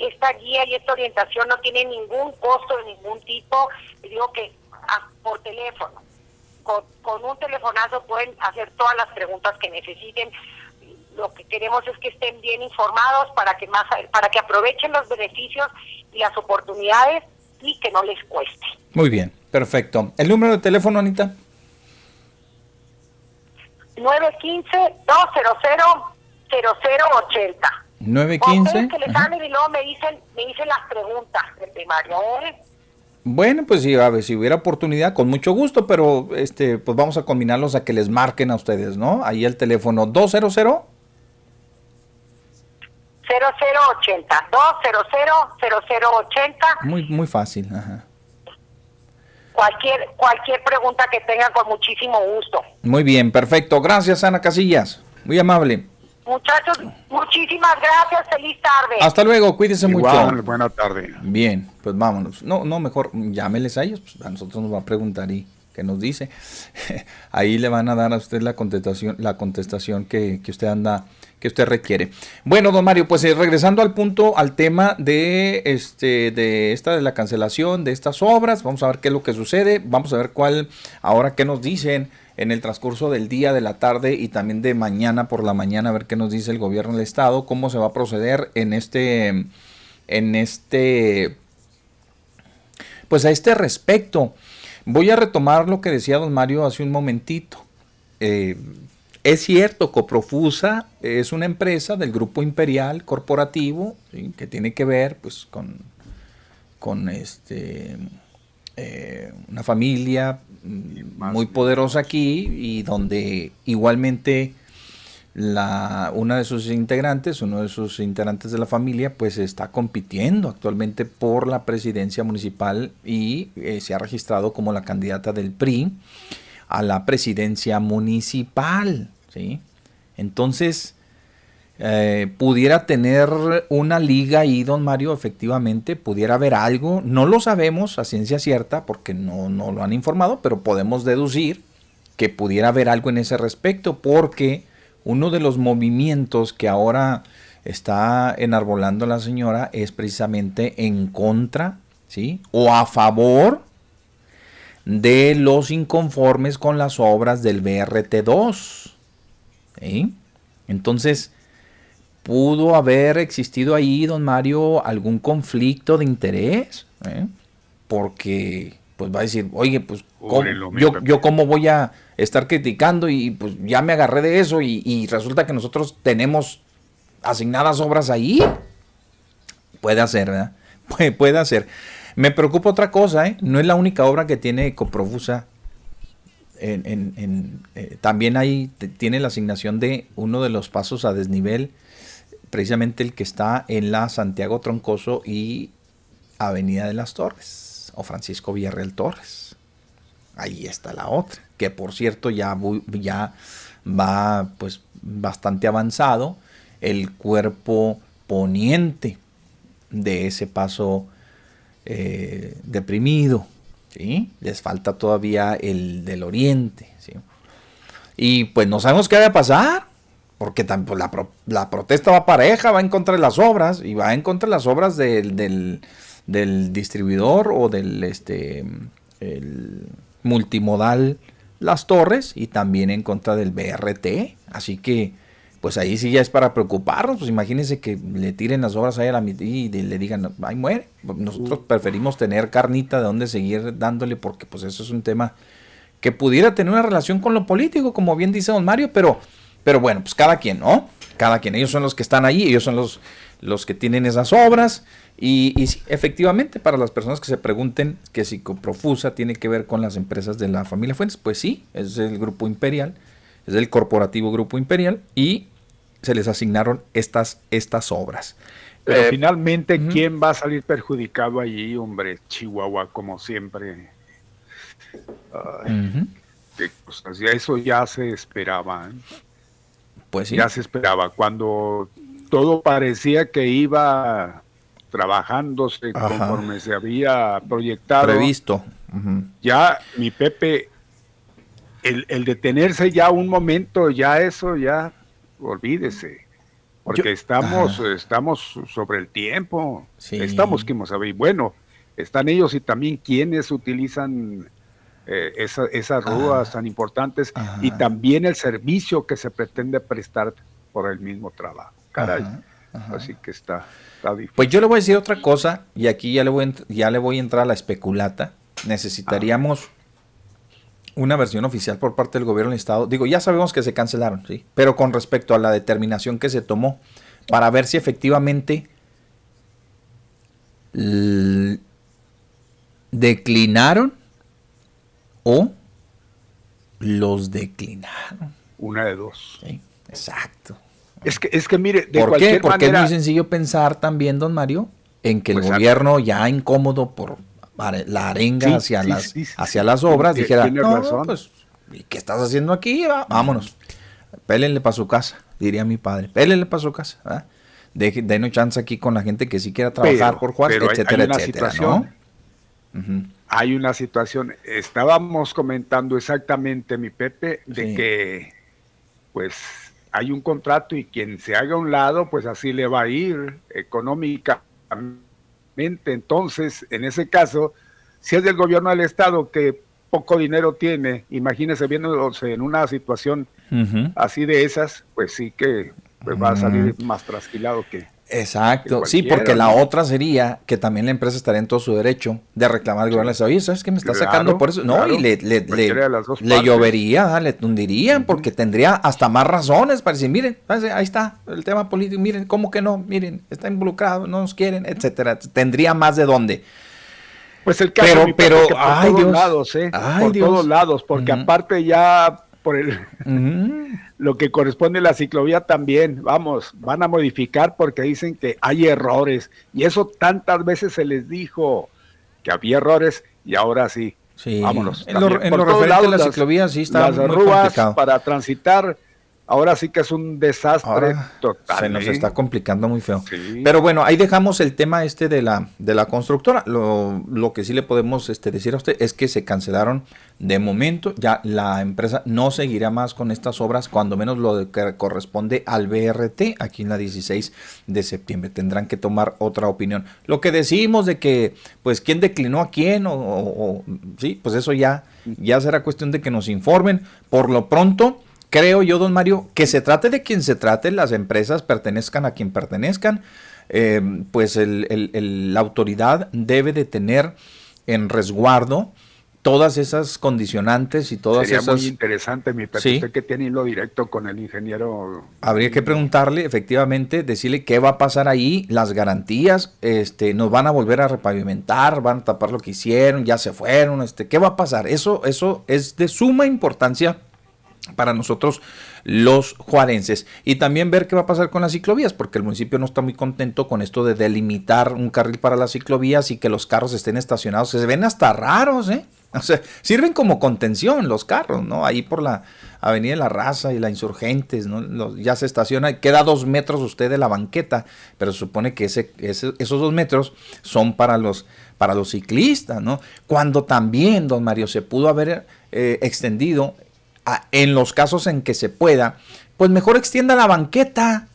esta guía y esta orientación no tiene ningún costo de ningún tipo. digo que por teléfono, con, con un telefonazo pueden hacer todas las preguntas que necesiten lo que queremos es que estén bien informados para que más para que aprovechen los beneficios y las oportunidades y que no les cueste. Muy bien, perfecto. ¿El número de teléfono, Anita? 915-200-0080. 915. que les y luego me dicen, me dicen las preguntas del primario. ¿eh? Bueno, pues sí, a ver, si hubiera oportunidad, con mucho gusto, pero este, pues vamos a combinarlos a que les marquen a ustedes, ¿no? Ahí el teléfono 200 0080 200 0080 Muy muy fácil, ajá. Cualquier cualquier pregunta que tengan con muchísimo gusto. Muy bien, perfecto. Gracias, Ana Casillas. Muy amable. Muchachos, muchísimas gracias. Feliz tarde. Hasta luego, cuídense Igual, mucho. Buena tarde. Bien, pues vámonos. No, no, mejor llámeles a ellos, pues a nosotros nos va a preguntar y qué nos dice. [laughs] Ahí le van a dar a usted la contestación, la contestación que, que usted anda, que usted requiere. Bueno, don Mario, pues eh, regresando al punto, al tema de este, de esta de la cancelación de estas obras, vamos a ver qué es lo que sucede, vamos a ver cuál, ahora qué nos dicen en el transcurso del día, de la tarde y también de mañana por la mañana, a ver qué nos dice el gobierno del estado, cómo se va a proceder en este, en este, pues a este respecto. Voy a retomar lo que decía don Mario hace un momentito. Eh, es cierto, Coprofusa es una empresa del grupo imperial corporativo ¿sí? que tiene que ver pues con, con este, eh, una familia muy poderosa aquí y donde igualmente la, una de sus integrantes, uno de sus integrantes de la familia, pues está compitiendo actualmente por la presidencia municipal y eh, se ha registrado como la candidata del PRI a la presidencia municipal. ¿sí? Entonces, eh, pudiera tener una liga ahí, don Mario, efectivamente, pudiera haber algo, no lo sabemos a ciencia cierta porque no, no lo han informado, pero podemos deducir que pudiera haber algo en ese respecto porque uno de los movimientos que ahora está enarbolando la señora es precisamente en contra, ¿sí? O a favor de los inconformes con las obras del BRT2. ¿sí? Entonces, pudo haber existido ahí, don Mario, algún conflicto de interés, ¿eh? porque pues va a decir, oye, pues ¿cómo- yo, yo cómo voy a estar criticando y pues ya me agarré de eso y, y resulta que nosotros tenemos asignadas obras ahí. Puede hacer, ¿verdad? [laughs] Puede, puede hacer. Me preocupa otra cosa, ¿eh? No es la única obra que tiene Coprofusa. Eh, también ahí tiene la asignación de uno de los pasos a desnivel, precisamente el que está en la Santiago Troncoso y Avenida de las Torres, o Francisco Villarreal Torres. Ahí está la otra, que por cierto ya, ya va pues bastante avanzado el cuerpo poniente de ese paso eh, deprimido. ¿sí? Les falta todavía el del oriente. ¿sí? Y pues no sabemos qué va a pasar, porque pues, la, la protesta va pareja, va en contra de las obras y va en contra de las obras del, del, del distribuidor o del este el multimodal Las Torres y también en contra del BRT. Así que pues ahí sí ya es para preocuparnos. Pues imagínense que le tiren las obras ahí a la mitad y le digan, ahí muere. Nosotros preferimos tener carnita de donde seguir dándole porque pues eso es un tema que pudiera tener una relación con lo político, como bien dice don Mario, pero, pero bueno, pues cada quien, ¿no? Cada quien, ellos son los que están ahí, ellos son los, los que tienen esas obras, y, y sí, efectivamente, para las personas que se pregunten que si Coprofusa tiene que ver con las empresas de la familia Fuentes, pues sí, es el grupo imperial, es el corporativo grupo imperial, y se les asignaron estas, estas obras. Pero Eh, finalmente, ¿quién va a salir perjudicado allí, hombre? Chihuahua, como siempre. Ay, ujú, qué cosas. Ya eso ya se esperaba. ¿eh? Pues sí, Ya se esperaba. Cuando todo parecía que iba trabajándose Ajá. conforme se había proyectado, previsto. ya mi Pepe, el, el detenerse ya un momento, ya eso, ya olvídese. Porque Yo- estamos, estamos sobre el tiempo. Sí. Estamos, que a ver. Bueno, están ellos y también quienes utilizan eh, esa- esas rúas tan importantes Ajá. y también el servicio que se pretende prestar por el mismo trabajo. Caray. Ajá, ajá. Así que está, está difícil. Pues yo le voy a decir otra cosa, y aquí ya le voy ya le voy a entrar a la especulata. Necesitaríamos una versión oficial por parte del gobierno del estado. Digo, ya sabemos que se cancelaron, sí, pero con respecto a la determinación que se tomó para ver si efectivamente declinaron o los declinaron. Una de dos. Sí, exacto. Es que, es que mire, de ¿Por qué? Porque es muy sencillo pensar también, don Mario, en que el pues, gobierno ya incómodo por la arenga hacia, las, hacia las obras dijera, no, pues, ¿y qué estás haciendo aquí? vámonos. Pélenle para su casa, diría mi padre. Pélenle para su casa. Denos chance aquí con la gente que sí quiera trabajar por Juárez, etcétera, etcétera. Hay una situación, estábamos comentando exactamente, mi Pepe, de que pues hay un contrato y quien se haga a un lado, pues así le va a ir económicamente. Entonces, en ese caso, si es del gobierno del Estado que poco dinero tiene, imagínese viéndose en una situación así de esas, pues sí que pues, va a salir más trasquilado que, Exacto, sí, porque la otra sería que también la empresa estaría en todo su derecho de reclamar al gobierno. Oye, ¿sabes qué me está sacando por eso? No, y le, le, le, llovería, le tundirían, porque tendría hasta más razones para decir, miren, ahí está el tema político, miren, ¿cómo que no? Miren, está involucrado, no nos quieren, etcétera. Tendría más de dónde. Pues el caso pero, pero, por todos lados, ¿eh? por todos lados, porque aparte ya por el, [laughs] lo que corresponde a la ciclovía también, vamos, van a modificar porque dicen que hay errores. Y eso tantas veces se les dijo que había errores y ahora sí. Sí, vámonos. En lo, referente a la ciclovía sí está las muy para transitar ahora sí que es un desastre total. Se nos ¿eh? está complicando muy feo. Pero bueno, ahí dejamos el tema este de la, de la constructora. Lo, lo, que sí le podemos este, decir a usted es que se cancelaron de momento. Ya la empresa no seguirá más con estas obras, cuando menos lo que corresponde al BRT, aquí en la 16 de septiembre. Tendrán que tomar otra opinión. Lo que decimos de que, pues, quién declinó a quién, o, o sí, pues eso ya, ya será cuestión de que nos informen. Por lo pronto creo yo, don Mario, que se trate de quien se trate, las empresas pertenezcan a quien pertenezcan, eh, pues la autoridad debe de tener en resguardo todas esas condicionantes y todas Sería esas... muy interesante, mi ¿Sí? usted que tiene hilo directo con el ingeniero... Habría que preguntarle, efectivamente, decirle qué va a pasar ahí, las garantías, este, nos van a volver a repavimentar, van a tapar lo que hicieron, ya se fueron, este, ¿qué va a pasar? Eso, eso es de suma importancia para nosotros los juarenses. Y también ver qué va a pasar con las ciclovías, porque el municipio no está muy contento con esto de delimitar un carril para las ciclovías y que los carros estén estacionados. Se ven hasta raros, ¿eh? [laughs] O sea, sirven como contención los carros, ¿no? Ahí por la Avenida de la Raza y la Insurgentes, ¿no? ya se estaciona, queda dos metros usted de la banqueta, pero se supone que ese, esos dos metros son para los, para los ciclistas, ¿no? Cuando también, don Mario, se pudo haber eh, extendido en los casos en que se pueda, pues mejor extienda la banqueta.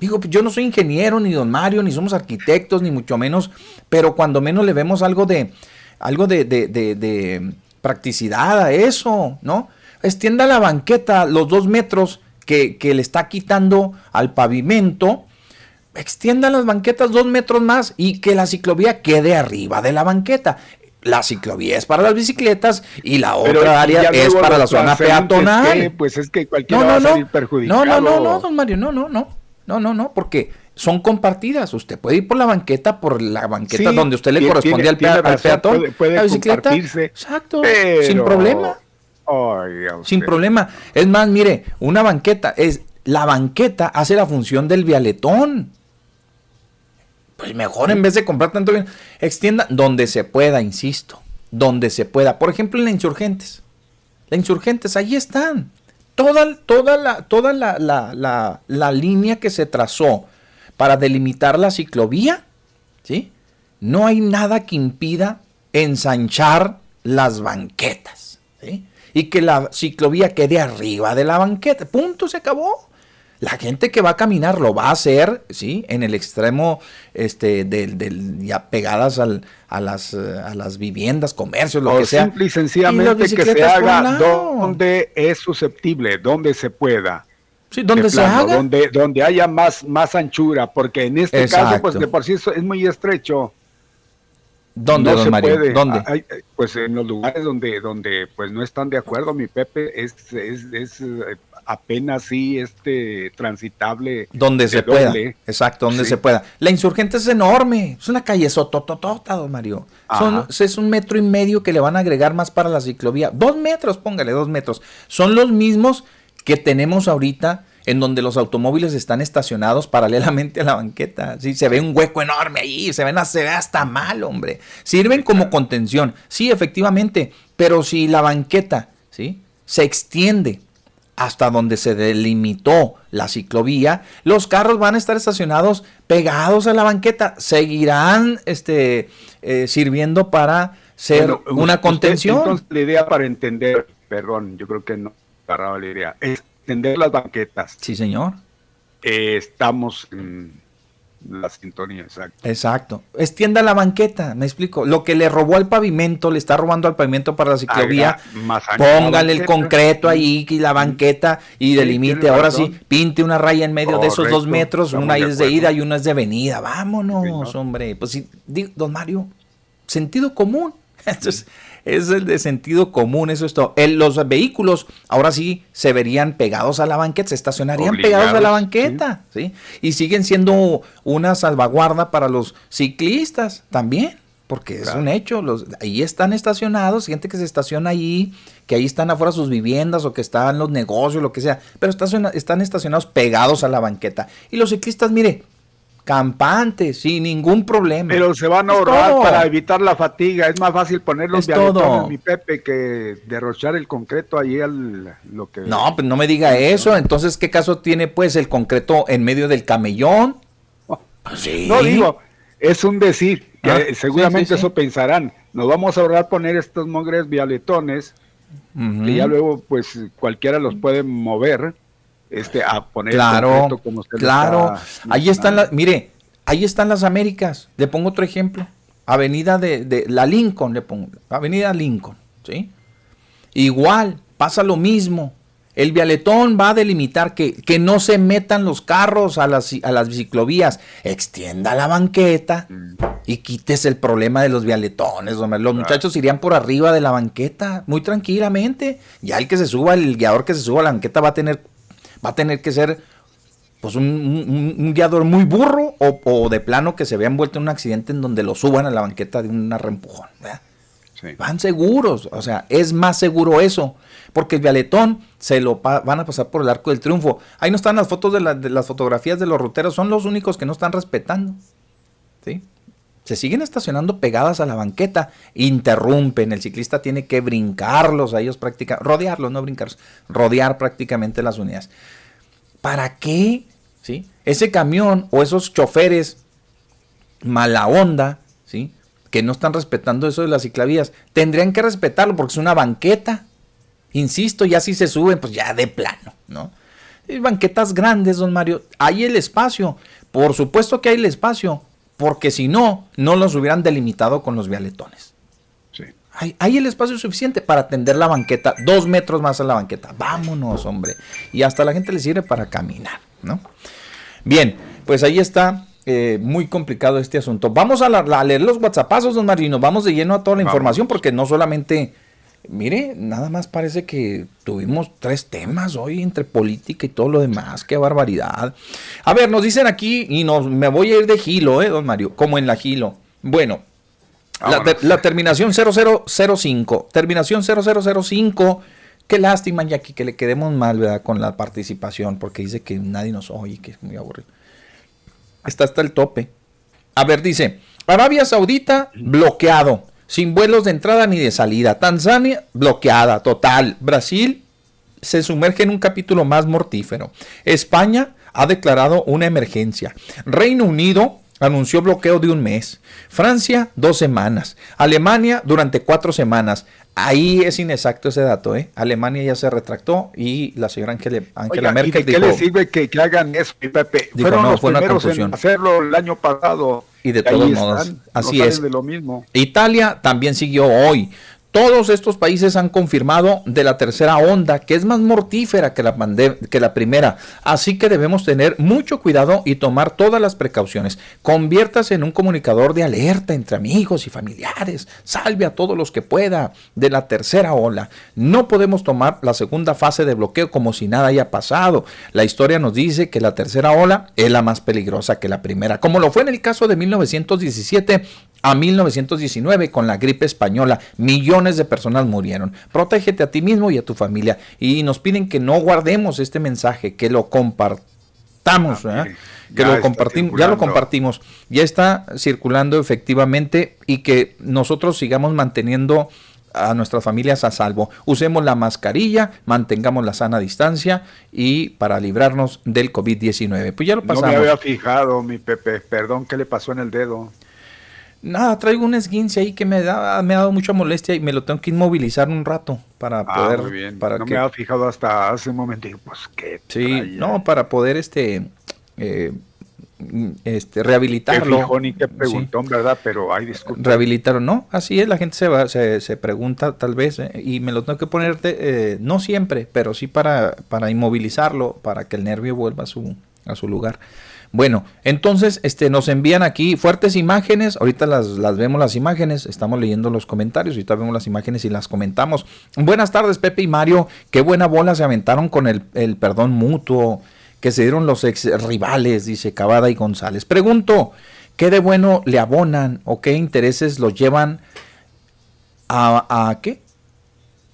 Digo, yo no soy ingeniero, ni don Mario, ni somos arquitectos, ni mucho menos, pero cuando menos le vemos algo de, algo de, de, practicidad a eso, ¿no? Extienda la banqueta los dos metros que, que le está quitando al pavimento, extienda las banquetas dos metros más y que la ciclovía quede arriba de la banqueta la ciclovía es para las bicicletas y la otra área es para la zona peatonal. pues es que cualquiera no, no, va a salir perjudicado. No, no, no, no, don Mario, no, no, no. No, no, no, porque son compartidas. Usted puede ir por la banqueta, por la banqueta donde usted le corresponde al, peatón. Puede, la bicicleta. Exacto, sin problema. sin problema. Es más, mire, una banqueta es la banqueta hace la función del vialetón. Pues mejor en vez de comprar tanto bien, extienda donde se pueda, insisto, donde se pueda. Por ejemplo, en la Insurgentes. La Insurgentes, ahí están. Toda, toda, la, toda la, la, la, línea que se trazó para delimitar la ciclovía, ¿sí? No hay nada que impida ensanchar las banquetas, ¿sí? Y que la ciclovía quede arriba de la banqueta. Punto, se acabó. La gente que va a caminar lo va a hacer, ¿sí? En el extremo este, del, ya pegadas al, a, las, a las viviendas, comercios, lo que sea. Simple y sencillamente que se haga donde es susceptible, donde se pueda. Sí, donde se haga. Donde, donde haya más, más anchura, porque en este caso, pues de por sí es muy estrecho. ¿Dónde, no don se Mario? puede. ¿Dónde? Hay- pues en los lugares donde, donde pues no están de acuerdo, mi Pepe, es, es, es, eh, apenas sí este transitable. Donde de se pueda. doble. Exacto, donde Sí. se pueda. La insurgente es enorme. Es una calle sotototota, don Mario. Son, es un metro y medio que le van a agregar más para la ciclovía. Dos metros, póngale dos metros. Son los mismos que tenemos ahorita en donde los automóviles están estacionados paralelamente a la banqueta. Sí, se ve un hueco enorme ahí, se, ven, se ve hasta mal, hombre. Sirven como contención, sí, efectivamente, pero si la banqueta, ¿sí? Se extiende hasta donde se delimitó la ciclovía, los carros van a estar estacionados pegados a la banqueta, seguirán este, eh, sirviendo para ser Bueno, una usted- contención. entonces, la idea para entender, perdón, yo creo que no agarraba la idea, es entender las banquetas. sí, señor. Eh, estamos en la sintonía, exacto. Exacto. Extienda la banqueta, me explico. Lo que le robó al pavimento, le está robando al pavimento para la ciclovía. Haga Póngale el concreto ahí y la banqueta y delimite. Ahora razón. sí, pinte una raya en medio de esos dos metros. Una es de ida y una es de venida. Vámonos, hombre. Pues sí, don Mario, sentido común. [laughs] Esto es, el de sentido común, eso es todo. El- los vehículos ahora sí se verían pegados a la banqueta, se estacionarían pegados a la banqueta, ¿sí? Y siguen siendo una salvaguarda para los ciclistas también, porque es un hecho. Los, ahí están estacionados, gente que se estaciona ahí, que ahí están afuera sus viviendas o que están los negocios, lo que sea, pero estaciona- están estacionados pegados a la banqueta. Y los ciclistas, mire, campantes, sin ningún problema. Pero se van a Es ahorrar todo. para evitar la fatiga. Es más fácil poner los vialetones, mi Pepe, que derrochar el concreto ahí al lo que. No, pues no me diga eso. Entonces, ¿qué caso tiene pues el concreto en medio del camellón? Pues sí. No digo, es un decir. Que Ah, seguramente sí, sí, sí. eso pensarán. Nos vamos a ahorrar poner estos mogres vialetones Ujú. que ya luego, pues cualquiera los puede mover. Este, a poner el Claro, concreto como usted claro. está Ahí están las, mire, ahí están las Américas. Le pongo otro ejemplo. Avenida de, de la Lincoln, le pongo. Avenida Lincoln, ¿sí? Igual, pasa lo mismo. El vialetón va a delimitar que, que no se metan los carros a las, a las ciclovías. Extienda la banqueta y quites el problema de los vialetones. hombre. Los muchachos irían por arriba de la banqueta muy tranquilamente. Ya el que se suba, el guiador que se suba a la banqueta va a tener, va a tener que ser pues un, un- un guiador muy burro o, o de plano que se vea envuelto en un accidente en donde lo suban a la banqueta de un. Sí. Van seguros, o sea, es más seguro eso, porque el vialetón se lo van a pasar por el arco del triunfo. Ahí no están las fotos de, la- de las fotografías de los ruteros, son los únicos que no están respetando. ¿sí? Se siguen estacionando pegadas a la banqueta, interrumpen, el ciclista tiene que brincarlos a ellos prácticamente, rodearlos, no brincarlos, rodear prácticamente las unidades. ¿Para qué? ¿Sí? Ese camión o esos choferes mala onda, ¿sí? Que no están respetando eso de las ciclavías, tendrían que respetarlo porque es una banqueta. Insisto, ya si se suben, pues ya de plano, ¿no? Y banquetas grandes, don Mario, hay el espacio. Por supuesto que hay el espacio, porque si no, no los hubieran delimitado con los vialetones. Hay, hay el espacio suficiente para atender la banqueta, dos metros más a la banqueta. Vámonos, hombre. Y hasta la gente le sirve para caminar, ¿no? Bien, pues ahí está. eh, muy complicado este asunto. Vamos a, la- a leer los WhatsAppazos, don Marino. Vamos de lleno a toda la Vamos. información porque no solamente. Mire, nada más parece que tuvimos tres temas hoy entre política y todo lo demás. Qué barbaridad. A ver, nos dicen aquí y nos, me voy a ir de gilo, ¿eh, don Mario? Como en la gilo. Bueno, la, la terminación 0005. Terminación 0005. Qué lástima, Jackie, que le quedemos mal, ¿verdad? Con la participación, porque dice que nadie nos oye, que es muy aburrido. Está hasta el tope. A ver, dice, Arabia Saudita bloqueado, sin vuelos de entrada ni de salida. Tanzania bloqueada, total. Brasil se sumerge en un capítulo más mortífero. España ha declarado una emergencia. Reino Unido anunció bloqueo de un mes. Francia, dos semanas. Alemania, durante cuatro semanas. Ahí es inexacto ese dato, ¿eh? Alemania ya se retractó y la señora Angela, Angela Oiga, ¿y Merkel qué dijo... le sirve que, que hagan eso, Pepe? Dijo, Fueron no, los fue una primeros confusión. en hacerlo el año pasado. Y de todos modos, así es. de lo mismo. Italia también siguió hoy. Todos estos países han confirmado de la tercera onda, que es más mortífera que la, primera. Así que debemos tener mucho cuidado y tomar todas las precauciones. Conviértase en un comunicador de alerta entre amigos y familiares. Salve a todos los que pueda de la tercera ola. No podemos tomar la segunda fase de bloqueo como si nada haya pasado. La historia nos dice que la tercera ola es la más peligrosa que la primera, como lo fue en el caso de 1917 a 1919 con la gripe española. Millones de personas murieron. Protégete a ti mismo y a tu familia. Y nos piden que no guardemos este mensaje, que lo compartamos. Ah, que lo compartimos, ya lo compartimos, ya está circulando efectivamente y que nosotros sigamos manteniendo a nuestras familias a salvo. Usemos la mascarilla, mantengamos la sana distancia y para librarnos del COVID-19. Pues ya lo pasamos. No me había fijado, mi Pepe. Perdón, ¿qué le pasó en el dedo? Nada, traigo un esguince ahí que me, da, me ha dado mucha molestia y me lo tengo que inmovilizar un rato para ah, poder. Muy bien. Para no me había fijado hasta hace un momento. Pues qué. Sí, no, para poder este. Eh, este, rehabilitarlo. Qué qué preguntón, ¿verdad? Pero hay disculpas. Rehabilitarlo, no, así es, la gente se va, se, se pregunta tal vez, eh, y me lo tengo que poner, eh, no siempre, pero sí para, para inmovilizarlo, para que el nervio vuelva a su, a su lugar. Bueno, entonces este, nos envían aquí fuertes imágenes. Ahorita las, las vemos las imágenes. Estamos leyendo los comentarios. Ahorita vemos las imágenes y las comentamos. Buenas tardes, Pepe y Mario. Qué buena bola se aventaron con el, el perdón mutuo que se dieron los ex rivales, dice Cavada y González. Pregunto, ¿qué de bueno le abonan o qué intereses los llevan a, a qué?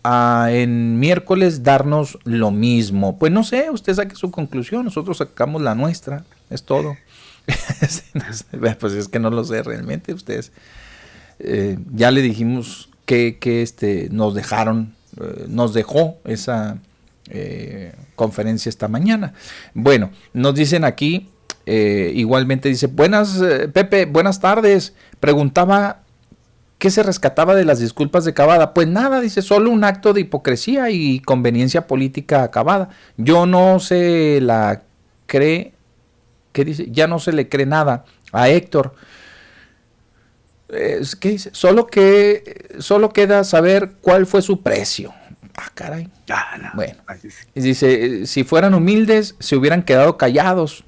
a en miércoles darnos lo mismo. Pues no sé, usted saque su conclusión, nosotros sacamos la nuestra, es todo. [laughs] pues es que no lo sé realmente, ustedes. Eh, ya le dijimos que, que este, nos dejaron, eh, nos dejó esa eh, conferencia esta mañana. Bueno, nos dicen aquí, igualmente dice, buenas, Pepe, buenas tardes. Preguntaba ¿Qué se rescataba de las disculpas de Cavada? Pues nada, dice, solo un acto de hipocresía y conveniencia política acabada. Yo no se la cree, ¿qué dice? Ya no se le cree nada a Héctor. ¿Qué dice? Solo que solo queda saber cuál fue su precio. Ah, caray. Bueno, dice, si fueran humildes, se hubieran quedado callados.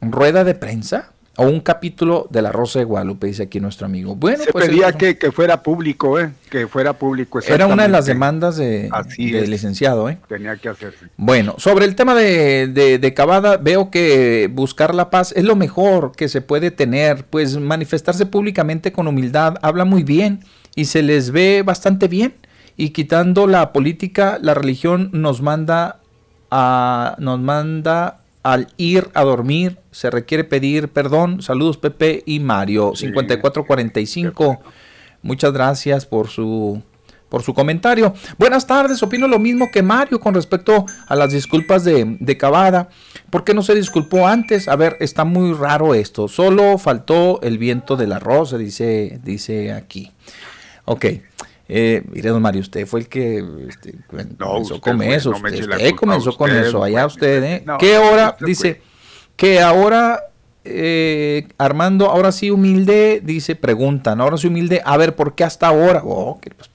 Rueda de prensa o un capítulo de La Rosa de Guadalupe, dice aquí nuestro amigo. Bueno, se pues pedía que, fuera público, ¿eh? que fuera público. Era una de las demandas de, del licenciado. ¿eh? Tenía que hacerse. Bueno, sobre el tema de, de, de, Cavada, veo que buscar la paz es lo mejor que se puede tener, pues manifestarse públicamente con humildad habla muy bien y se les ve bastante bien. Y quitando la política, la religión nos manda a, nos manda al ir a dormir se requiere pedir perdón. Saludos Pepe y Mario. 5445. Muchas gracias por su por su comentario. Buenas tardes, opino lo mismo que Mario con respecto a las disculpas de, de Cavada. ¿Por qué no se disculpó antes? A ver, está muy raro esto. Solo faltó el viento del arroz, dice, dice aquí. Ok. Eh, mire, don Mario, usted fue el que este, comenzó con eso. usted, comenzó con eso. Allá usted, ¿eh? ¿Qué hora? Dice que ahora, eh, Armando, ahora sí humilde, dice, preguntan, ahora sí humilde, a ver, ¿por qué hasta ahora? Oh, que pues,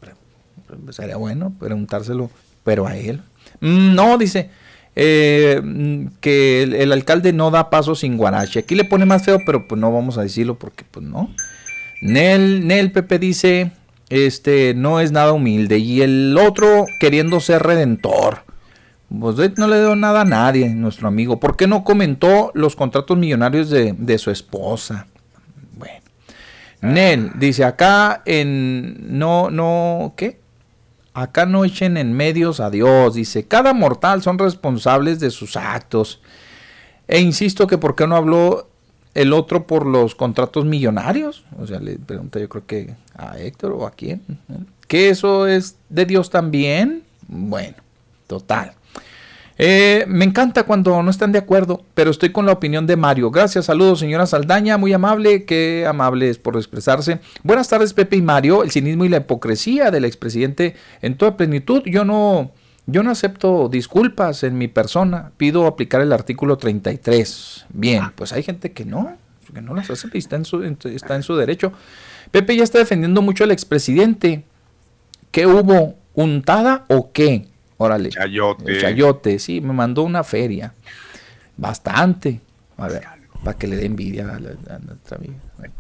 pues, sería bueno preguntárselo, pero a él. Mm, no, dice. Eh, que el, alcalde no da paso sin guarache. Aquí le pone más feo, pero pues no vamos a decirlo porque pues no. Nel, Nel Pepe dice, este no es nada humilde. Y el otro queriendo ser redentor. Pues no le dio nada a nadie, nuestro amigo. ¿Por qué no comentó los contratos millonarios de, su esposa? Bueno. Nel dice acá en no, no, ¿qué? Acá no echen en medios a Dios. Dice, cada mortal son responsables de sus actos. E insisto que por qué no habló el otro por los contratos millonarios. O sea, le pregunta yo creo que a Héctor o a quién. ¿Que eso es de Dios también? Bueno, total. Eh, me encanta cuando no están de acuerdo, pero estoy con la opinión de Mario. Gracias, saludos, señora Saldaña, muy amable, qué amable es por expresarse. Buenas tardes, Pepe y Mario. El cinismo y la hipocresía del expresidente en toda plenitud. Yo no, yo no acepto disculpas en mi persona. Pido aplicar el artículo 33. Bien, ah. pues hay gente que no, que no las acepta y está en su, está en su derecho. Pepe ya está defendiendo mucho al expresidente ¿Qué hubo? ¿Untada o qué? Órale. Chayote. Chayote, sí, me mandó una feria. Bastante. A ver, para que le dé envidia a, la, a nuestra amiga. Bueno.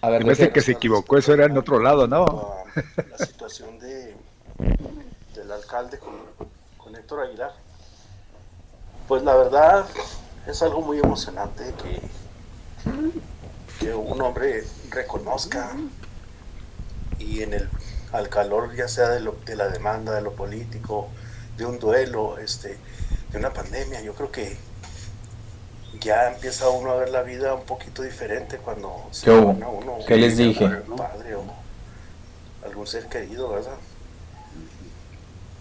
A ver, parece que se equivocó, eso era en otro lado, ¿no? La, situación del alcalde con, con Héctor Aguilar. Pues la verdad es algo muy emocionante que, que un hombre reconozca y en el al calor ya sea de, lo, de la demanda, de lo político, de un duelo, este, de una pandemia, yo creo que ya empieza uno a ver la vida un poquito diferente cuando se ¿Qué, uno, ¿Qué les dije? padre o algún ser querido, ¿verdad?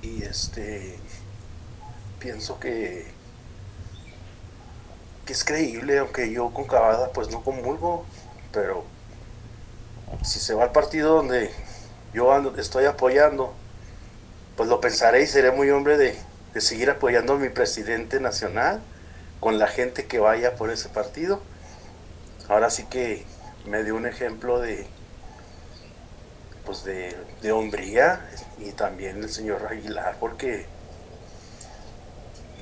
Y este pienso que que es creíble, aunque yo con Cavada pues no comulgo, pero si se va al partido donde yo ando, estoy apoyando, pues lo pensaré y seré muy hombre de, de seguir apoyando a mi presidente nacional con la gente que vaya por ese partido. Ahora sí que me dio un ejemplo de pues de, de hombría y también el señor Aguilar porque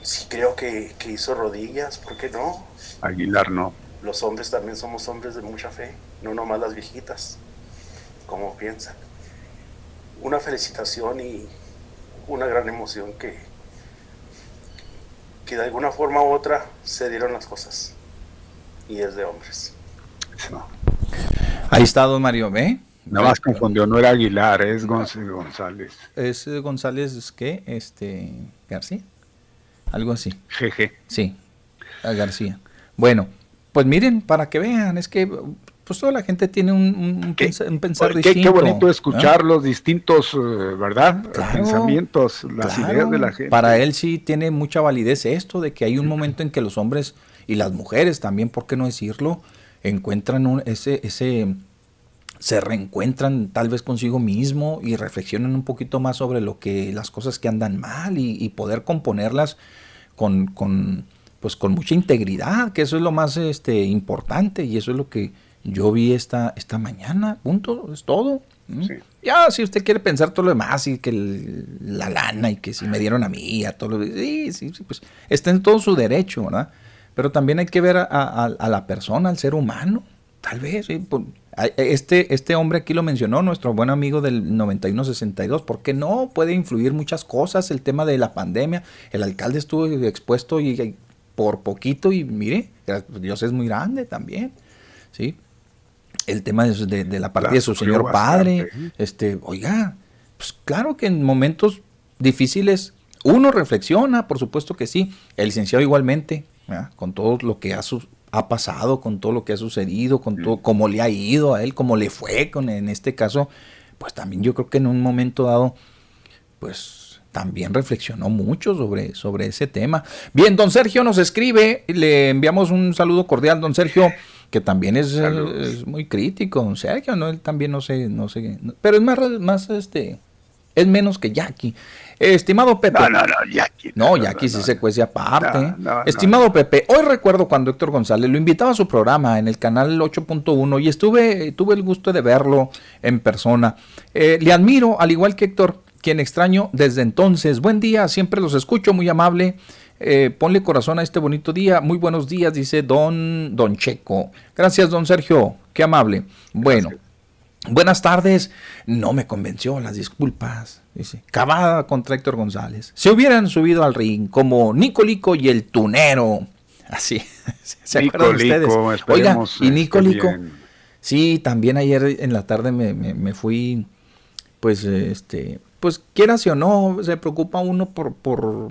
sí creo que, que hizo rodillas, ¿por qué no? Aguilar no. Los hombres también somos hombres de mucha fe, no nomás las viejitas, como piensan. Una felicitación y una gran emoción que, que de alguna forma u otra se dieron las cosas. Y es de hombres. No. Ahí está don Mario B. Nada más confundió, no era Aguilar, es González. ¿Es González qué? Este, García. Algo así. Jeje. Sí, a García. Bueno, pues miren, para que vean, es que pues toda la gente tiene un, un, pensar qué, distinto. Qué bonito escuchar los distintos, eh, ¿verdad? Pensamientos, las ideas de la gente. Para él sí tiene mucha validez esto de que hay un momento en que los hombres y las mujeres también, ¿por qué no decirlo? Encuentran un, ese, ese, se reencuentran tal vez consigo mismo y reflexionan un poquito más sobre lo que, las cosas que andan mal y, y poder componerlas con, con, pues con mucha integridad, que eso es lo más este, importante y eso es lo que yo vi esta, esta mañana, punto, es todo. Ya, si usted quiere pensar todo lo demás, y que la lana, y que si me dieron a mí, a todo lo sí, sí, sí, pues está en todo su derecho, ¿verdad? Pero también hay que ver a, a, a la persona, al ser humano, tal vez. Pues, este, este hombre aquí lo mencionó, nuestro buen amigo del 9162, ¿por qué no? Puede influir muchas cosas, el tema de la pandemia, el alcalde estuvo expuesto y, y por poquito y mire, Dios es muy grande también, ¿sí? el tema de, de, la partida de su señor padre. Este, oiga, pues claro que en momentos difíciles uno reflexiona, por supuesto que sí. El licenciado igualmente, con todo lo que ha, ha pasado, con todo lo que ha sucedido, con todo cómo le ha ido a él, cómo le fue con en este caso, pues también yo creo que en un momento dado, pues también reflexionó mucho sobre, sobre ese tema. Bien, don Sergio nos escribe, le enviamos un saludo cordial, don Sergio que también es, es, muy crítico, Sergio, ¿no? Él también no sé, no sé, pero es más, más este, es menos que Jackie. Estimado Pepe. No, no, no, Jackie. No, Jackie sí se cuece aparte. Estimado Pepe, hoy recuerdo cuando Héctor González lo invitaba a su programa en el canal 8.1 y estuve, tuve el gusto de verlo en persona. Eh, le admiro, al igual que Héctor, quien extraño desde entonces. Buen día, siempre los escucho, muy amable. Eh, ponle corazón a este bonito día. Muy buenos días, dice don, don Checo. Gracias, don Sergio. Qué amable. Bueno, buenas tardes. No me convenció, las disculpas. Dice, cavada contra Héctor González. Se hubieran subido al ring como Nicolico y el tunero. Así. [laughs] ¿Se acuerdan ustedes? Oiga, y Nicolico. Sí, también ayer en la tarde me, me, me fui, pues, este, pues quieras o no, se preocupa uno por, por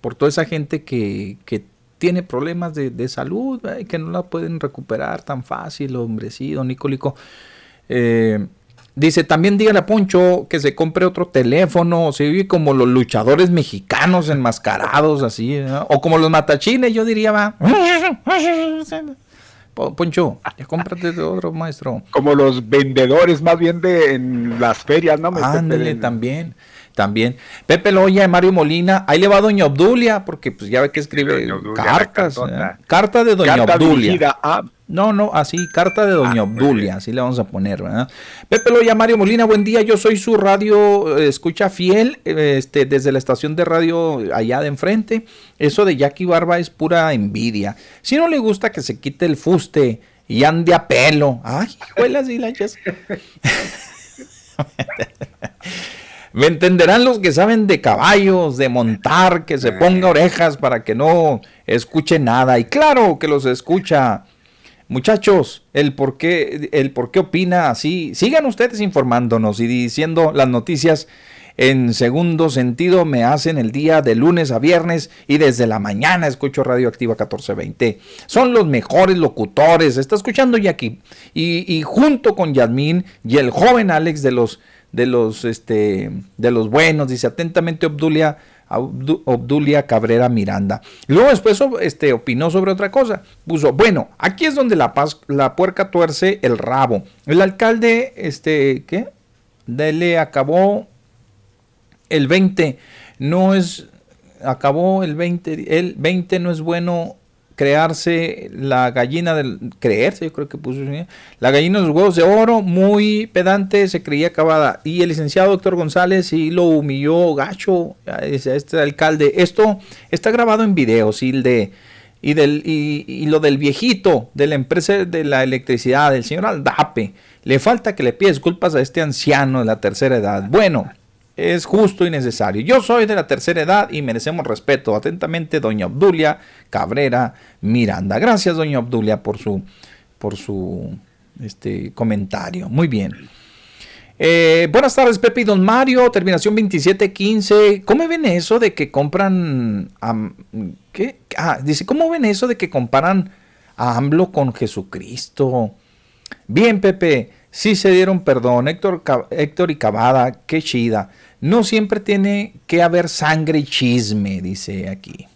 por toda esa gente que, que tiene problemas de, de salud, y que no la pueden recuperar tan fácil, hombre, sí, don Nicolico. Eh, dice, también dígale a Poncho que se compre otro teléfono, se vive como los luchadores mexicanos enmascarados, así, o como los matachines, yo diría, va. [laughs] Poncho, ya cómprate de otro maestro. Como los vendedores más bien de en las ferias, ¿no? Ándale, también también. Pepe Loya, Mario Molina, ahí le va Doña Obdulia, porque pues ya ve que escribe cartas. ¿eh? Carta de Doña Obdulia. a No, no, así, carta de Doña Ah, Obdulia, así le vamos a poner, ¿verdad? Pepe Loya, Mario Molina, buen día, yo soy su radio eh, escucha fiel, eh, este, desde la estación de radio allá de enfrente. Eso de Jackie Barba es pura envidia. Si no le gusta que se quite el fuste y ande a pelo. Ay, hijuelas y lanchas. [laughs] Me entenderán los que saben de caballos, de montar, que se ponga orejas para que no escuche nada. Y claro que los escucha. Muchachos, el por qué, el por qué opina así. Sigan ustedes informándonos y diciendo las noticias en segundo sentido me hacen el día de lunes a viernes y desde la mañana escucho Radioactiva 1420. Son los mejores locutores. Está escuchando Jackie. Y, y junto con Yasmín y el joven Alex de los de los este de los buenos, dice atentamente Obdulia Obdu- Obdulia Cabrera Miranda. Luego después este, opinó sobre otra cosa. Puso, bueno, aquí es donde la, paz, la puerca tuerce el rabo. El alcalde, este, ¿qué? De le acabó el 20. No es, acabó el 20. El 20 no es bueno crearse la gallina del creerse, yo creo que puso ¿sí? la gallina de los huevos de oro, muy pedante, se creía acabada. Y el licenciado doctor González sí lo humilló gacho a este alcalde. Esto está grabado en videos y el de y del y, y lo del viejito de la empresa de la electricidad, del señor Aldape. Le falta que le pida disculpas a este anciano de la tercera edad. Bueno, es justo y necesario. Yo soy de la tercera edad y merecemos respeto. Atentamente, doña Obdulia Cabrera Miranda. Gracias, doña Obdulia, por su, por su este, comentario. Muy bien. Eh, buenas tardes, Pepe y Don Mario. Terminación 2715. ¿Cómo ven eso de que compran... ¿Qué? Ah, dice, ¿cómo ven eso de que comparan a AMLO con Jesucristo? Bien, Pepe, sí se dieron perdón. Héctor, Héctor y Cavada, qué chida. No siempre tiene que haber sangre y chisme, dice aquí.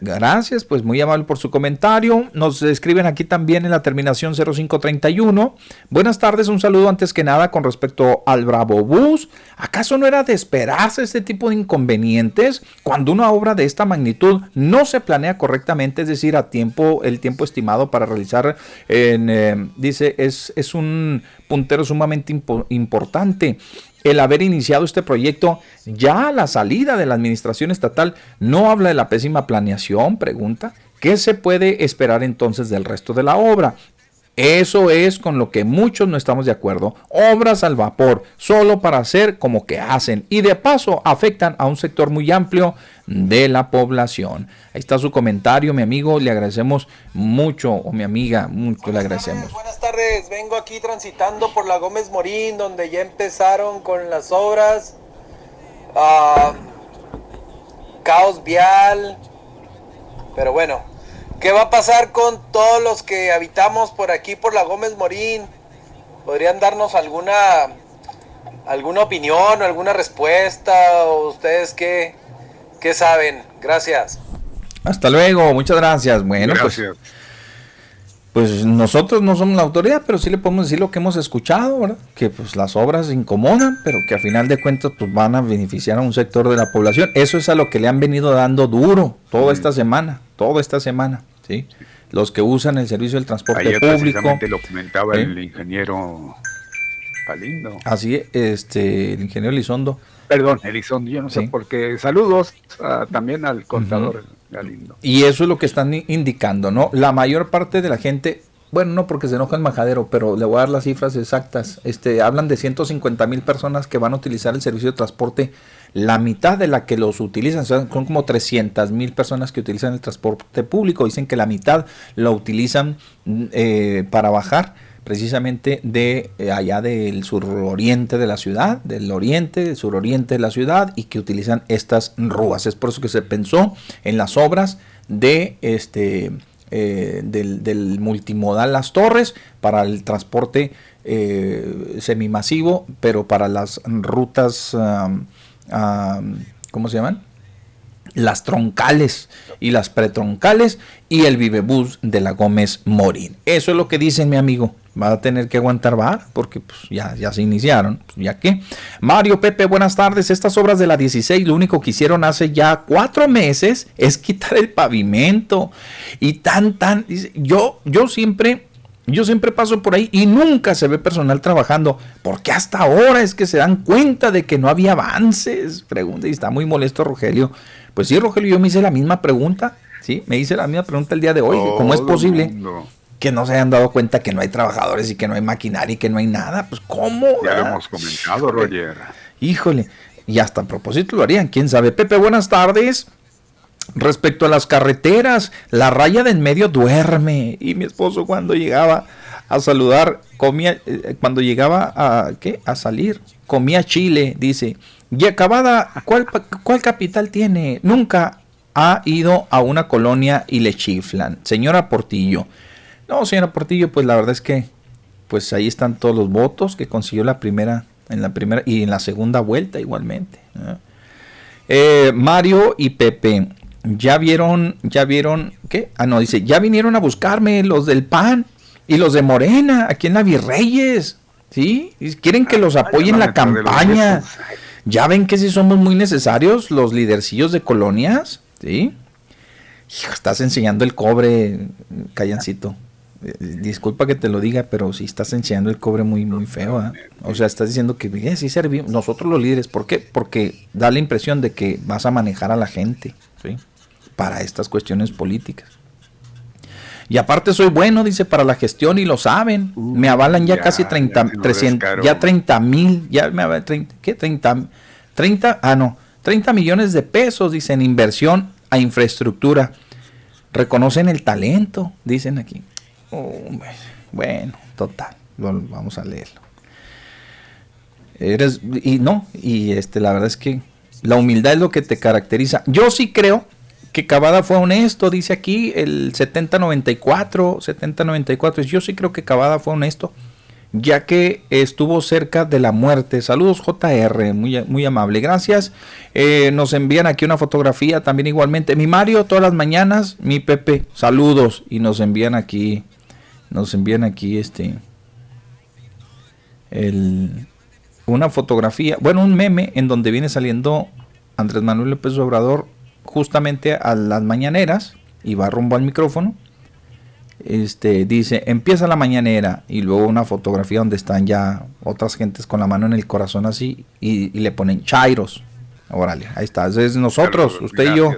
Gracias, pues muy amable por su comentario. Nos escriben aquí también en la terminación 0531. Buenas tardes, un saludo antes que nada con respecto al Bravo Bus. ¿Acaso no era de esperarse este tipo de inconvenientes cuando una obra de esta magnitud no se planea correctamente, es decir, a tiempo, el tiempo estimado para realizar, en, eh, dice, es, es un puntero sumamente impo- importante el haber iniciado este proyecto ya a la salida de la administración estatal no habla de la pésima planeación, pregunta. ¿Qué se puede esperar entonces del resto de la obra? Eso es con lo que muchos no estamos de acuerdo. Obras al vapor, solo para hacer como que hacen y de paso afectan a un sector muy amplio de la población. Ahí está su comentario, mi amigo, le agradecemos mucho, o mi amiga, mucho le agradecemos. Buenas tardes, vengo aquí transitando por la Gómez Morín, donde ya empezaron con las obras. Ah, caos vial. Pero bueno, ¿qué va a pasar con todos los que habitamos por aquí, por la Gómez Morín? ¿Podrían darnos alguna, alguna opinión o alguna respuesta? ¿O ustedes qué, qué saben? Gracias. Hasta luego, muchas gracias. Bueno, pues Gracias. Pues nosotros no somos la autoridad, pero sí le podemos decir lo que hemos escuchado, ¿verdad? Que pues las obras incomodan, pero que a final de cuentas pues van a beneficiar a un sector de la población. Eso es a lo que le han venido dando duro toda esta semana, toda esta semana, ¿sí? Los que usan el servicio del transporte Ayer público. precisamente lo comentaba el ingeniero Galindo. Así, este, el ingeniero Lizondo. Perdón, Elizondo, yo no sé por qué. Saludos ah, también al contador Galindo. Y eso es lo que están indicando, ¿no? La mayor parte de la gente, bueno, no porque se enoja el majadero, pero le voy a dar las cifras exactas. Este, hablan de 150 mil personas que van a utilizar el servicio de transporte. La mitad de la que los utilizan, o sea, son como 300 mil personas que utilizan el transporte público. Dicen que la mitad lo utilizan mm, eh, para bajar precisamente de eh, allá del suroriente de la ciudad, del oriente, del suroriente de la ciudad y que utilizan estas rúas. Es por eso que se pensó en las obras de este eh, del, multimodal Las Torres para el transporte eh, semimasivo, pero para las rutas, ¿cómo se llaman? las troncales y las pretroncales y el vivebús de la Gómez Morín. Eso es lo que dice mi amigo. Va a tener que aguantar vara porque pues, ya, ya se iniciaron. Pues, ya que. Mario Pepe, buenas tardes. Estas obras de la 16 lo único que hicieron hace ya cuatro meses es quitar el pavimento. Y tan, tan. Yo, yo siempre Yo siempre paso por ahí y nunca se ve personal trabajando. porque hasta ahora es que se dan cuenta de que no había avances? Pregunta y está muy molesto Rogelio. Pues sí, Rogelio, yo me hice la misma pregunta. Sí, me hice la misma pregunta el día de hoy. ¿Cómo es posible que no se hayan dado cuenta que no hay trabajadores y que no hay maquinaria y que no hay nada? Pues ¿cómo? Ya lo hemos comentado, Roger. Híjole, y hasta a propósito lo harían, quién sabe. Pepe, buenas tardes. Respecto a las carreteras, la raya de en medio duerme. Y mi esposo cuando llegaba a saludar, comía, eh, cuando llegaba a, ¿qué? a salir, comía chile, dice. Y acabada, ¿cuál, ¿cuál capital tiene? Nunca ha ido a una colonia y le chiflan. Señora Portillo. No, señora Portillo, pues la verdad es que pues ahí están todos los votos que consiguió la primera, en la primera y en la segunda vuelta igualmente. Eh, Mario y Pepe, ya vieron, ya vieron, ¿qué? Ah, no, dice, ya vinieron a buscarme los del PAN y los de Morena, aquí en la Virreyes, ¿sí? Quieren que los apoyen en la campaña. Ya ven que si somos muy necesarios los lidercillos de colonias, ¿sí? estás enseñando el cobre, callancito. Eh, disculpa que te lo diga, pero si estás enseñando el cobre muy, muy feo. ¿ah? O sea, estás diciendo que eh, sí servimos, nosotros los líderes. ¿Por qué? Porque da la impresión de que vas a manejar a la gente. ¿sí? para estas cuestiones políticas. Y aparte soy bueno, dice, para la gestión y lo saben. me avalan ya, casi 30, 300, ya 30 mil, ya me avalan, 30, ¿qué? 30, 30, ah no, 30 millones de pesos, dicen, inversión a infraestructura. Reconocen el talento, dicen aquí. Bueno, total, vamos a leerlo. Eres, y no, y este, la verdad es que la humildad es lo que te caracteriza. Yo sí creo que Cavada fue honesto, dice aquí el 7094, 7094. Yo sí creo que Cavada fue honesto, ya que estuvo cerca de la muerte. Saludos JR, muy, muy amable, gracias. Eh, nos envían aquí una fotografía también igualmente. Mi Mario, todas las mañanas, mi Pepe, saludos. Y nos envían aquí, nos envían aquí este, el, una fotografía, bueno, un meme en donde viene saliendo Andrés Manuel López Obrador justamente a las mañaneras y va rumbo al micrófono. Este dice, empieza la mañanera y luego una fotografía donde están ya otras gentes con la mano en el corazón así y, le ponen chairos. Órale, ahí está. Es nosotros, usted y yo.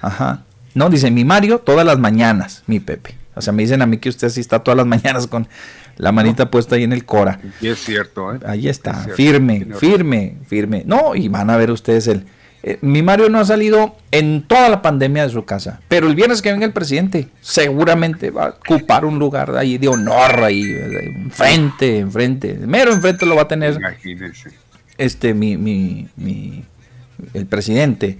Ajá. No, dice mi Mario todas las mañanas, mi Pepe. O sea, me dicen a mí que usted así está todas las [laughs] mañanas con la manita puesta ahí en el Cora. Y es cierto, ¿eh? Ahí está, firme, firme, firme. No, y van a ver ustedes el, eh, mi Mario no ha salido en toda la pandemia de su casa, pero el viernes que venga el presidente, seguramente va a ocupar un lugar ahí de honor ahí, enfrente, enfrente, mero enfrente lo va a tener. Este, mi, mi, mi, el presidente.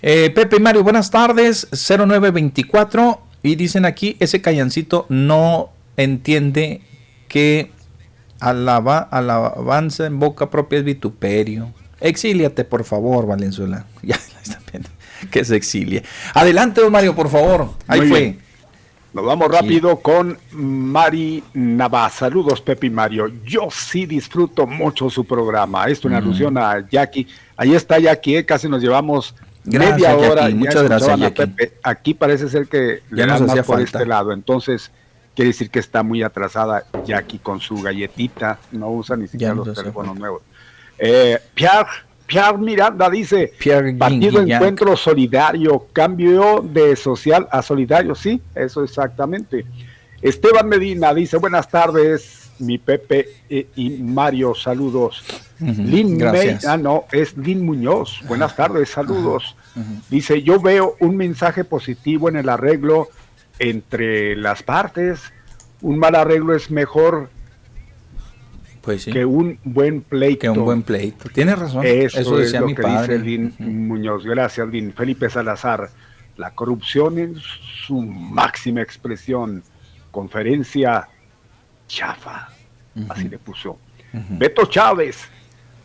Eh, Pepe y Mario, buenas tardes, 0924, y dicen aquí, ese callancito no entiende que alaba, alabanza en boca propia es vituperio. Exíliate, por favor, Valenzuela. [laughs] Ya, está bien. Que se exilie. Adelante, don Mario, por favor. Ahí fue. Nos vamos rápido con Mari Navas. Saludos, Pepe y Mario. Yo sí disfruto mucho su programa. Esto en alusión a Jackie. Ahí está Jackie, ¿eh? casi nos llevamos media hora. Muchas gracias, Jackie. Aquí parece ser que ya le más por este lado. Entonces, quiere decir que está muy atrasada Jackie con su galletita. No usa ni siquiera los teléfonos nuevos. Eh, Pierre, Pierre Miranda dice, Partido Encuentro Solidario, cambio de social a solidario, sí, eso exactamente. Esteban Medina dice, buenas tardes, mi Pepe eh, y Mario, saludos. Lin May, ah, no, es Lin Muñoz, buenas tardes, saludos. Dice, yo veo un mensaje positivo en el arreglo entre las partes. Un mal arreglo es mejor pues que un buen pleito. Que un buen pleito. Tiene razón. Eso, decía es lo mi que padre. dice Lin Muñoz. Gracias, Lin. Felipe Salazar. La corrupción en su máxima expresión. Conferencia chafa. Así le puso. Beto Chávez.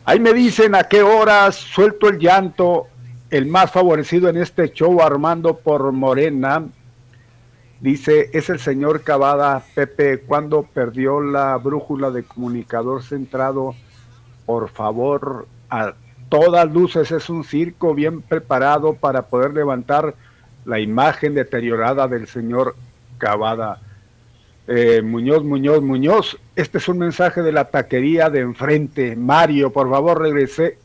Ahí me dicen a qué horas suelto el llanto. El más favorecido en este show, Armando por Morena, Dice, es el señor Cavada, Pepe, cuando perdió la brújula de comunicador centrado, por favor, a todas luces es un circo bien preparado para poder levantar la imagen deteriorada del señor Cavada. Eh, Muñoz, Muñoz, Muñoz. Este es un mensaje de la taquería de enfrente. Mario, por favor, regrese,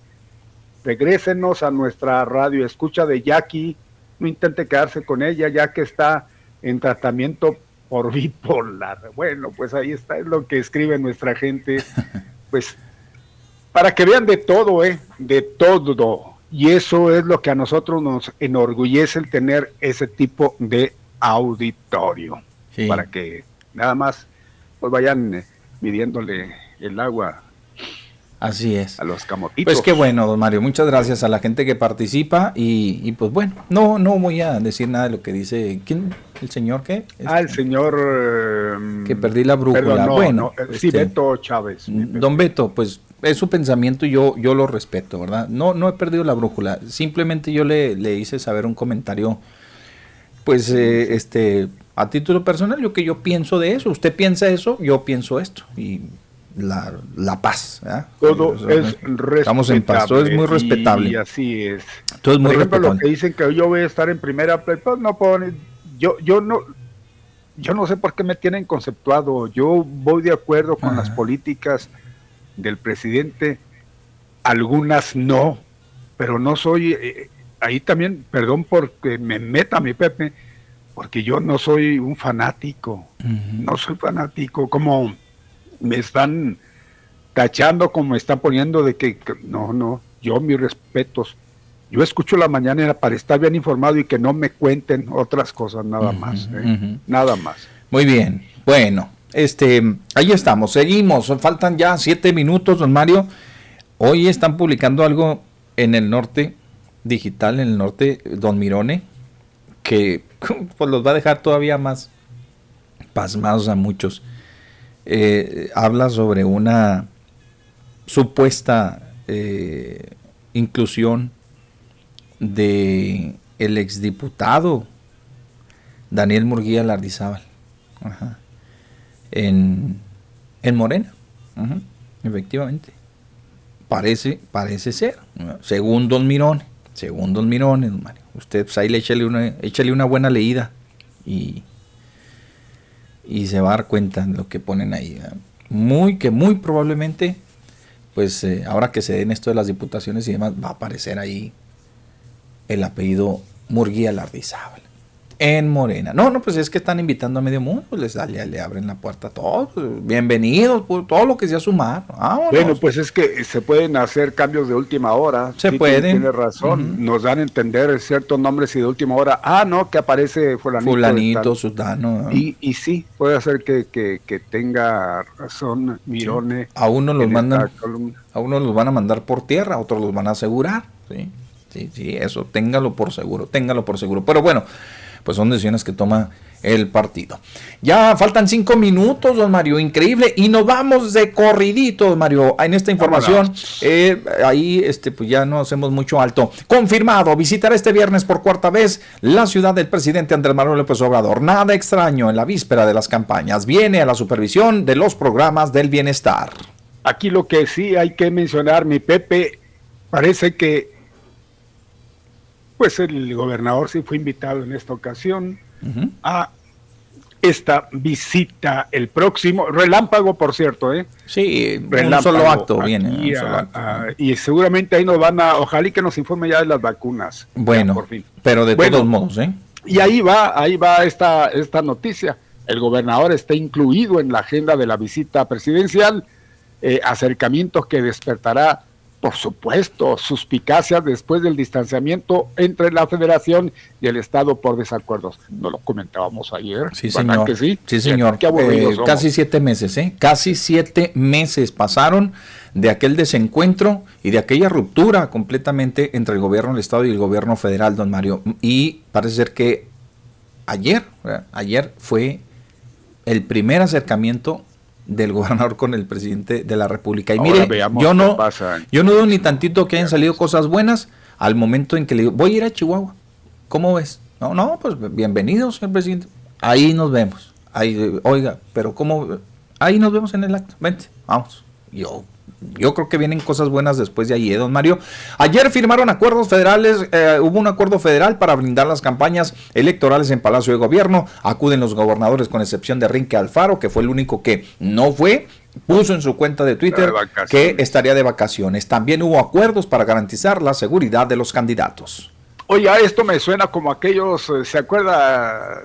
regrésenos a nuestra radio. Escucha de Jackie. No intente quedarse con ella, ya que está en tratamiento por [laughs] bipolar. Bueno, pues ahí está, es lo que escribe nuestra gente. [laughs] Pues para que vean de todo, ¿eh? De todo. Y eso es lo que a nosotros nos enorgullece el tener ese tipo de auditorio. Para que nada más pues vayan eh, midiéndole el agua Así es. A los camotitos. Pues qué bueno, don Mario. Muchas gracias a la gente que participa. Y, pues bueno, no, no voy a decir nada de lo que dice. ¿Quién? ¿El señor qué? Ah, el señor. Eh, que perdí la brújula. bueno, eh, sí, este, Beto Chávez. Don Beto, pues es su pensamiento y yo, yo lo respeto, ¿verdad? No, no he perdido la brújula. Simplemente yo le, le hice saber un comentario, pues, eh, este, a título personal, lo que yo pienso de eso. Usted piensa eso, yo pienso esto. Y la, la paz. Todo es respetable. Estamos en paz, todo es muy respetable. Y así es. Todo es muy Por ejemplo, lo que dicen que yo voy a estar en primera, pues, pues no puedo, yo, yo no, yo no sé por qué me tienen conceptuado. Yo voy de acuerdo con las políticas del presidente, algunas no, pero no soy, eh, ahí también, perdón porque me meta mi Pepe, porque yo no soy un fanático, no soy fanático, como me están tachando, como me están poniendo de que, no, no, yo mis respetos. Yo escucho la mañana para estar bien informado y que no me cuenten otras cosas, nada más, ¿eh? nada más. Muy bien, bueno, este, ahí estamos, seguimos, faltan ya siete minutos, don Mario. Hoy están publicando algo en el norte, digital en el norte, don Mirone, que [laughs] pues los va a dejar todavía más pasmados a muchos. Eh, habla sobre una supuesta eh, inclusión de el exdiputado Daniel Murguía Lardizábal En, en, Morena, efectivamente. Parece, parece ser, según Don Mirón, según Don Mirón, usted pues ahí le échale una, échale una buena leída y, y se va a dar cuenta lo que ponen ahí. Muy que muy probablemente, pues eh, ahora que se den esto de las diputaciones y demás, va a aparecer ahí el apellido Murguía Lardizábal en Morena. No, no, pues es que están invitando a medio mundo, pues les le, le abren la puerta a todos, bienvenidos, pues, todo lo que sea sumar. Bueno, pues es que se pueden hacer cambios de última hora. Se pueden. Tiene razón, nos dan a entender ciertos nombres y de última hora, ah, no, que aparece fulanito. Fulanito, sudano. Y, y sí, puede hacer que, que, tenga razón Mirone. A uno los mandan, a uno los van a mandar por tierra, a otros los van a asegurar, sí. Sí, sí, eso, téngalo por seguro, téngalo por seguro. Pero bueno, pues son decisiones que toma el partido. Ya faltan cinco minutos, don Mario, increíble. Y nos vamos de corridito, don Mario, en esta información. Eh, ahí este, pues ya no hacemos mucho alto. Confirmado, visitará este viernes por cuarta vez la ciudad del presidente Andrés Manuel López Obrador. Nada extraño en la víspera de las campañas. Viene a la supervisión de los programas del bienestar. Aquí lo que sí hay que mencionar, mi Pepe, parece que pues el gobernador sí fue invitado en esta ocasión a esta visita el próximo, relámpago por cierto, ¿eh? Sí, un solo acto viene. y seguramente ahí nos van a, ojalá y que nos informe ya de las vacunas. Bueno, por fin. pero de todos modos, ¿eh? Y ahí va, ahí va esta, esta noticia. El gobernador está incluido en la agenda de la visita presidencial, eh, acercamientos que despertará por supuesto, suspicacia después del distanciamiento entre la federación y el Estado por desacuerdos. No lo comentábamos ayer. Sí, señor. sí? señor. Eh, casi siete meses, ¿eh? Casi siete meses pasaron de aquel desencuentro y de aquella ruptura completamente entre el gobierno del Estado y el gobierno federal, don Mario. Y parece ser que ayer, ayer fue el primer acercamiento del gobernador con el presidente de la República. Y mire, yo no, yo no veo ni tantito que hayan salido cosas buenas al momento en que le digo, voy a ir a Chihuahua. ¿Cómo ves? No, no, pues bienvenido, señor presidente. Ahí nos vemos. Ahí, oiga, pero ¿cómo? Ahí nos vemos en el acto. Vente, vamos. Yo, yo creo que vienen cosas buenas después de ahí, ¿eh, don Mario. Ayer firmaron acuerdos federales, eh, hubo un acuerdo federal para brindar las campañas electorales en Palacio de Gobierno. Acuden los gobernadores con excepción de Rinque Alfaro, que fue el único que no fue. Puso en su cuenta de Twitter que estaría de vacaciones. También hubo acuerdos para garantizar la seguridad de los candidatos. Oye, esto me suena como aquellos, eh, ¿se acuerda?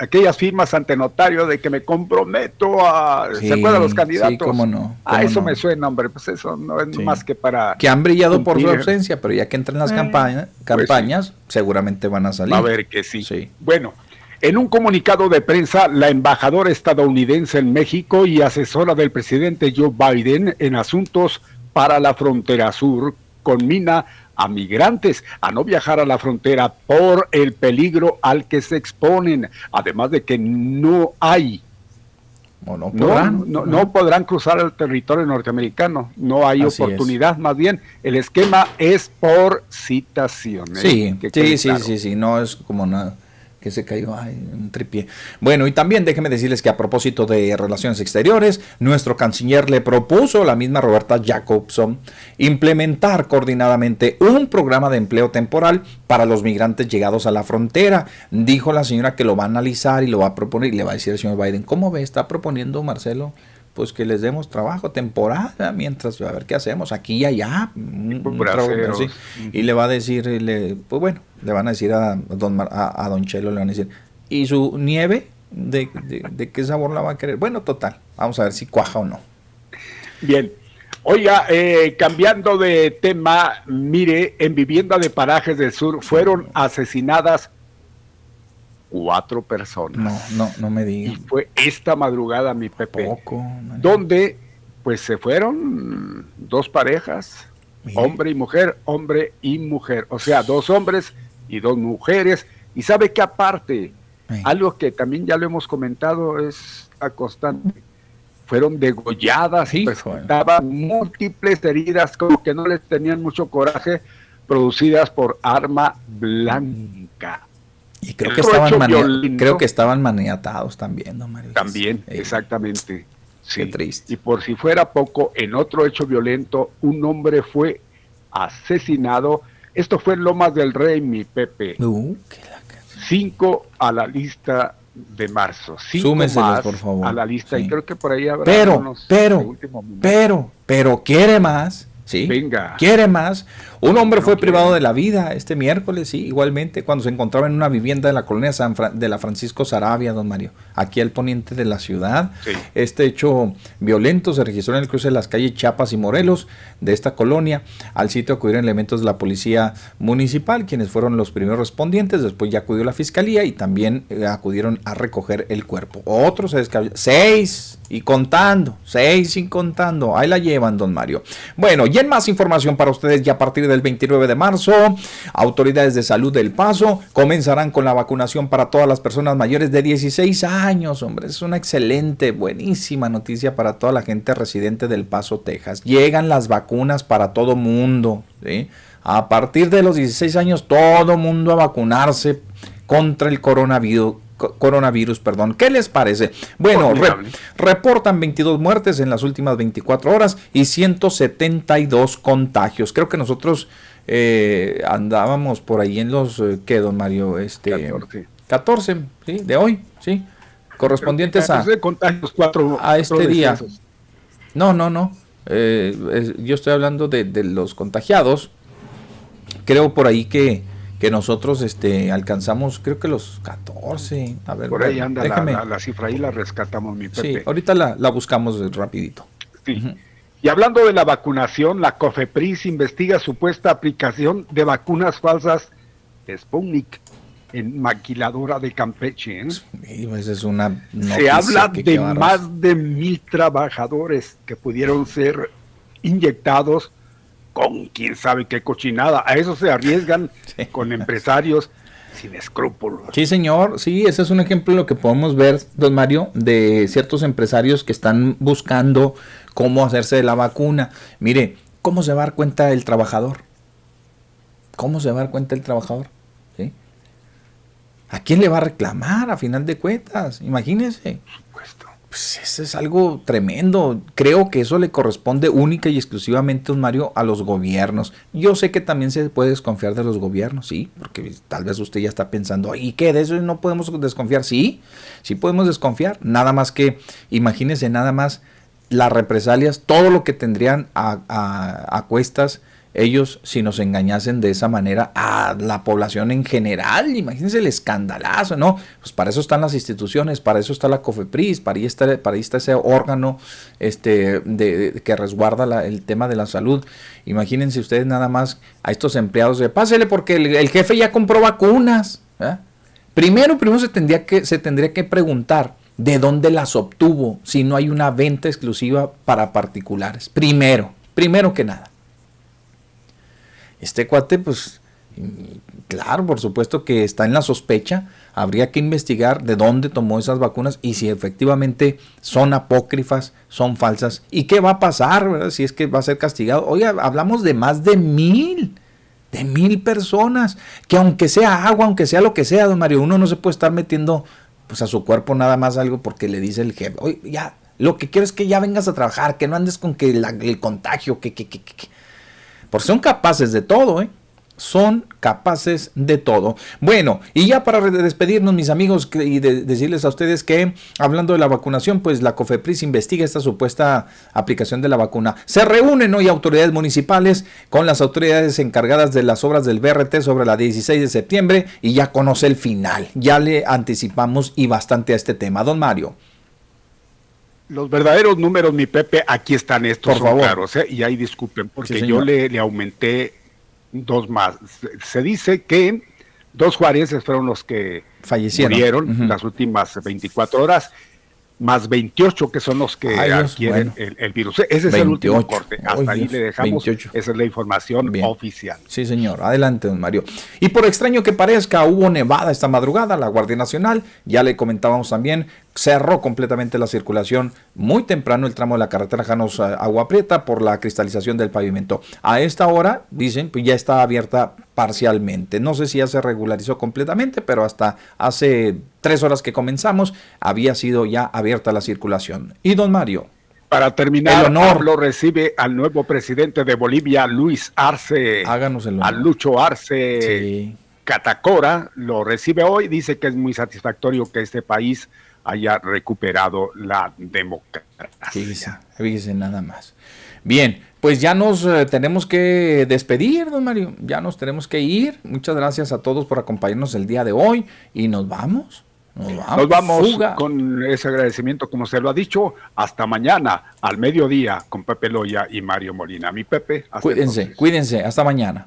Aquellas firmas ante notario de que me comprometo a... ¿Se acuerdan los candidatos? Sí, cómo no. a eso me suena, hombre, pues eso no es más que para... Que han brillado por su ausencia, pero ya que entran las eh, campañas, pues campañas seguramente van a salir. A ver que sí. sí. Bueno, en un comunicado de prensa, la embajadora estadounidense en México y asesora del presidente Joe Biden en asuntos para la frontera sur, conmina a migrantes a no viajar a la frontera por el peligro al que se exponen, además de que no hay no, podrán, no, podrán cruzar el territorio norteamericano, no hay oportunidad, más bien el esquema es por citación. ¿eh? Sí, sí, sí, sí, no es como nada que se cayó ay, un tripié. Bueno, y también déjenme decirles que a propósito de relaciones exteriores, nuestro canciller le propuso, la misma Roberta Jacobson, implementar coordinadamente un programa de empleo temporal para los migrantes llegados a la frontera. Dijo la señora que lo va a analizar y lo va a proponer y le va a decir al señor Biden, ¿cómo ve? Está proponiendo Marcelo pues que les demos trabajo temporada mientras a ver qué hacemos aquí y allá y le va a decir le, pues bueno le van a decir a don a, don Chelo le van a decir y su nieve de, de, qué sabor la va a querer bueno total vamos a ver si cuaja o no. Bien. Oiga, eh, cambiando de tema, mire, en vivienda de parajes del sur fueron asesinadas cuatro personas. No, no, no me digas. Y fue esta madrugada, mi Pepe. Poco, donde pues se fueron dos parejas, hombre y mujer, hombre y mujer. O sea, dos hombres y dos mujeres. Y sabe que aparte, algo que también ya lo hemos comentado es a constante. Fueron degolladas, y presentaban múltiples heridas, como que no les tenían mucho coraje, producidas por arma blanca. Y creo que, estaban creo que estaban maniatados también, ¿no, Mario? También, exactamente. Qué triste. Y por si fuera poco, en otro hecho violento, un hombre fue asesinado. Esto fue en Lomas del Rey, mi Pepe. Uh, Cinco a la lista de marzo. Cinco más por favor. A la lista. Y creo que por ahí habrá pero, pero, pero, pero quiere más. ¿sí? Venga. Quiere más. Un hombre fue privado de la vida este miércoles, sí, igualmente, cuando se encontraba en una vivienda de la colonia San de la Francisco Sarabia, don Mario, aquí al poniente de la ciudad. Este hecho violento se registró en el cruce de las calles Chiapas y Morelos de esta colonia. Al sitio acudieron elementos de la policía municipal, quienes fueron los primeros respondientes. Después ya acudió la fiscalía y también eh, acudieron a recoger el cuerpo. Otros se descabelló. Seis y contando, seis y contando. Ahí la llevan, don Mario. Bueno, y en más información para ustedes ya a partir del 29 de marzo, autoridades de salud del Paso comenzarán con la vacunación para todas las personas mayores de 16 años, hombre. Es una excelente, buenísima noticia para toda la gente residente del Paso, Texas. Llegan las vacunas para todo mundo, A partir de los 16 años, todo mundo a vacunarse contra el coronavirus coronavirus, perdón. ¿Qué les parece? Bueno, reportan 22 muertes en las últimas 24 horas y 172 contagios. Creo que nosotros eh, andábamos por ahí en los, eh, ¿qué, don Mario? Este, 14. 14, ¿sí? De hoy, ¿sí? Correspondientes a, contagios, cuatro, a este día. No, no, no. Eh, yo estoy hablando de, de los contagiados. Creo por ahí que que nosotros este, alcanzamos, creo que los 14. A ver, Por ahí anda la, cifra y la rescatamos, mi Pepe. Sí, ahorita la, buscamos rapidito. Sí. Y hablando de la vacunación, la COFEPRIS investiga supuesta aplicación de vacunas falsas de Sputnik en maquiladora de Campeche. ¿eh? Sí, pues es una Se habla de más de mil trabajadores que pudieron ser inyectados con quién sabe qué cochinada. A eso se arriesgan [laughs] con empresarios sin escrúpulos. Sí, señor. Sí, ese es un ejemplo de lo que podemos ver, don Mario, de ciertos empresarios que están buscando cómo hacerse de la vacuna. Mire, ¿cómo se va a dar cuenta el trabajador? ¿Cómo se va a dar cuenta el trabajador? ¿Sí? ¿A quién le va a reclamar a final de cuentas? Imagínese. Pues eso es algo tremendo. Creo que eso le corresponde única y exclusivamente, Mario, a los gobiernos. Yo sé que también se puede desconfiar de los gobiernos, sí, porque tal vez usted ya está pensando, ¿y qué? ¿De eso no podemos desconfiar? Sí, sí podemos desconfiar. Nada más que, imagínese nada más las represalias, todo lo que tendrían a, a, a cuestas ellos si nos engañasen de esa manera a la población en general. Imagínense el escandalazo, ¿no? Pues para eso están las instituciones, para eso está la COFEPRIS, para ahí está, para está ese órgano este, de, que resguarda el tema de la salud. Imagínense ustedes nada más a estos empleados de pásele porque el, jefe ya compró vacunas. Primero, primero se tendría, que, se tendría que preguntar de dónde las obtuvo si no hay una venta exclusiva para particulares. Primero, primero que nada. Este cuate, pues, claro, por supuesto que está en la sospecha. Habría que investigar de dónde tomó esas vacunas y si efectivamente son apócrifas, son falsas. ¿Y qué va a pasar, si es que va a ser castigado? Oye, hablamos de más de mil, de mil personas, que aunque sea agua, aunque sea lo que sea, don Mario, uno no se puede estar metiendo pues a su cuerpo nada más algo porque le dice el jefe, oye, ya, lo que quiero es que ya vengas a trabajar, que no andes con que el contagio, que, que, que, que porque son capaces de todo, ¿eh? Son capaces de todo. Bueno, y ya para despedirnos, mis amigos, y decirles a ustedes que, hablando de la vacunación, pues la COFEPRIS investiga esta supuesta aplicación de la vacuna. Se reúnen hoy autoridades municipales con las autoridades encargadas de las obras del BRT sobre la 16 de septiembre y ya conoce el final. Ya le anticipamos y bastante a este tema. Don Mario. Los verdaderos números, mi Pepe, aquí están estos, Por favor. ¿eh? y ahí disculpen, porque yo le, aumenté dos más. Se, dice que dos juarenses fueron los que Fallecieron. murieron las últimas 24 horas más 28 que son los que adquieren el, virus. Ese es el último corte. Hasta ahí le dejamos. Esa es la información oficial. Sí, señor. Adelante, don Mario. Y por extraño que parezca, hubo nevada esta madrugada. La Guardia Nacional, ya le comentábamos también, cerró completamente la circulación muy temprano el tramo de la carretera Janos Agua Prieta por la cristalización del pavimento. A esta hora, dicen, pues ya está abierta parcialmente. No sé si ya se regularizó completamente, pero hasta hace tres horas que comenzamos había sido ya abierta la circulación. Y don Mario. Para terminar, el honor lo recibe al nuevo presidente de Bolivia, Luis Arce. Háganos el honor. A Lucho Arce Catacora lo recibe hoy. Dice que es muy satisfactorio que este país haya recuperado la democracia. Fíjese, nada más. Bien, pues ya nos eh, tenemos que despedir, don Mario. Ya nos tenemos que ir. Muchas gracias a todos por acompañarnos el día de hoy y nos vamos. Nos vamos, nos vamos con ese agradecimiento, como se lo ha dicho, hasta mañana al mediodía con Pepe Loya y Mario Molina. Mi Pepe, cuídense, cuídense, hasta mañana.